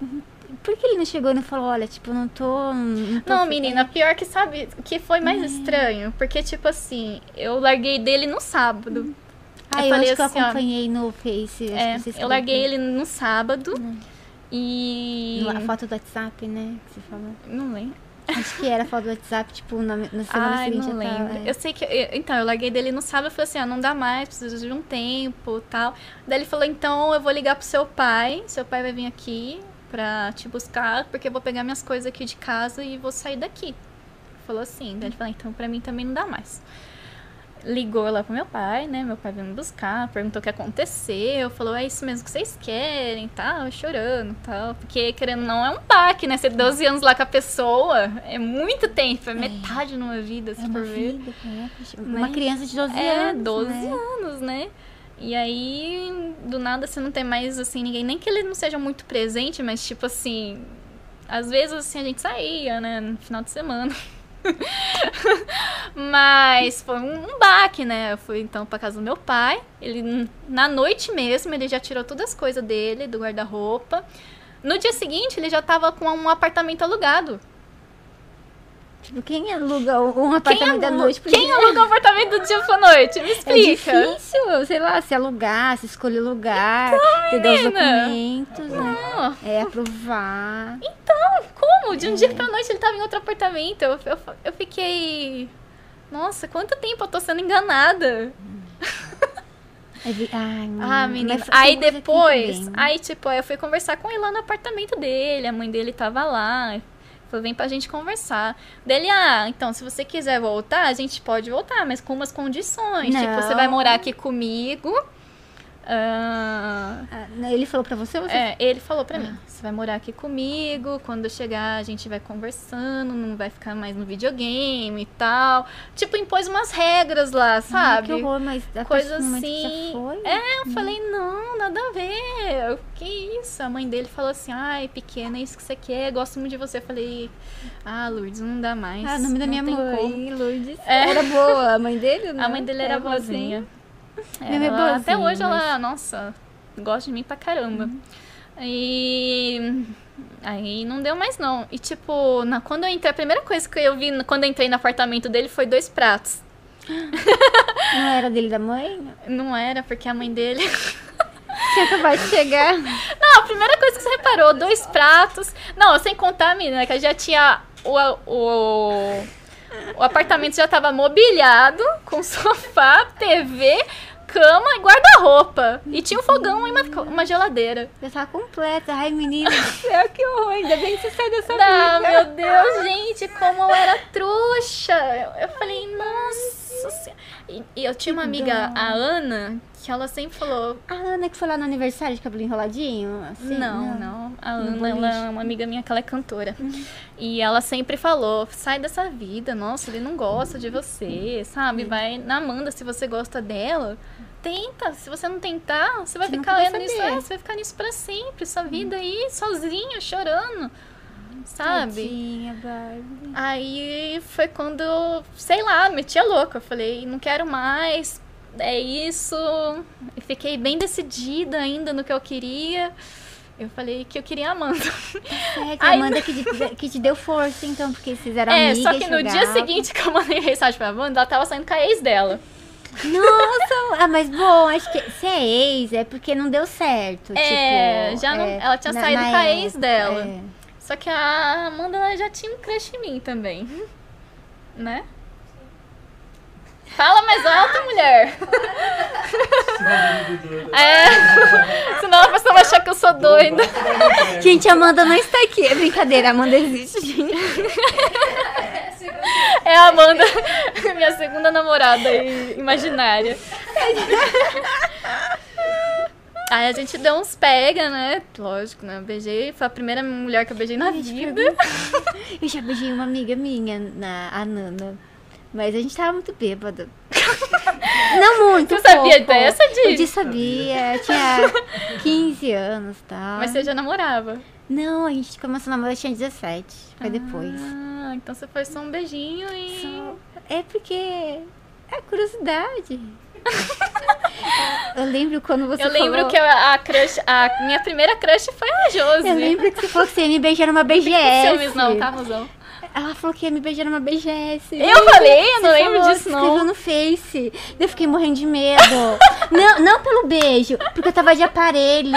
por que ele não chegou e não falou, olha, tipo, não tô. Não, tô Não, menina, pior que sabe que foi mais Hum. estranho? Porque, tipo assim, eu larguei dele no sábado. Ah, eu falei acho que eu assim, ó, acompanhei no Face. É, eu larguei ele no sábado. E. No- A foto do WhatsApp, né? Que você falou. Não lembro. Acho que era foto do WhatsApp, tipo, na, na semana Ai, seguinte não já tava, lembro. é. Eu sei que. eu- então, eu larguei dele no sábado e falei assim: ah, não dá mais, preciso de um tempo tal. Daí ele falou: então eu vou ligar pro seu pai. Seu pai vai vir aqui pra te buscar, porque eu vou pegar minhas coisas aqui de casa e vou sair daqui. Falou assim. Daí ele falou: então pra mim também não dá mais. Ligou lá pro meu pai, né? Meu pai veio me buscar, perguntou o que aconteceu, falou, é isso mesmo que vocês querem, tal, chorando, tal. Porque, querendo não, é um baque, né? Ser 12 anos lá com a pessoa é muito tempo, é, metade numa vida, se É uma for ver. vida, é, Né? Uma criança de 12 É, anos. 12 né? anos, né? E aí, do nada, você não tem mais, assim, ninguém. Nem que ele não seja muito presente, mas, tipo assim. Às vezes, assim, a gente saía, né? No final de semana. mas foi um, baque, né? Eu fui, então, pra casa do meu pai. Ele, na noite mesmo, ele já tirou todas as coisas dele, do guarda-roupa. No dia seguinte, ele já tava com um apartamento alugado. Tipo, quem aluga um apartamento da alu- noite? por Quem dia? aluga um apartamento do dia pra noite? Me É explica. difícil, sei lá, se alugar, se escolher lugar, pegar os Então, documentos, né? Ah. É, aprovar. Então, como? De um dia pra noite ele tava em outro apartamento. Eu, eu, eu fiquei. Nossa, quanto tempo eu tô sendo enganada? É vi- Ai, Ah, menina, Aí depois, aí tipo, eu fui conversar com ele lá no apartamento dele. A mãe dele tava lá. Falou, vem pra gente conversar. Dele, ah, então, se você quiser voltar, a gente pode voltar, mas com umas condições. Tipo, você vai Não. morar aqui comigo. Ah, Ah, né, ele falou pra você ou você? É, ele falou pra mim, você vai morar aqui comigo, quando eu chegar a gente vai conversando, não vai ficar mais no videogame e tal. Tipo, impôs umas regras lá, sabe? que horror, mas a Coisa assim. foi. É, eu falei, não, nada a ver. Que isso? A mãe dele falou assim, ai, pequena, é isso que você quer, gosto muito de você. Eu falei, ah, Lourdes, não dá mais. Ah, o nome da não minha mãe, como." Lourdes. É. Era boa, a mãe dele? A né? mãe dele era boazinha. Minha é Ela- até hoje ela, nossa, gosta de mim pra caramba. E aí não deu mais não. E tipo, na, quando eu entrei, a primeira coisa que eu vi quando eu entrei no apartamento dele foi dois pratos. Não era dele da mãe? Não era, porque a mãe dele. Tinha acabado de chegar. Não, a primeira coisa que você reparou, dois pratos. Não, sem contar, menina, que já tinha o, o, o apartamento já tava mobiliado com sofá, TV, cama e guarda-roupa. E tinha um fogão e uma, uma geladeira. Já tava completa. Ai, menina do céu, que horror. Ainda bem que você saiu dessa Ah, vida. meu Deus, gente, como eu era trouxa. Eu, eu falei, nossa. E, e eu tinha uma amiga, a Ana, que ela sempre falou. A Ana que foi lá no aniversário de cabelo enroladinho? Assim, não, não, A No Ana, ela é uma amiga minha que ela é cantora. E ela sempre falou: sai dessa vida, nossa, ele não gosta de você, sabe? Vai na Amanda se você gosta dela. Tenta, se você não tentar, você vai Você ficar vai nisso, é, você vai ficar nisso pra sempre, sua vida aí, sozinha, chorando. Sabe? Tadinha, Barbie. Aí foi quando, sei lá, meti a louca. Eu falei, não quero mais, é isso. E fiquei bem decidida ainda no que eu queria. Eu falei que eu queria a Amanda. É, que a Amanda que te, que te deu força, então, porque vocês eram é, amigas. só que no dia seguinte que eu mandei mensagem pra Amanda, ela tava saindo com a ex dela. Nossa, ah, mas bom, acho que se é ex, é porque não deu certo. É, tipo, já não- é, ela tinha na- saído na com a ex época, dela. é. Só que a Amanda ela já tinha um crush em mim também. Né? Fala mais alto, mulher. É. Senão a pessoa vai achar que eu sou doida. Gente, a Amanda não está aqui. É brincadeira, a Amanda existe, gente. É a Amanda, minha segunda namorada imaginária. Aí a gente deu uns pega, né? Lógico, né? Eu beijei. Foi a primeira mulher que eu beijei na vida. Eu já beijei uma amiga minha, na, a Nana. Mas a gente tava muito bêbado. Não muito, Você sabia pouco. dessa, Di? Eu Di sabia, eu tinha 15 anos e tal. Mas você já namorava. Não, a gente começou a namorar, eu tinha 17. Foi depois. Ah, Ah, então você foi só um beijinho e. Só- É porque é curiosidade. eu lembro quando você Eu lembro falou... que a, a crush, a minha primeira crush foi a Josi. Eu lembro que você falou que você ia me beijar numa Não BGS. ciúmes não, tá, Rosão? Ela falou que ia me beijar numa BGS. Eu falei, eu não lembro falou, disso, não. escreveu no Face. Eu fiquei morrendo de medo. não, não pelo beijo, porque eu tava de aparelho.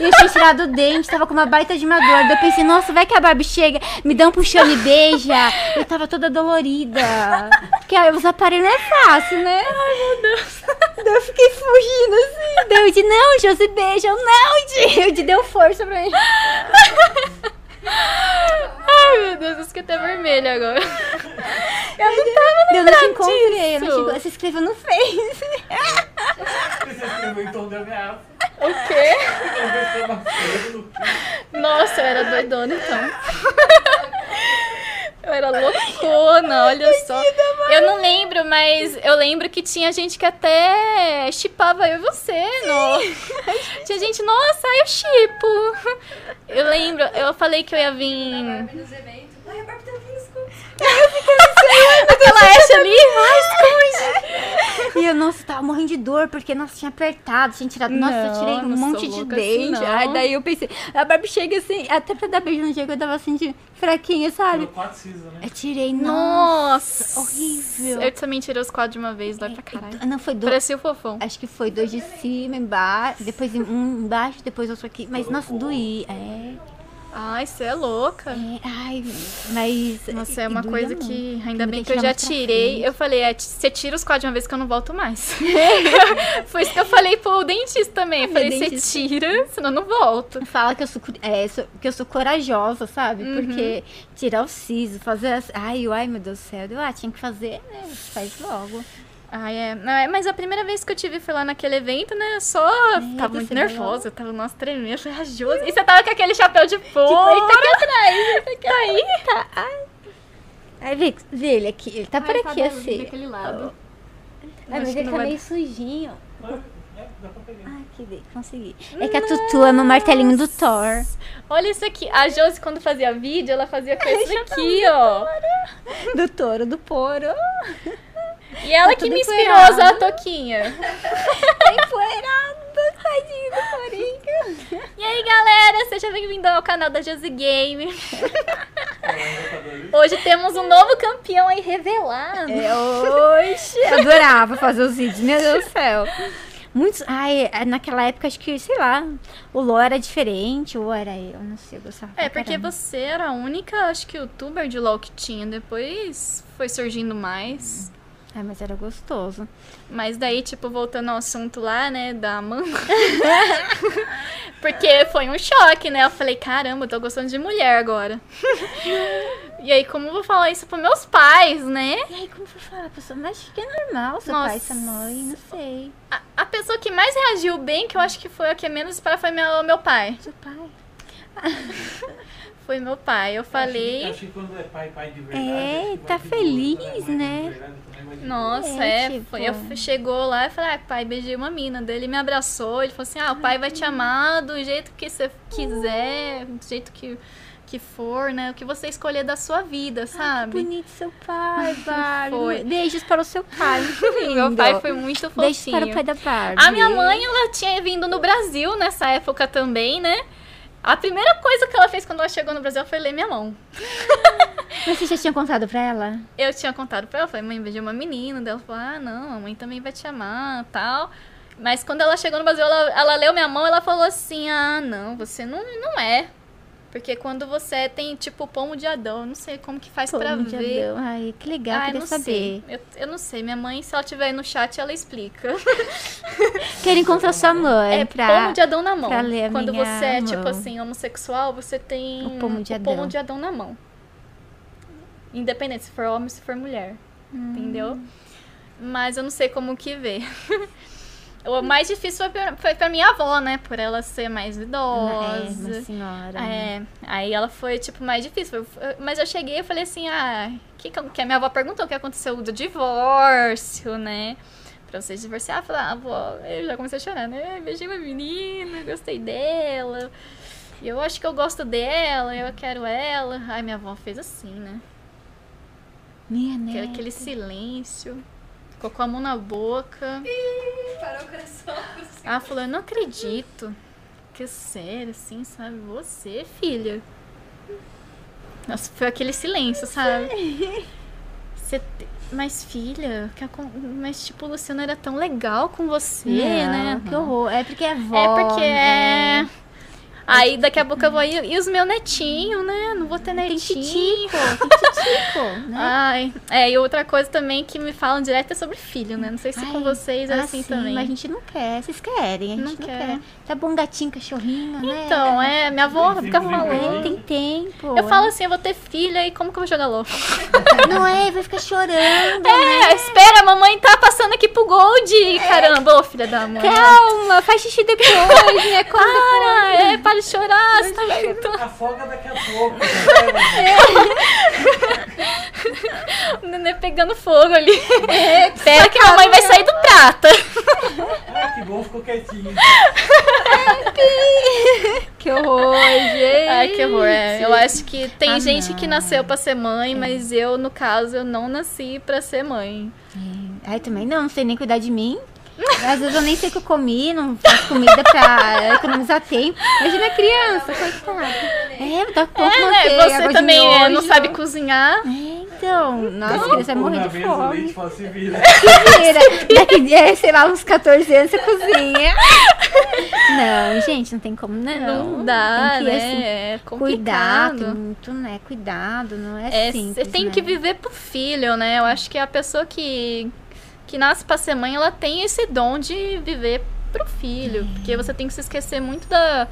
E eu tinha tirado o dente, tava com uma baita de uma dor. Daí eu pensei, nossa, vai que a Barbie chega, me dá um puxão e beija. Eu tava toda dolorida. Porque aí os aparelhos não é fácil, né? Ai, meu Deus. Daí eu fiquei fugindo assim. Daí eu disse, não, Josi, beija. Eu, não, Di. O Di deu força pra mim. Ai, meu Deus, eu fiquei até vermelha agora. Eu não tava Eu não te encontrei. Eu não te encontrei. Você escreveu no Face. Você escreveu em tom de ameaça. O quê? No Nossa, eu era doidona então. Eu era loucona, olha só. Eu não lembro, mas eu lembro que tinha gente que até chipava eu e você. No... Tinha gente, nossa, eu chipo. Eu lembro, eu falei que eu ia vir. Barbie nos eventos. Ai, Aquela Ash ali, ai, esconde. E eu, nossa, tava morrendo de dor, porque, nossa, tinha apertado, tinha tirado. Nossa, eu Não, tirei um monte de assim, dente. não. Ai, daí eu pensei, a Barbie chega assim, até pra dar beijo no Diego, eu tava assim, de fraquinha, sabe? Quatro né? Eu tirei, nossa. Nossa, horrível. Eu também tirei os quadros de uma vez, dói pra caralho. Não, foi dois. Parecia o fofão. Acho que foi dois de cima, embaixo, depois um embaixo, depois outro aqui. Mas, nossa, doía. É, Ai, você é louca. é, ai, mas... Nossa, é uma coisa muito. que ainda Tem bem que que eu já tirei. Eu falei, é, você tira os quadros de uma vez que eu não volto mais. Foi isso que eu falei pro dentista também. Eu Meu falei, você tira, senão eu não volto. Fala que eu sou, é, sou- que eu sou corajosa, sabe? Uhum. Porque tirar o siso, fazer as... Ai, ai, meu Deus do céu. Eu, ah, tinha que fazer, né? Faz logo. Ai, é. Não, é, mas a primeira vez que eu tive foi lá naquele evento, né? Eu só tava muito nervosa. Eu tava, nossa, tremendo. Eu falei, ah, Josi. E você tava com aquele chapéu de Tipo, fora. ele tá aqui atrás. Ele tá aqui. Aí, tá. Ai. Aí, vê, vê ele aqui. Ele tá por aqui, assim. Daquele lado. Ai, Acho mas ele tá vai- meio sujinho. É, dá pra pegar. Ai, que bem, consegui. É que a Tutu é meu martelinho do Thor. Olha isso aqui. A Josi, quando fazia vídeo, ela fazia com isso aqui, ó. Do touro, do poro. E ela Tá que me inspirou a usar a toquinha. Tá empoeirado, tadinho do torinho. E aí, galera, seja bem-vindo ao canal da Josi Game. Hoje temos um novo campeão aí revelado. É, hoje. Adorava fazer os vídeos, meu Deus do céu. Muitos. Ai, é, naquela época acho que, sei lá, o LOL era diferente, ou era eu, não sei, eu gostava. É, porque caramba. você era a única, acho que, youtuber de LOL que tinha. Depois foi surgindo mais. Ai, mas era gostoso. Mas daí, tipo, voltando ao assunto lá, né, da Amanda. Porque foi um choque, né? Eu falei, caramba, eu tô gostando de mulher agora. e aí, como eu vou falar isso pros meus pais, né? E aí, como foi falar, pessoa? Mas acho que é normal, seu Nossa. pai, sua mãe, não sei. A, a pessoa que mais reagiu bem, que eu acho que foi a que menos para foi meu, meu pai. Seu pai. Foi meu pai. Eu falei. Acho que quando é pai, pai de verdade. É, acho que tá feliz, né? verdade Nossa, É, é. tipo- foi, eu chegou lá e falei, ah, pai, beijei uma mina. Daí ele me abraçou, ele falou assim, ah, o pai vai te amar do jeito que você quiser, do jeito que, que for, né? O que você escolher da sua vida, Que sabe? bonito seu pai, Barbie. Foi. Beijos para o seu pai. muito Meu pai foi muito Beijos fofinho. para o pai da Barbie. A minha mãe, ela tinha vindo no Brasil nessa época também, né? A primeira coisa que ela fez quando ela chegou no Brasil foi ler minha mão. Mas você já tinha contado pra ela? Eu tinha contado pra ela, falei, mãe, beijei uma menina. Daí ela falou, ah, não, a mãe também vai te amar, tal. Mas quando ela chegou no Brasil, ela, ela leu minha mão, ela falou assim, ah, não, você não, não é. Porque quando você tem, tipo, pomo de Adão, eu não sei como que faz pra Pô, de ver. Adão. Ai, que legal, eu queria não saber. sei. Eu, eu não sei. Minha mãe, se ela tiver aí no chat, ela explica. Quero encontrar sua mãe É pra... pomo de Adão na mão. pra Quando você é, tipo assim, homossexual, você tem O pomo de o pomo Adão. de Adão na mão. Independente se for homem ou se for mulher. Hum. Entendeu? Mas eu não sei como que ver. o mais difícil foi pra, foi pra minha avó, né? Por ela ser mais É, idosa. uma senhora. né? É, aí ela foi, tipo, mais difícil. Mas eu cheguei e falei assim, ah, que, que a minha avó perguntou o que aconteceu do divórcio, né? Pra vocês divorciar, eu falei, ah, avó, eu já comecei a chorar, né? Beijei uma menina, gostei dela. Eu acho que eu gosto dela, eu quero ela. Aí minha avó fez assim, né? Minha neta. aquele silêncio. Ficou com a mão na boca. Parou o coração. Ela falou, eu não acredito. Que sério, assim, sabe? Você, filha. Nossa, foi aquele silêncio, sabe? Você te- Mas, filha, mas tipo, o Luciano era tão legal com você, né? Que horror. É porque é vó. É porque né? é. Aí daqui a pouco eu vou. E, e os meus netinhos, né? Não vou ter netinho. titico, tem titico, né? Ai, é, e outra coisa também que me falam direto é sobre filho, né? Não sei se com Ai, vocês é ah, assim sim, também. Mas a gente não quer. Vocês querem, a gente Não não, quer. quer. Tá bom gatinho, cachorrinho, né? Então, é, minha avó Tem fica falando. É, tem tempo. Eu falo assim, eu vou ter filha e como que eu vou jogar LOL? Não é, vai ficar chorando. É, espera, a mamãe tá passando aqui pro Gold. Caramba, ô filha da mãe. Calma, faz xixi depois, né? Para, é, para de chorar, você tá vendo? Afoga daqui a pouco. né? O nenê pegando fogo ali. Espera que a mamãe vai sair do prata. Ah, que bom, ficou quietinho. Que horror, gente. Ai, que horror. é. Eu acho que tem Ah, gente que não. É. nasceu pra ser mãe, mas eu, no caso, eu não nasci pra ser mãe. Ai, também não, não sei nem cuidar de mim. Às vezes eu nem sei o que eu comi, não faço comida pra economizar tempo. Imagina a criança, coitada. É, dá pouco É, né? manteiga, água Você de também é, não sabe cozinhar. É, então, nossa, a criança vai morrer de fome. leite fala, se vira. Mentira. Daqui, é, sei lá, uns 14 anos você cozinha. Não, gente, não tem como, né? Não, dá, tem que, né? assim, é Cuidar, complicado. muito, né? Cuidado, não é, É, simples, você tem né? que viver pro filho, né? Eu acho que a pessoa que, que nasce pra ser mãe, ela tem esse dom de viver pro filho. Porque você tem que se esquecer muito da,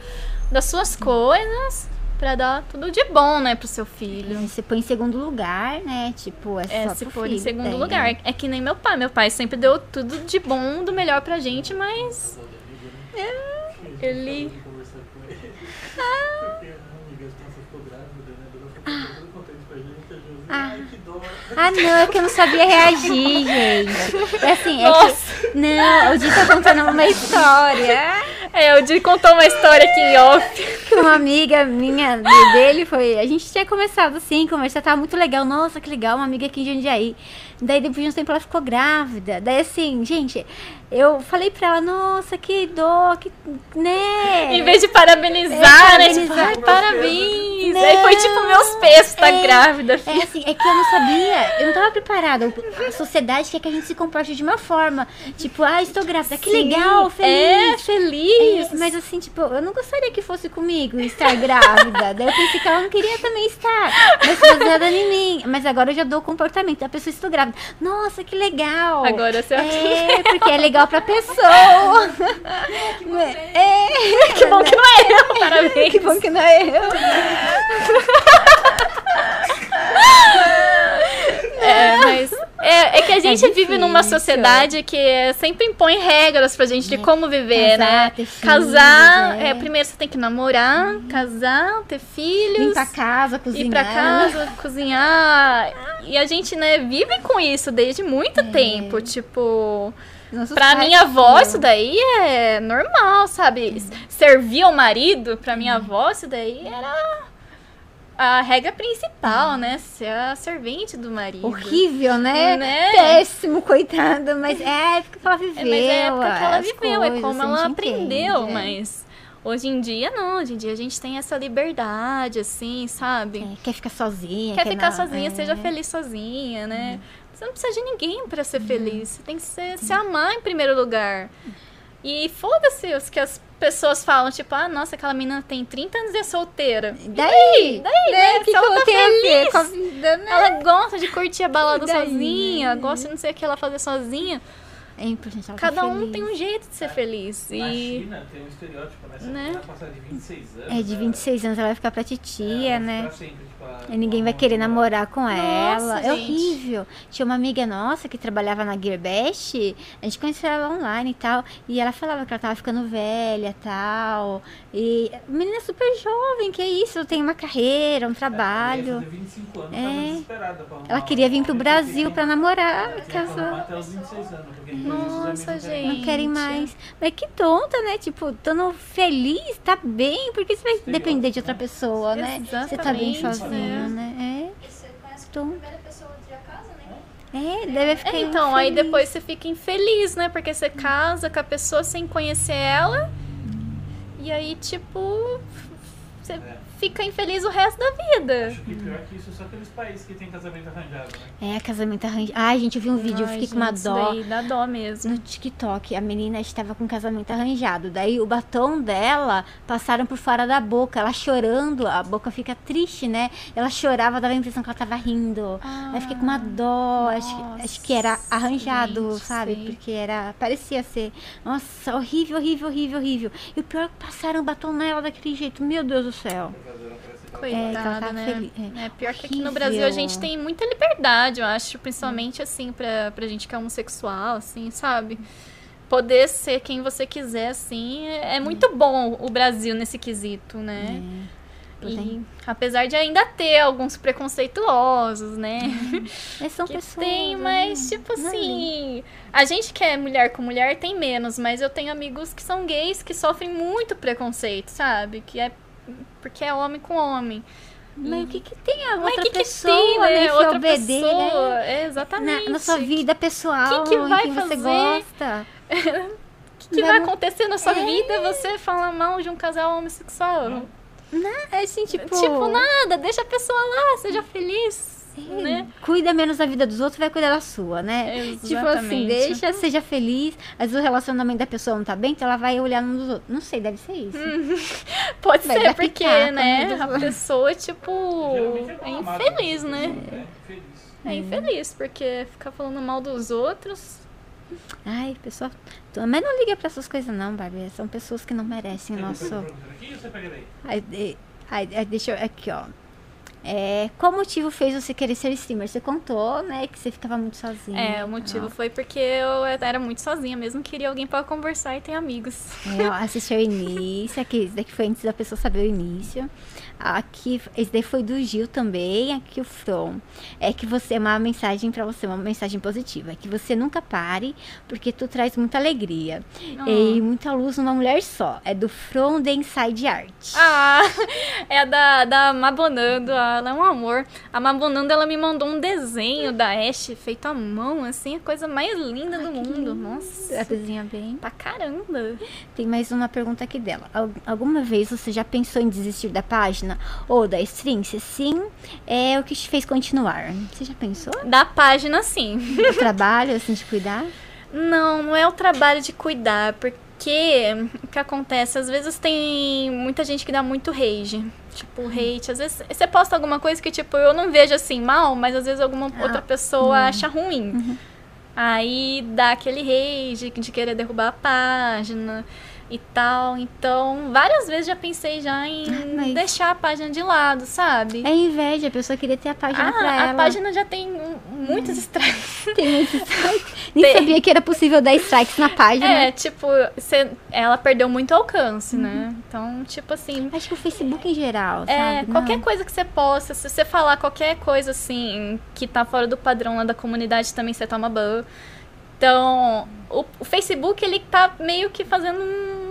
das suas coisas pra dar tudo de bom, né, pro seu filho. Você põe em segundo lugar, né? Tipo, é, É, só se for em segundo daí, lugar. né? É que nem meu pai. Meu pai sempre deu tudo de bom, do melhor pra gente, mas com ele. Porque uma amiga nossa ficou grávida, né? Ela ficou toda contente com a gente. A Josi, ai, que dó. Ah, não, é que eu não sabia reagir, gente. É assim, é Nossa. que. Não, o Di tá contando uma história. É, o Di contou uma história aqui em off. Uma amiga minha de- dele foi. A gente tinha começado assim, conversar, tava muito legal. Nossa, que legal, uma amiga aqui em Jundiaí. Daí depois de um tempo ela ficou grávida. Daí assim, gente, eu falei pra ela, nossa, que dó, que. né? Em vez de parabenizar, É, né? Tipo, parabenizar. ai, parabéns. Não. Aí foi tipo, meus pesos, tá É, grávida. É assim, é que eu não sabia, eu não tava preparada. A sociedade quer que a gente se comporte de uma forma. Tipo, ah, estou grávida, que Sim, legal, É, feliz. É, mas assim, tipo, eu não gostaria que fosse comigo estar grávida. Daí eu pensei que ela não queria também estar. Mas baseada em mim. Mas agora eu já dou o comportamento. A pessoa estou grávida. Nossa, que legal. Agora você É, porque é legal pra pessoa. É. Que bom que não é eu, parabéns. Que bom que não é eu. É, mas é, é que a gente vive numa sociedade que é, sempre impõe regras pra gente de como viver, Casar, né? Casar, é. é, primeiro você tem que namorar, casar, ter filhos. Limpar a casa, cozinhar. ir pra casa, cozinhar. E a gente, né, vive com isso desde muito É. tempo. Tipo, Nossos pra minha avó, isso daí é normal, sabe? Servir ao marido, pra minha avó, isso daí era a regra principal, né? Ser a servente do marido. Horrível, né? Né? Péssimo, coitada. Mas é a época que ela viveu. É, mas é a época que ela viveu, é coisas, como a ela aprendeu, entende, é. mas hoje em dia não, hoje em dia a gente tem essa liberdade, assim, sabe? É, quer ficar sozinha. Quer ficar não- sozinha, é. seja feliz sozinha, né? Você não precisa de ninguém pra ser feliz. Você tem que ser- se amar em primeiro lugar. E foda-se os que as pessoas falam, tipo, ah, nossa, aquela menina tem 30 anos e é solteira. Daí? Daí, né? né? O que, que ela ela tá feliz. com a vida, né? Ela gosta de curtir a balada E daí, sozinha, né? gosta de não sei o que ela fazer sozinha. É importante ela tá Cada um feliz. tem um jeito de ser feliz. Na E China tem um estereótipo, né? Se Né? a menina passar de 26 anos. É, de 26 anos ela vai ficar pra ela- titia, ela né? pra sempre, E ninguém vai querer namorar com ela. É gente. horrível. Tinha uma amiga nossa que trabalhava na Gearbest. A gente conheceu ela online e tal. E ela falava que ela tava ficando velha e tal. E menina super jovem, que é isso? Tem uma carreira, um Ela trabalho. fazer 25 anos, É. tava desesperada pra arrumar Ela queria vir pro Brasil pra namorar, Ela casar. até os 26 anos, Nossa, gente. Não querem mais. Mas que tonta, né? Tipo, estando feliz, tá bem. Por que você vai depender de outra pessoa, né? Você tá bem Exatamente, sozinho, né? né? E você conhece a Tom. primeira pessoa de casa, É, deve ficar É, então, aí infeliz. depois você fica infeliz, né? Porque você casa com a pessoa sem conhecer ela. E aí, tipo, você É. fica infeliz o resto da vida. Acho que pior que isso, só aqueles países que tem casamento arranjado, né? É, casamento arranjado. Ai, gente, eu vi um vídeo, eu Ai, fiquei com uma gente, isso dó. daí dá dó mesmo. No TikTok, a menina estava com casamento arranjado. Daí o batom dela passaram por fora da boca. Ela chorando, a boca fica triste, né? Ela chorava, dava a impressão que ela tava rindo. Aí eu fiquei com uma dó. Acho, que- acho que era arranjado, gente, sabe? sei. Porque era. Parecia ser. Nossa, horrível, horrível, horrível, horrível. E o pior é que passaram o batom nela daquele jeito. Meu Deus do céu. Por causa da parece que ela- É, Coitada, tava né? feliz, é. É, pior que aqui no. Brasil a gente tem muita liberdade, eu acho, principalmente assim, pra, pra gente que é homossexual, assim, sabe? Poder ser quem você quiser, assim, é é muito bom o Brasil nesse quesito, né? É. E, apesar de ainda ter alguns preconceituosos, né? Mas são que pessoas. tem, mas né? tipo Não é assim, a gente que é mulher com mulher tem menos, mas eu tenho amigos que são gays que sofrem muito preconceito, sabe? Que é porque é homem com homem. Mas o que, que tem a Mas outra que que pessoa, tem, né? né? Outra obedecer, né? pessoa, é, exatamente. na, na sua vida pessoal, Que que vai em quem você fazer? gosta. O que, Vai vai mo- acontecer na sua É. vida você falar mal de um casal homossexual? É assim, tipo, Tipo, nada, deixa a pessoa lá, seja feliz, é, né? cuida menos da vida dos outros, vai cuidar da sua, né? Tipo assim, Exatamente. deixa, seja feliz. Às vezes o relacionamento da pessoa não tá bem, então ela vai olhar um dos outros. Não sei, deve ser isso. Pode Vai ser, porque, né, né? a pessoa, tipo, é infeliz, né? né? É, infeliz. É infeliz, porque ficar falando mal dos outros. Ai, pessoal. Mas não liga pra essas coisas, não, Barbie. São pessoas que não merecem o nosso. pergunta aqui ou você pega daí? Ai, de- ai, ai, deixa eu. Aqui, ó. É, qual motivo fez você querer ser streamer? Você contou, né, que você ficava muito sozinha. É, o motivo foi porque eu era muito sozinha mesmo, queria alguém pra conversar e ter amigos. É, ó, assistiu o início, aqui, esse daqui foi antes da pessoa saber o início. Aqui, esse daí foi do Gil também, aqui o From. É que você, uma mensagem pra você, uma mensagem positiva. É que você nunca pare, porque tu traz muita alegria. Ah. E muita luz numa mulher só. É do From The Inside Art. Ah, é da, da Mabonando, ela é um amor. A Mabonando, ela me mandou um desenho da Ashe feito à mão, assim, a coisa mais linda do mundo. Nossa, Ela desenha bem. pra caramba. Tem mais uma pergunta aqui dela. Al- Alguma vez você já pensou em desistir da página ou da stream? Se sim, é o que te fez continuar. Você já pensou? Da página, sim. O trabalho, assim, de cuidar? Não, não é o trabalho de cuidar, porque o que acontece? Às vezes tem muita gente que dá muito rage. Tipo, hate. Às vezes você posta alguma coisa que, tipo, eu não vejo assim mal, mas às vezes alguma outra pessoa acha ruim. Aí dá aquele rage de querer derrubar a página e tal. Então, várias vezes já pensei já em mas- deixar a página de lado, sabe? É inveja, a pessoa queria ter a página pra Ah, ela. a página já tem muitos strikes. Tem muitos strikes. Nem Tem. sabia que era possível dar strikes na página. É, tipo, cê- ela perdeu muito alcance, né? Então, tipo assim. Acho que o Facebook em geral, É, sabe? qualquer Não. coisa que você posta, se você falar qualquer coisa assim que tá fora do padrão lá da comunidade, também você toma ban. Então, o, o Facebook, ele tá meio que fazendo um-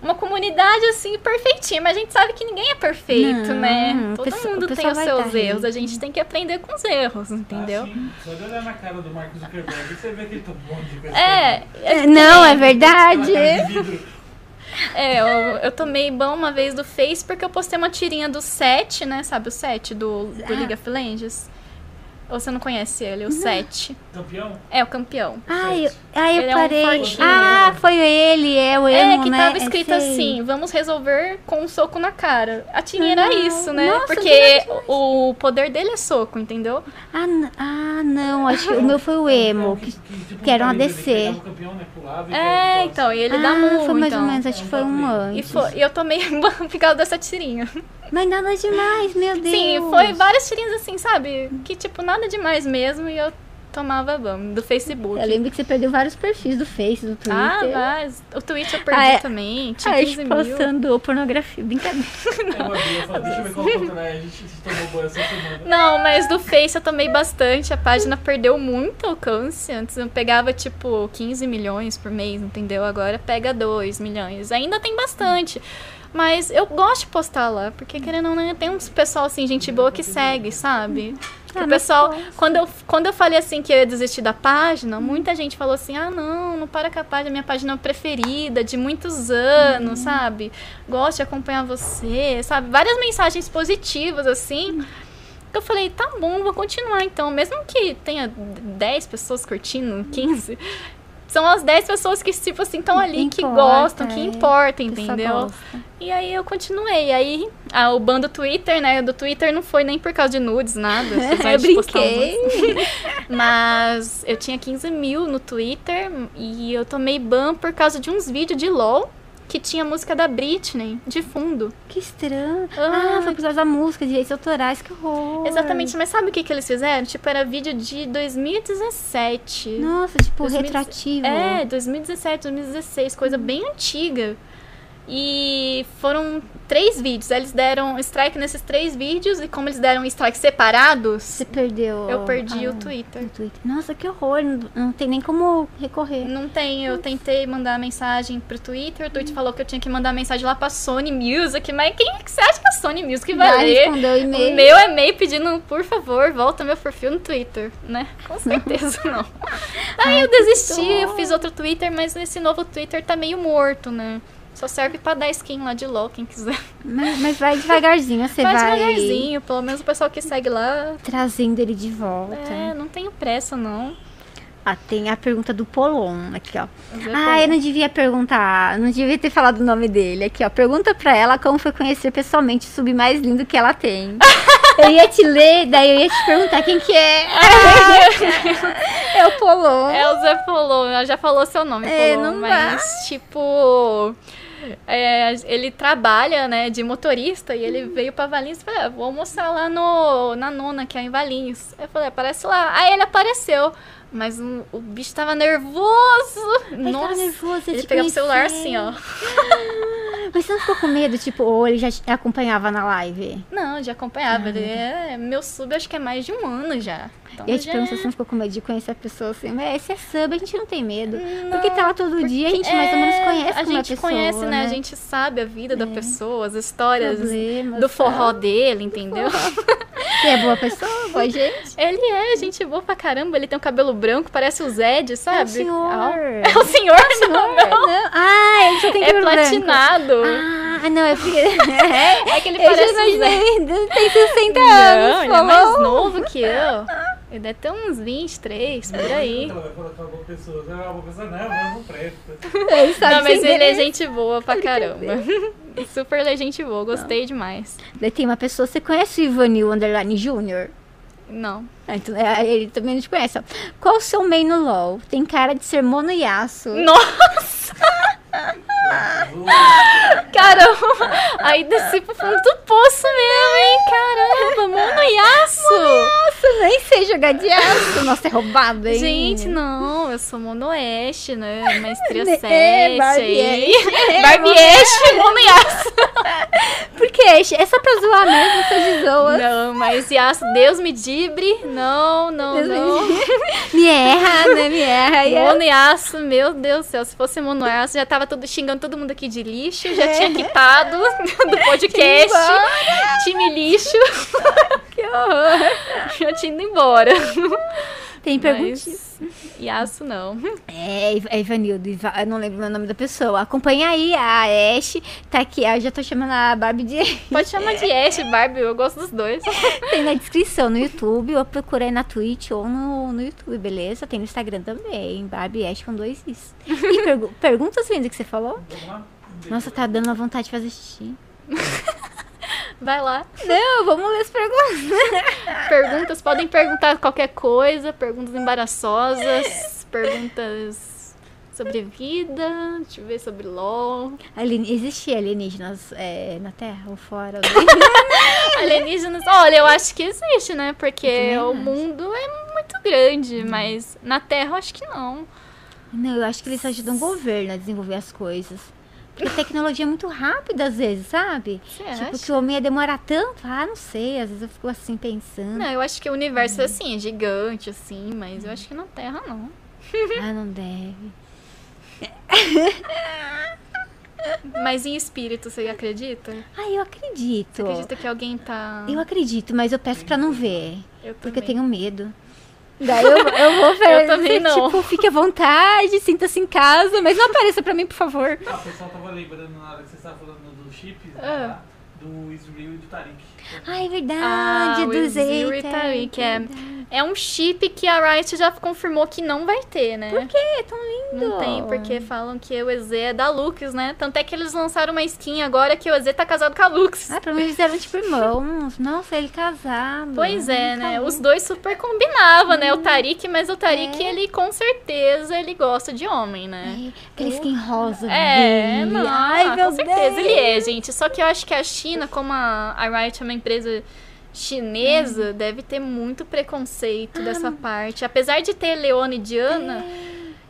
uma comunidade assim perfeitinha, mas a gente sabe que ninguém é perfeito, Não, né? Todo o mundo tem os seus dar erros, a gente tem que aprender com os erros, entendeu? Ah, sim. Só de olhar na cara do Mark Zuckerberg, você vê que ele tá um monte de coisa. É, É, Não, é verdade. Vidro. É, eu, eu tomei ban uma vez do Face porque eu postei uma tirinha do 7, né? Sabe o 7 do, do Ah. League of Legends? Ou você não conhece ele? O 7. Campeão? É, o campeão. Ai, eu, ai, eu Ele é um parei. ah, foi ele, é o É, emo, que né? tava É, escrito sei. assim, vamos resolver com um soco na cara. A tirinha Não. era isso, né? Nossa, Porque que o poder dele é soco, entendeu? Ah, ah, não, acho que o meu foi o emo. Que, tipo, que era um ADC. pegava o campeão, né, pulava e É, então, e ele ah, dá muito. foi mais ou então. menos, acho que foi um E, antes. foi, e eu tomei causa dessa tirinha. Mas nada demais, meu Deus. Sim, foi várias tirinhas assim, sabe? Que tipo, nada demais mesmo. E eu tomava ban do Facebook. Eu lembro que você perdeu vários perfis do Face, do Twitter. Ah, mas o Twitch eu perdi Ah, é. também. Tinha Ah, 15 mil. postando pornografia. Brincadeira. É né? Não, mas do Face eu tomei bastante. A página perdeu muito alcance. Antes eu pegava tipo 15 milhões por mês, entendeu? Agora pega 2 milhões. Ainda tem bastante. Mas eu gosto de postar lá, porque querendo ou não, tem uns pessoal assim, gente boa que segue, sabe? Ah, o pessoal, quando eu, quando eu falei assim que eu ia desistir da página, muita gente falou assim: ah, não, não para com a página, minha página preferida de muitos anos, sabe? Gosto de acompanhar você, sabe? Várias mensagens positivas, assim. Eu falei, tá bom, vou continuar então. Mesmo que tenha 10 pessoas curtindo, 15. São as 10 pessoas que, tipo assim, estão ali, que Importa, gostam, que é. importam, entendeu? gosta. E aí eu continuei. Aí a, o ban do Twitter, né? Do Twitter não foi nem por causa de nudes, nada. Eu brinquei. Mas eu tinha 15 mil no Twitter e eu tomei ban por causa de uns vídeos de LOL que tinha música da Britney de fundo. Que estranho. Ah, Ah, foi por causa da música, direitos autorais, que horror. Exatamente, mas sabe o que, que eles fizeram? Tipo, era vídeo de 2017. Nossa, tipo, 2000 retroativo. É, 2017, 2016, coisa bem antiga. E foram três vídeos. Eles deram strike nesses três vídeos. E como eles deram strike separados, Você perdeu. eu perdi ah, o Twitter. o Twitter. Nossa, que horror. Não, não tem nem como recorrer. Não tem, eu tentei mandar mensagem pro Twitter. O Twitter falou que eu tinha que mandar mensagem lá pra Sony Music. Mas quem é que você acha que a Sony Music vai Vai ler? responder o O e-mail. meu e-mail pedindo, por favor, volta meu perfil no Twitter, né? Com certeza não. Aí eu desisti, eu fiz outro Twitter, mas esse novo Twitter tá meio morto, né? Só serve pra dar skin lá de LOL, quem quiser. Mas, mas vai devagarzinho, você Vai vai, devagarzinho, pelo menos o pessoal que segue lá. trazendo ele de volta. É, não tenho pressa, não. Ah, tem a pergunta do Polon aqui, ó. Mas Ah, eu não devia perguntar, não devia ter falado o nome dele aqui, ó. Pergunta pra ela como foi conhecer pessoalmente o sub mais lindo que ela tem. eu ia te ler, daí eu ia te perguntar quem que é. é o Polon. É o Zé Polon, ela já falou seu nome, É, Polon, não dá. mas tipo. É, ele trabalha, né, de motorista e ele veio pra Valinhos e falei, ah, vou almoçar lá no, na nona, que é em Valinhos. Aí eu falei, aparece lá. Aí ele apareceu. Mas o, o bicho tava nervoso. Ele tava Nossa. nervoso, Ele te pegava o celular assim, ó. Mas você não ficou com medo, tipo, ou ele já acompanhava na live? Não, já acompanhava. Ah, Ele é, meu sub acho que é mais de um ano já. Então E eu te já pergunto se é- você não ficou com medo de conhecer a pessoa assim, mas esse é sub, a gente não tem medo. Porque tá lá todo dia, a gente mais ou menos É, conhece A é gente pessoa, conhece, né? né? A gente sabe a vida da pessoa, as histórias Problemas, do forró dele, entendeu? Você é boa pessoa, boa gente? Ele é gente boa pra caramba, ele tem um cabelo branco, parece o Zed, sabe? É o senhor. Ah, É o senhor, não, não. Não. Ah, ele só tem É cabelo branco. platinado. Ah, não, é porque... é, É que ele eu já parece o Zed. tem 60 Não, anos, ele é mais novo que eu. Ele deve ter uns 23, por aí. Pessoa não, mas ele é gente boa pra caramba. Super ele é gente boa, gostei demais. Daí tem uma pessoa, você conhece o Ivanil Underline Júnior? Não. Então, é, ele também não te conhece. ó. Qual o seu main no LoL? Tem cara de ser Mono Yasuo. Nossa! Caramba! Aí desci pro fundo do poço mesmo, hein? Caramba, Mono Yasuo! Nossa, nem sei jogar de Yasuo. Nossa, é roubado, hein? Gente, não, eu sou Mono Oeste, né? Maestria É, 7 Barbie aí. Ashe. Barbie Ashe, Mono Yasuo. Porque é só pra zoar mesmo, você de zoa. Não, mas Yasuo, Deus me dibre. Não, não, Deus me não. Me erra, né? Me erra. E Mono Yasuo, meu Deus do céu, se fosse Mono Yasuo, já tava todo, xingando todo mundo aqui de lixo, já tinha quitado do podcast. Time lixo. Que horror. Já tinha ido embora. Tem perguntinha. Mas Yasuo não. É, é Ivanildo, Iva- eu não lembro o nome da pessoa. Acompanha aí a Ashe, tá aqui, eu já tô chamando a Barbie de... Pode chamar de Ash, Barbie, eu gosto dos dois. Tem na descrição no YouTube, ou procura aí na Twitch ou no, no YouTube, beleza? Tem no Instagram também, Barbie Ashe com dois Is. E pergu perguntas, Linda, que você falou? Nossa, tá dando uma vontade de fazer xixi. Vai lá. Não, vamos ler as perguntas. Perguntas, podem perguntar qualquer coisa, perguntas embaraçosas, perguntas sobre vida, deixa eu ver sobre LOL. Alien, existe alienígenas é, na Terra ou fora? Alienígenas, olha, eu acho que existe, né? Porque o mundo é muito grande, mas na Terra eu acho que não. Não, eu acho que eles ajudam o governo a desenvolver as coisas. Porque a tecnologia é muito rápida às vezes, sabe? Você Tipo, acha? que o homem ia demorar tanto. Ah, não sei. Às vezes eu fico assim pensando. Não, eu acho que o universo é assim, é gigante, assim, mas eu acho que na Terra não. Ah, não deve. Mas em espírito, você acredita? Ah, eu acredito. Você acredita que alguém tá. Eu acredito, mas eu peço pra não ver. Eu Porque eu tenho medo. Daí eu, eu vou ver. Eu também não. Tipo, fique à vontade, sinta-se em casa, mas não apareça pra mim, por favor. Ah, o pessoal tava lembrando na hora que você estava falando dos chips, Ah. né, lá, do Israel e do Tariq. Ah, é verdade. Ah, do Ezio e Zeta, Tariq, é. verdade. É um chip que a Riot já confirmou que não vai ter, né? Por que? É tão lindo. Não tem, porque falam que o EZ é da Lux, né? Tanto é que eles lançaram uma skin agora que o EZ tá casado com a Lux. Ah, pelo menos fizeram tipo irmãos. Nossa, ele casado. Pois é, né? Casado. Os dois super combinavam, né? O Tariq, mas o Tariq, É. ele com certeza ele gosta de homem, né? É, aquele skin rosa É, dele. não, Ai, meu com certeza Deus. ele é, gente. Só que eu acho que a China, como a, a Riot é uma empresa chinesa, deve ter muito preconceito dessa parte. Apesar de ter Leona e Diana,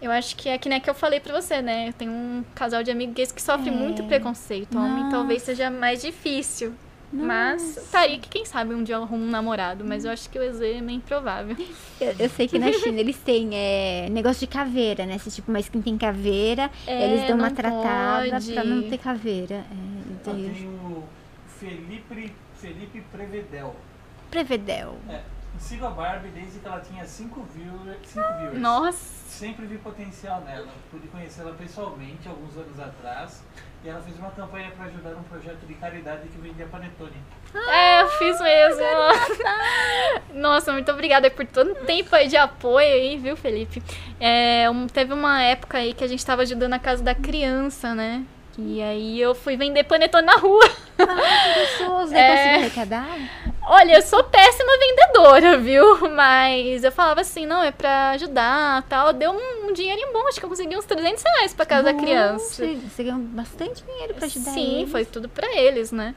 eu acho que é que nem que eu falei pra você, né? Tem um casal de amigos gays que sofre É. muito preconceito. Homem Nossa. talvez seja mais difícil. Mas Tariq, quem sabe um dia arruma um namorado, mas eu acho que o EZ é meio improvável. Eu, eu sei que na China eles têm é, negócio de caveira, né? Se tipo uma skin tem caveira, É, eles dão uma tratada pode. pra não ter caveira. É, Eu daí- tenho o Felipe, Felipe Prevedel. Prevedel. É, sigo a Barbie desde que ela tinha 5 viewers. Cinco viewers. Nossa! Sempre vi potencial nela. Pude conhecê-la pessoalmente alguns anos atrás. E ela fez uma campanha para ajudar um projeto de caridade que vendia panetone. É, eu fiz mesmo. Nossa, muito obrigada por todo o tempo aí de apoio aí, viu, Felipe? É, um- teve uma época aí que a gente tava ajudando a casa da criança, né? E aí eu fui vender panetone na rua. Pessoas, né? É. Conseguiu arrecadar? Olha, eu sou péssima vendedora, viu? Mas eu falava assim, não, é pra ajudar tal. Deu um, um dinheirinho bom, acho que eu consegui uns 300 reais pra casa da criança. Você, ganhou bastante dinheiro pra ajudar Sim, eles. foi tudo pra eles, né?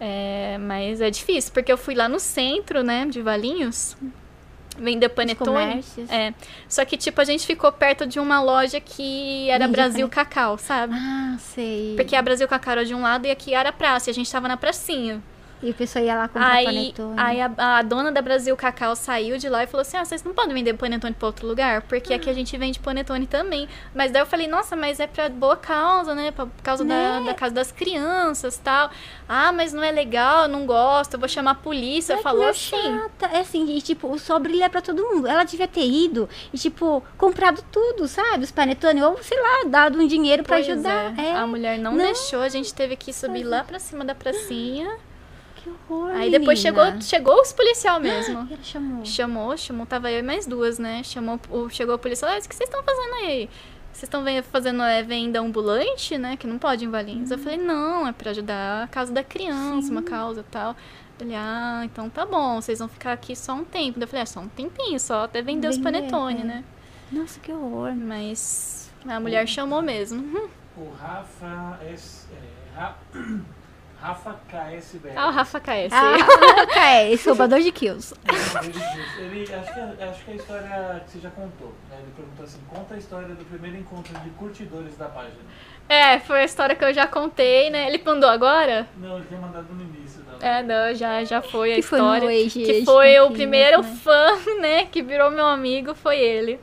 É, mas é difícil, porque eu fui lá no centro, né, de Valinhos, vender panetone. comércios. É, só que, tipo, a gente ficou perto de uma loja que era Vendia Brasil Cacau, sabe? Ah, sei. Porque a Brasil Cacau era de um lado e aqui era praça, e a gente tava na pracinha. E o pessoal ia lá comprar Aí, panetone. aí a, a dona da Brasil Cacau saiu de lá e falou assim: Ah, vocês não podem vender panetone pra outro lugar? Porque aqui a gente vende panetone também. Mas daí eu falei: Nossa, mas é pra boa causa, né? Por causa da, Né? da casa das crianças tal. Ah, mas não é legal, não gosto, eu vou chamar a polícia. Que Falou mulher assim. chata. É assim, e tipo, o sol brilha pra todo mundo. Ela devia ter ido e, tipo, comprado tudo, sabe? Os panetone, ou sei lá, dado um dinheiro pra Pois ajudar. é, É. A mulher não, Não. deixou, a gente teve que subir lá pra cima da pracinha. Que horror. Aí depois chegou, menina. chegou os policial mesmo. E ela chamou. Chamou, chamou, tava eu e mais duas, né? Chamou, o, chegou a polícia, ah, o que vocês estão fazendo aí? Vocês estão fazendo é, venda ambulante, né? Que não pode em Valinhos. Eu falei, não, é pra ajudar a causa da criança, uma causa e tal. Ele, ah, então tá bom, vocês vão ficar aqui só um tempo. Eu falei, é, só um tempinho, só até vender os panetone, é. né? Nossa, que horror. Mas a mulher chamou mesmo. O Rafa. É, Ra- Rafa KSBR. Ah, o Rafa KS. Ah, é, esse roubador de kills. Ele, acho, que, acho que é a história que você já contou. Né? Ele perguntou assim: conta a história do primeiro encontro de curtidores da página. É, foi a história que eu já contei, né? Ele mandou agora? Não, ele tinha mandado no início da É, não, já, já foi a Que foi no história. Age que Age foi o primeiro né? fã, né, que virou meu amigo, foi ele.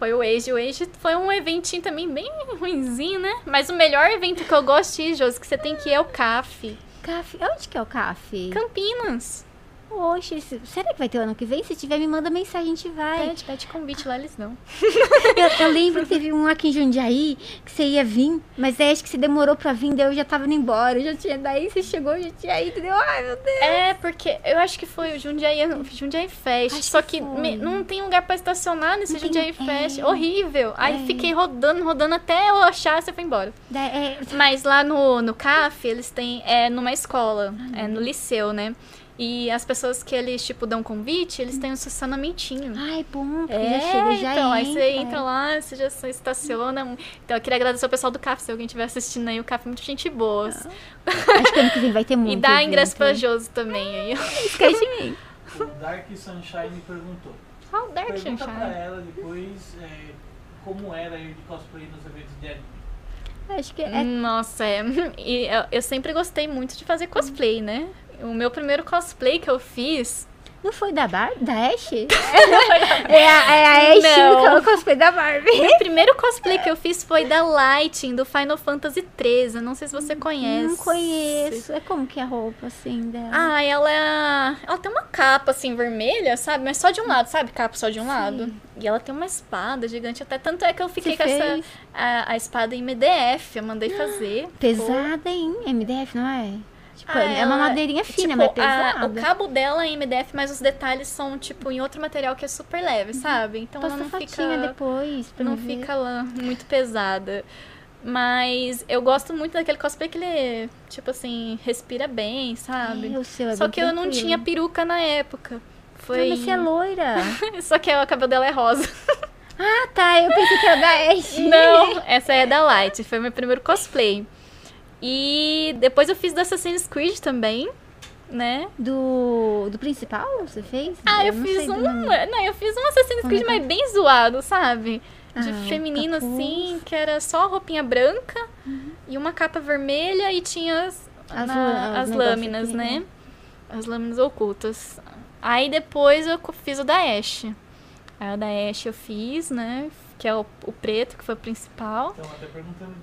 Foi o Age. O Age foi um eventinho também bem ruinzinho, né? Mas o melhor evento que eu ir, Josi, que você tem que ir é o CAF. Café. Onde que é o café? Campinas. Oxe, será que vai ter o ano que vem? Se tiver, me manda mensagem, a gente vai. Pede, pede convite lá, eles não. Eu, eu lembro que teve um aqui em Jundiaí que você ia vir, mas aí acho que você demorou pra vir, daí eu já tava indo embora. Eu já tinha, daí você chegou, eu já tinha ido, deu, ai meu Deus. É, porque eu acho que foi o Jundiaí, Jundiaí Fest. Acho só que que, me- não tem lugar pra estacionar nesse Não tem- Jundiaí é. Fest. Horrível. Aí É. fiquei rodando, rodando até eu achar e você foi embora. É, Mas lá no, no CAF, eles têm. É numa escola, é no liceu, né? E as pessoas que eles, tipo, dão convite, eles têm um estacionamentinho. ai, bom, porque É, já chega, já então, aí entra. você entra lá, você já se estaciona. Então, eu queria agradecer ao pessoal do CAF, se alguém estiver assistindo aí, o CAF é muito gente boa. Acho que ano que vem vai ter muito. E dá ingresso pra. Josi também aí. Esquece de mim. O Dark Sunshine perguntou. Ah, o Dark Pergunta pra Sunshine. ela depois é, como era ir de cosplay nos eventos de anime. Acho que é. Nossa, é. E eu, eu sempre gostei muito de fazer cosplay, né? O meu primeiro cosplay que eu fiz Não foi da Barbie? Da Ash? é, a, é a Ash Não. no cosplay da Barbie. O primeiro cosplay que eu fiz foi da Lightning, do Final Fantasy XIII. Não sei se você conhece. Não conheço. É como que é a roupa, assim, dela? Ah, ela é... Ela tem uma capa, assim, vermelha, sabe? Mas só de um lado, sabe? Capa só de um lado. E ela tem uma espada gigante. Até tanto é que eu fiquei Você com essa... fez? A, a espada em MDF. Eu mandei fazer. Pesada, hein? MDF, não é? Tipo, Ah, é uma ela- madeirinha fina, tipo, mas a- pesada. o cabo dela é MDF, mas os detalhes são, tipo, em outro material que é super leve, sabe? Então ela não fica... depois não fica lá muito pesada. Mas eu gosto muito daquele cosplay que ele, tipo assim, respira bem, sabe? É, o seu é Só que eu não tinha peruca na época. Foi. Mas você é loira. Só que o cabelo dela é rosa. ah, tá. Eu pensei que era da Ash. Não, essa é da Light. Foi meu primeiro cosplay. E depois eu fiz do Assassin's Creed também, né? Do, do principal você fez? Ah, eu, não fiz um. do. Não, eu fiz um Assassin's Creed, é mas bem zoado, sabe? De Ah, feminino, capuz. assim, que era só roupinha branca e uma capa vermelha e tinha as, As na- as lâminas, aqui, né? né? As lâminas ocultas. Aí depois eu fiz o da Ash. Aí o da Ash eu fiz, né? Que é o, o preto, que foi o principal. Então, até perguntando,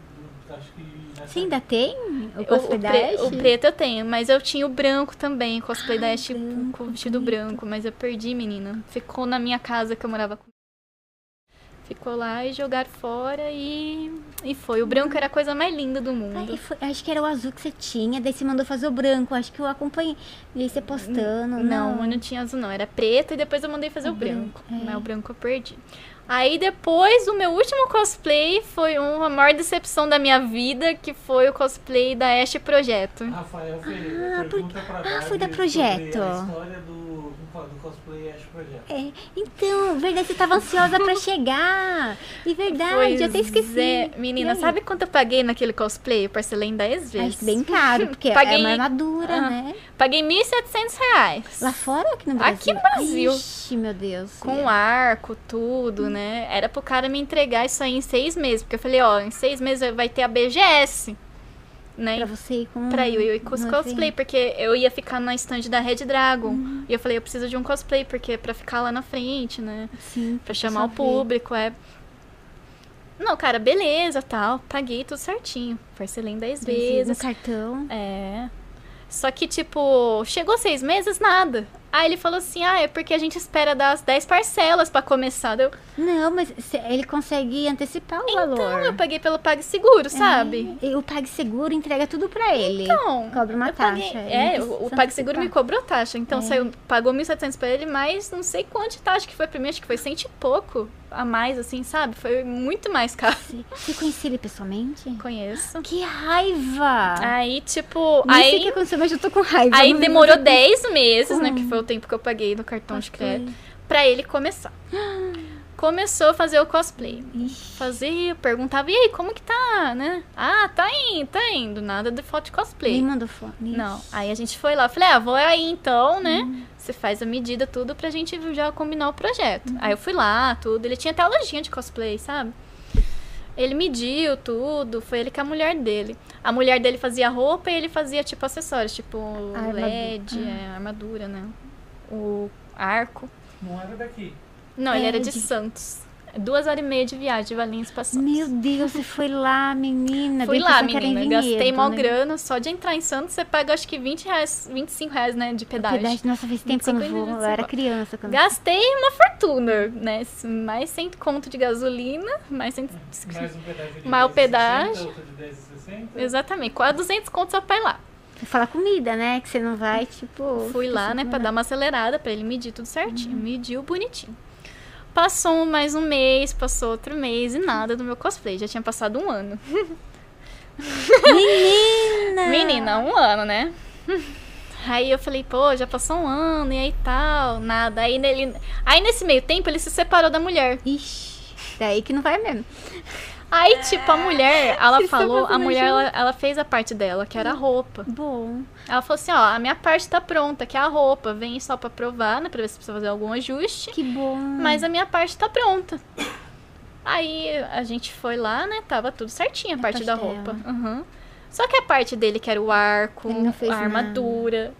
Você ainda tem o cosplay o da pre- o preto eu tenho, mas eu tinha o branco também, cosplay da Ash branco, com o vestido bonito. branco, mas eu perdi, menina. Ficou na minha casa que eu morava com. Ficou lá e jogaram fora e, e foi. O branco era a coisa mais linda do mundo. Ai, foi- acho que era o azul que você tinha, daí você mandou fazer o branco. Acho que eu acompanhei. E você postando. Não, eu não tinha azul, não. Era preto e depois eu mandei fazer O o branco. branco, é. Mas o branco eu perdi. Aí depois, o meu último cosplay foi uma maior decepção da minha vida, que foi o cosplay da Ash Projeto. Rafael Ferreira Ah, pergunta pra ah, foi da Projeto. A história do, do cosplay Ash. É, então, verdade, você tava ansiosa pra chegar. E verdade, Pois eu até esqueci. é. Menina, sabe quanto eu paguei naquele cosplay? Eu parcelei em 10 vezes. Acho bem caro, porque Paguei- é uma armadura, Ah. né? Paguei 1.700 reais. Lá fora ou aqui no Brasil? Aqui no Brasil. Ixi, meu Deus. Com arco, tudo, né? Era pro cara me entregar isso aí em seis meses. Porque eu falei, ó, em seis meses vai ter a BGS. Né? Pra você ir com... Pra eu ir com os no cosplay, porque eu ia ficar na stand da Red Dragon. Uhum. E eu falei, eu preciso de um cosplay, porque pra ficar lá na frente, né? Sim. Pra chamar o público, é. Não, cara, beleza, tal. Paguei tudo certinho. Parcelei em 10 No vezes. cartão. É. Só que, tipo, chegou seis meses, nada. Aí ele falou assim: ah, é porque a gente espera dar as 10 parcelas pra começar. Eu, Não, mas ele consegue antecipar o valor. então, eu paguei pelo PagSeguro, sabe? É, e o PagSeguro entrega tudo pra ele. Então, Cobra uma paguei- taxa. ele É, não o, o PagSeguro me cobrou taxa. Então, É. saiu, pagou 1.700 pra ele, mas não sei quanto de taxa que foi pra mim. Acho que foi cento e pouco a mais, assim, sabe? Foi muito mais caro. Você- conhecia ele pessoalmente? Conheço. Que raiva! Aí, tipo, Nem sei o aí, que aconteceu, mas eu tô com raiva. aí Não demorou lembro. 10 meses, né? Hum. Que foi o tempo que eu paguei no cartão de crédito. Pra ele começar. Começou a fazer o cosplay. Ixi. Fazia, perguntava, e aí, como que tá, né? Ah, tá indo, tá indo. Nada de foto de cosplay. Nem mandou foto. Não. Aí a gente foi lá. Falei, ah, vou aí então, né? Uhum. Você faz a medida, tudo, pra gente já combinar o projeto. Aí eu fui lá, tudo. Ele tinha até a lojinha de cosplay, sabe? Ele mediu tudo, foi ele com a mulher dele. A mulher dele fazia roupa e ele fazia, tipo, acessórios, tipo. LED, é, armadura, né? O arco. Não era daqui. Não, ele era de de- Santos. Duas horas e meia de viagem de Valinhos pra Santos. Meu Deus, você foi lá, menina. Fui lá, menina. Gastei Vinhedo, mó né? grana. Só de entrar em Santos, você paga acho que 20 reais, 25 reais, né? De pedágio. Pedágio, nossa, faz tempo que eu não 25 vou. Eu era criança quando Gastei uma fortuna, né? Mais 100 conto de gasolina, mais 100... Mais um pedágio de Mais o 10,60, pedágio. outro de 10,60. Exatamente, quase 200 contos só pra ir lá. Falar comida, né? Que você não vai, tipo. Fui lá, né, pra dar uma acelerada, pra ele medir tudo certinho. Mediu bonitinho. Passou mais um mês, passou outro mês e nada do meu cosplay. Já tinha passado um ano. Menina! Menina, um ano, né? Aí eu falei, pô, já passou um ano e aí tal, nada. Aí, nele... aí nesse meio tempo ele se separou da mulher. Ixi, daí que não vai mesmo. Aí, tipo, a mulher, ela Vocês estão falou, a mulher, ela, ela fez a parte dela, que era a roupa. Bom. Ela falou assim, ó, a minha parte tá pronta, que é a roupa. Vem só pra provar, né, pra ver se precisa fazer algum ajuste. Que bom. Mas a minha parte tá pronta. Aí a gente foi lá, né, tava tudo certinho a A parte da parte roupa. dela. Uhum. Só que a parte dele, que era o arco, a armadura,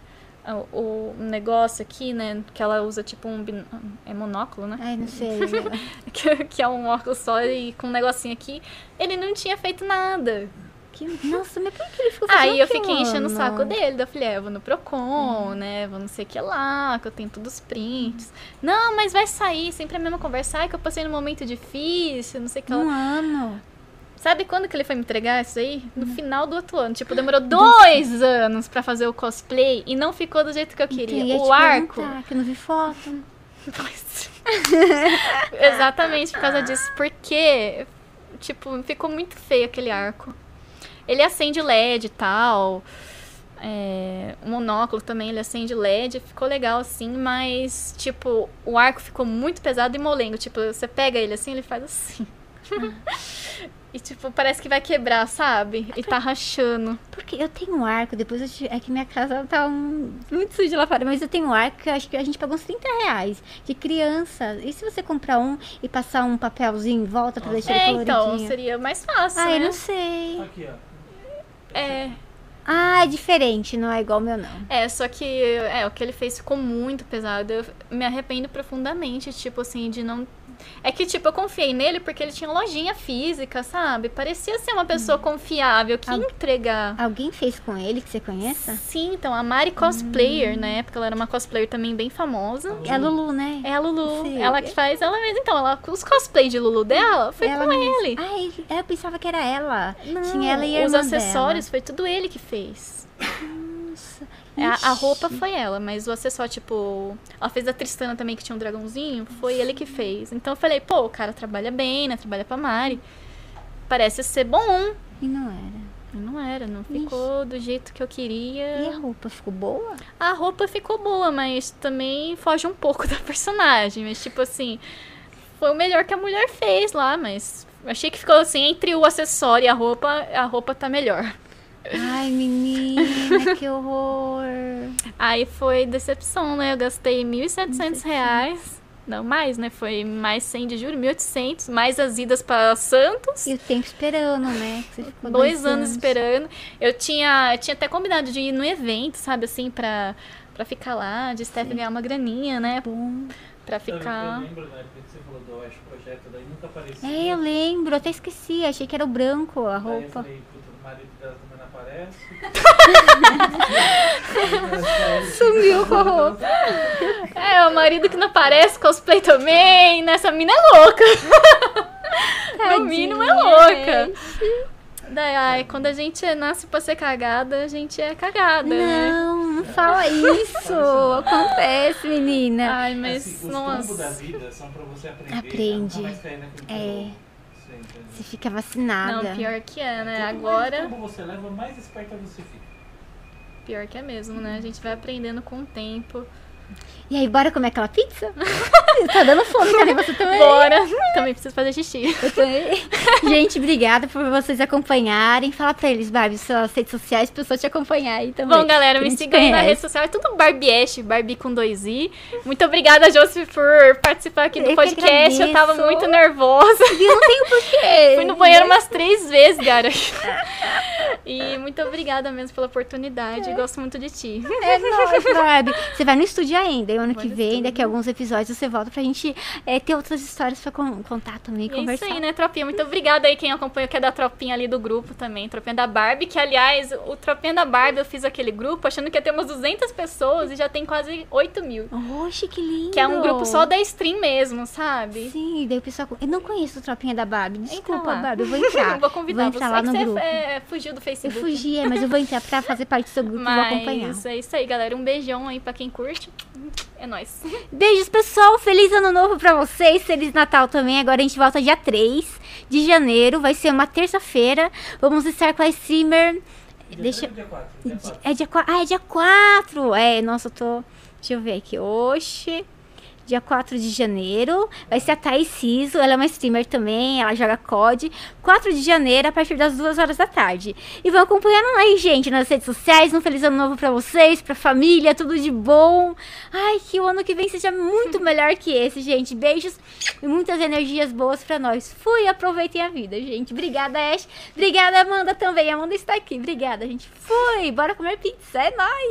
o, o negócio aqui, né? Que ela usa tipo um. bin- É monóculo, né? Ai, não sei. Que, que é um óculos só e com um negocinho aqui. Ele não tinha feito nada. que, nossa, mas por que ele ficou fazendo Aí eu fiquei enchendo o saco dele. Eu falei, é, eu vou no Procon, né? Vou não sei o que lá, que eu tenho todos os prints. Não, mas vai sair, sempre a mesma conversa. Ai, que eu passei num momento difícil, não sei o que lá. Um ano. Sabe quando que ele foi me entregar isso aí? No final do outro ano. Tipo, demorou dois anos pra fazer o cosplay e não ficou do jeito que eu queria. Então, ia o te arco. perguntar, Que eu não vi foto. Pois. Exatamente por causa disso. Porque, tipo, ficou muito feio aquele arco. Ele acende LED e tal. É, o monóculo também, ele acende LED. Ficou legal assim, mas, tipo, o arco ficou muito pesado e molengo. Tipo, você pega ele assim, ele faz assim. e, tipo, parece que vai quebrar, sabe? E tá rachando. Porque eu tenho um arco, depois eu te- é que minha casa tá um- muito suja lá fora, mas eu tenho um arco que acho que a gente pagou uns 30 reais de criança. E se você comprar um e passar um papelzinho em volta pra deixar É, ele então, coloridinho? seria mais fácil, Ah, né? eu não sei. Aqui, ó. É, Ah, é diferente, não é igual o meu, não. É, só que é, o que ele fez ficou muito pesado. Eu me arrependo profundamente, tipo assim, de não. É que, tipo, eu confiei nele porque ele tinha lojinha física, sabe? Parecia ser uma pessoa confiável que Al- entregar. Alguém fez com ele que você conheça? Sim, então, a Mari Cosplayer, na época, ela era uma cosplayer também bem famosa. É a Lulu, né? É a Lulu. Sim. Ela que faz ela mesma. Então, ela, os cosplays de Lulu dela foi Ela com mesma. ele. Ah, eu pensava que era ela. Não, Tinha ela e a Os acessórios foi tudo ele que fez. É, A, a Ixi. roupa foi ela, mas o acessório, tipo. Ela fez a Tristana também, que tinha um dragãozinho. Foi ele que fez. Então eu falei, pô, o cara trabalha bem, né? Trabalha pra Mari. Parece ser bom. E não era. E Não era, não ficou do jeito que eu E queria. a roupa ficou boa? A roupa ficou boa, mas também foge um pouco da personagem. Mas, tipo assim, foi o melhor que a mulher fez lá, mas. Achei que ficou assim, entre o acessório e a roupa, a roupa tá melhor. Ai, menina, que horror. Aí foi decepção, né? Eu gastei 1.700 reais. Não, mais, né? Foi mais 100 de juros, 1.800. Mais as idas pra Santos. E o tempo esperando, né? ficou Dois anos esperando. Eu tinha, eu tinha até combinado de ir no evento, sabe? Assim, pra, pra ficar lá. De Steph ganhar uma graninha, né? Bom. Pra ficar... eu lembro na época que você falou do Oeste Projeto, daí nunca aparecia. É, eu lembro, até esqueci. Achei que era o branco, a Daí eu roupa. falei, puta, o marido dela não aparece. Sumiu com a roupa. É, o marido que não aparece, cosplay também. Nessa mina é louca. No mínimo é louca. Daí, ai, quando a gente nasce pra ser cagada, a gente é cagada, né? Não, não fala isso. Acontece, menina. Ai, mas, Assim, os tombos da nossa. vida são pra você aprender. Aprende. Cair naquele É. Você fica vacinada. Não, pior que é, né? Quanto mais Agora, tombo você leva, mais esperta você fica. pior que é mesmo, né? A gente vai aprendendo com o tempo. E aí, bora comer aquela pizza? tá dando fome, cadê você também? Bora! Também preciso fazer xixi. Eu também. Gente, obrigada por vocês acompanharem. Fala pra eles, Barbie, suas redes sociais, pra pessoas te acompanhar aí também. Bom, galera, me sigam na rede social. É tudo Barbie Ash, Barbie com dois i. Muito obrigada, Josi, por participar aqui do Eu podcast. Eu tava muito nervosa. E não tem o porquê. Fui no banheiro umas três vezes, cara. E muito obrigada mesmo pela oportunidade. Gosto muito de ti. É nóis, Barbie. Você vai no estúdio ainda, e ano que vem, estúdio. daqui a alguns episódios, você volta pra gente é, ter outras histórias pra con- contar também, E é conversar. isso aí, né, Tropinha? Muito obrigada aí quem acompanha, que é da Tropinha ali do grupo também. Tropinha da Barbie, que aliás, o Tropinha da Barbie eu fiz aquele grupo achando que ia ter umas 200 pessoas e já tem quase 8 mil. Oxe, que lindo. Que é um grupo só da stream mesmo, sabe? Sim, daí o pessoal... Eu não conheço o Tropinha da Barbie. Desculpa, lá. Barbie, eu vou entrar. vou convidar vou você. entrar lá É que no você grupo. é, fugiu do Eu Facebook. fugi, é, mas eu vou entrar pra fazer parte do seu grupo e vou acompanhar. Mas é isso aí, galera. Um beijão aí pra quem curte. É nóis. Beijos, pessoal. Feliz ano novo pra vocês. Feliz Natal também. Agora a gente volta dia 3 de janeiro. Vai ser uma terça-feira. Vamos estar com a streamer. Dia Deixa. ou Dia 4. Dia 4. É dia 4. Ah, é dia 4. É, nossa, eu tô. Deixa eu ver aqui. Oxe. Dia 4 de janeiro. Vai ser a Thaís Ciso. Ela é uma streamer também. Ela joga COD. 4 de janeiro, a partir das 2 horas da tarde. E vão acompanhando aí, gente, nas redes sociais. Um feliz ano novo pra vocês, pra família. Tudo de bom. Ai, que o ano que vem seja muito melhor que esse, gente. Beijos e muitas energias boas pra nós. Fui, aproveitem a vida, gente. Obrigada, Ash. Obrigada, Amanda também. Amanda está aqui. Obrigada, gente. Fui. Bora comer pizza. É nóis.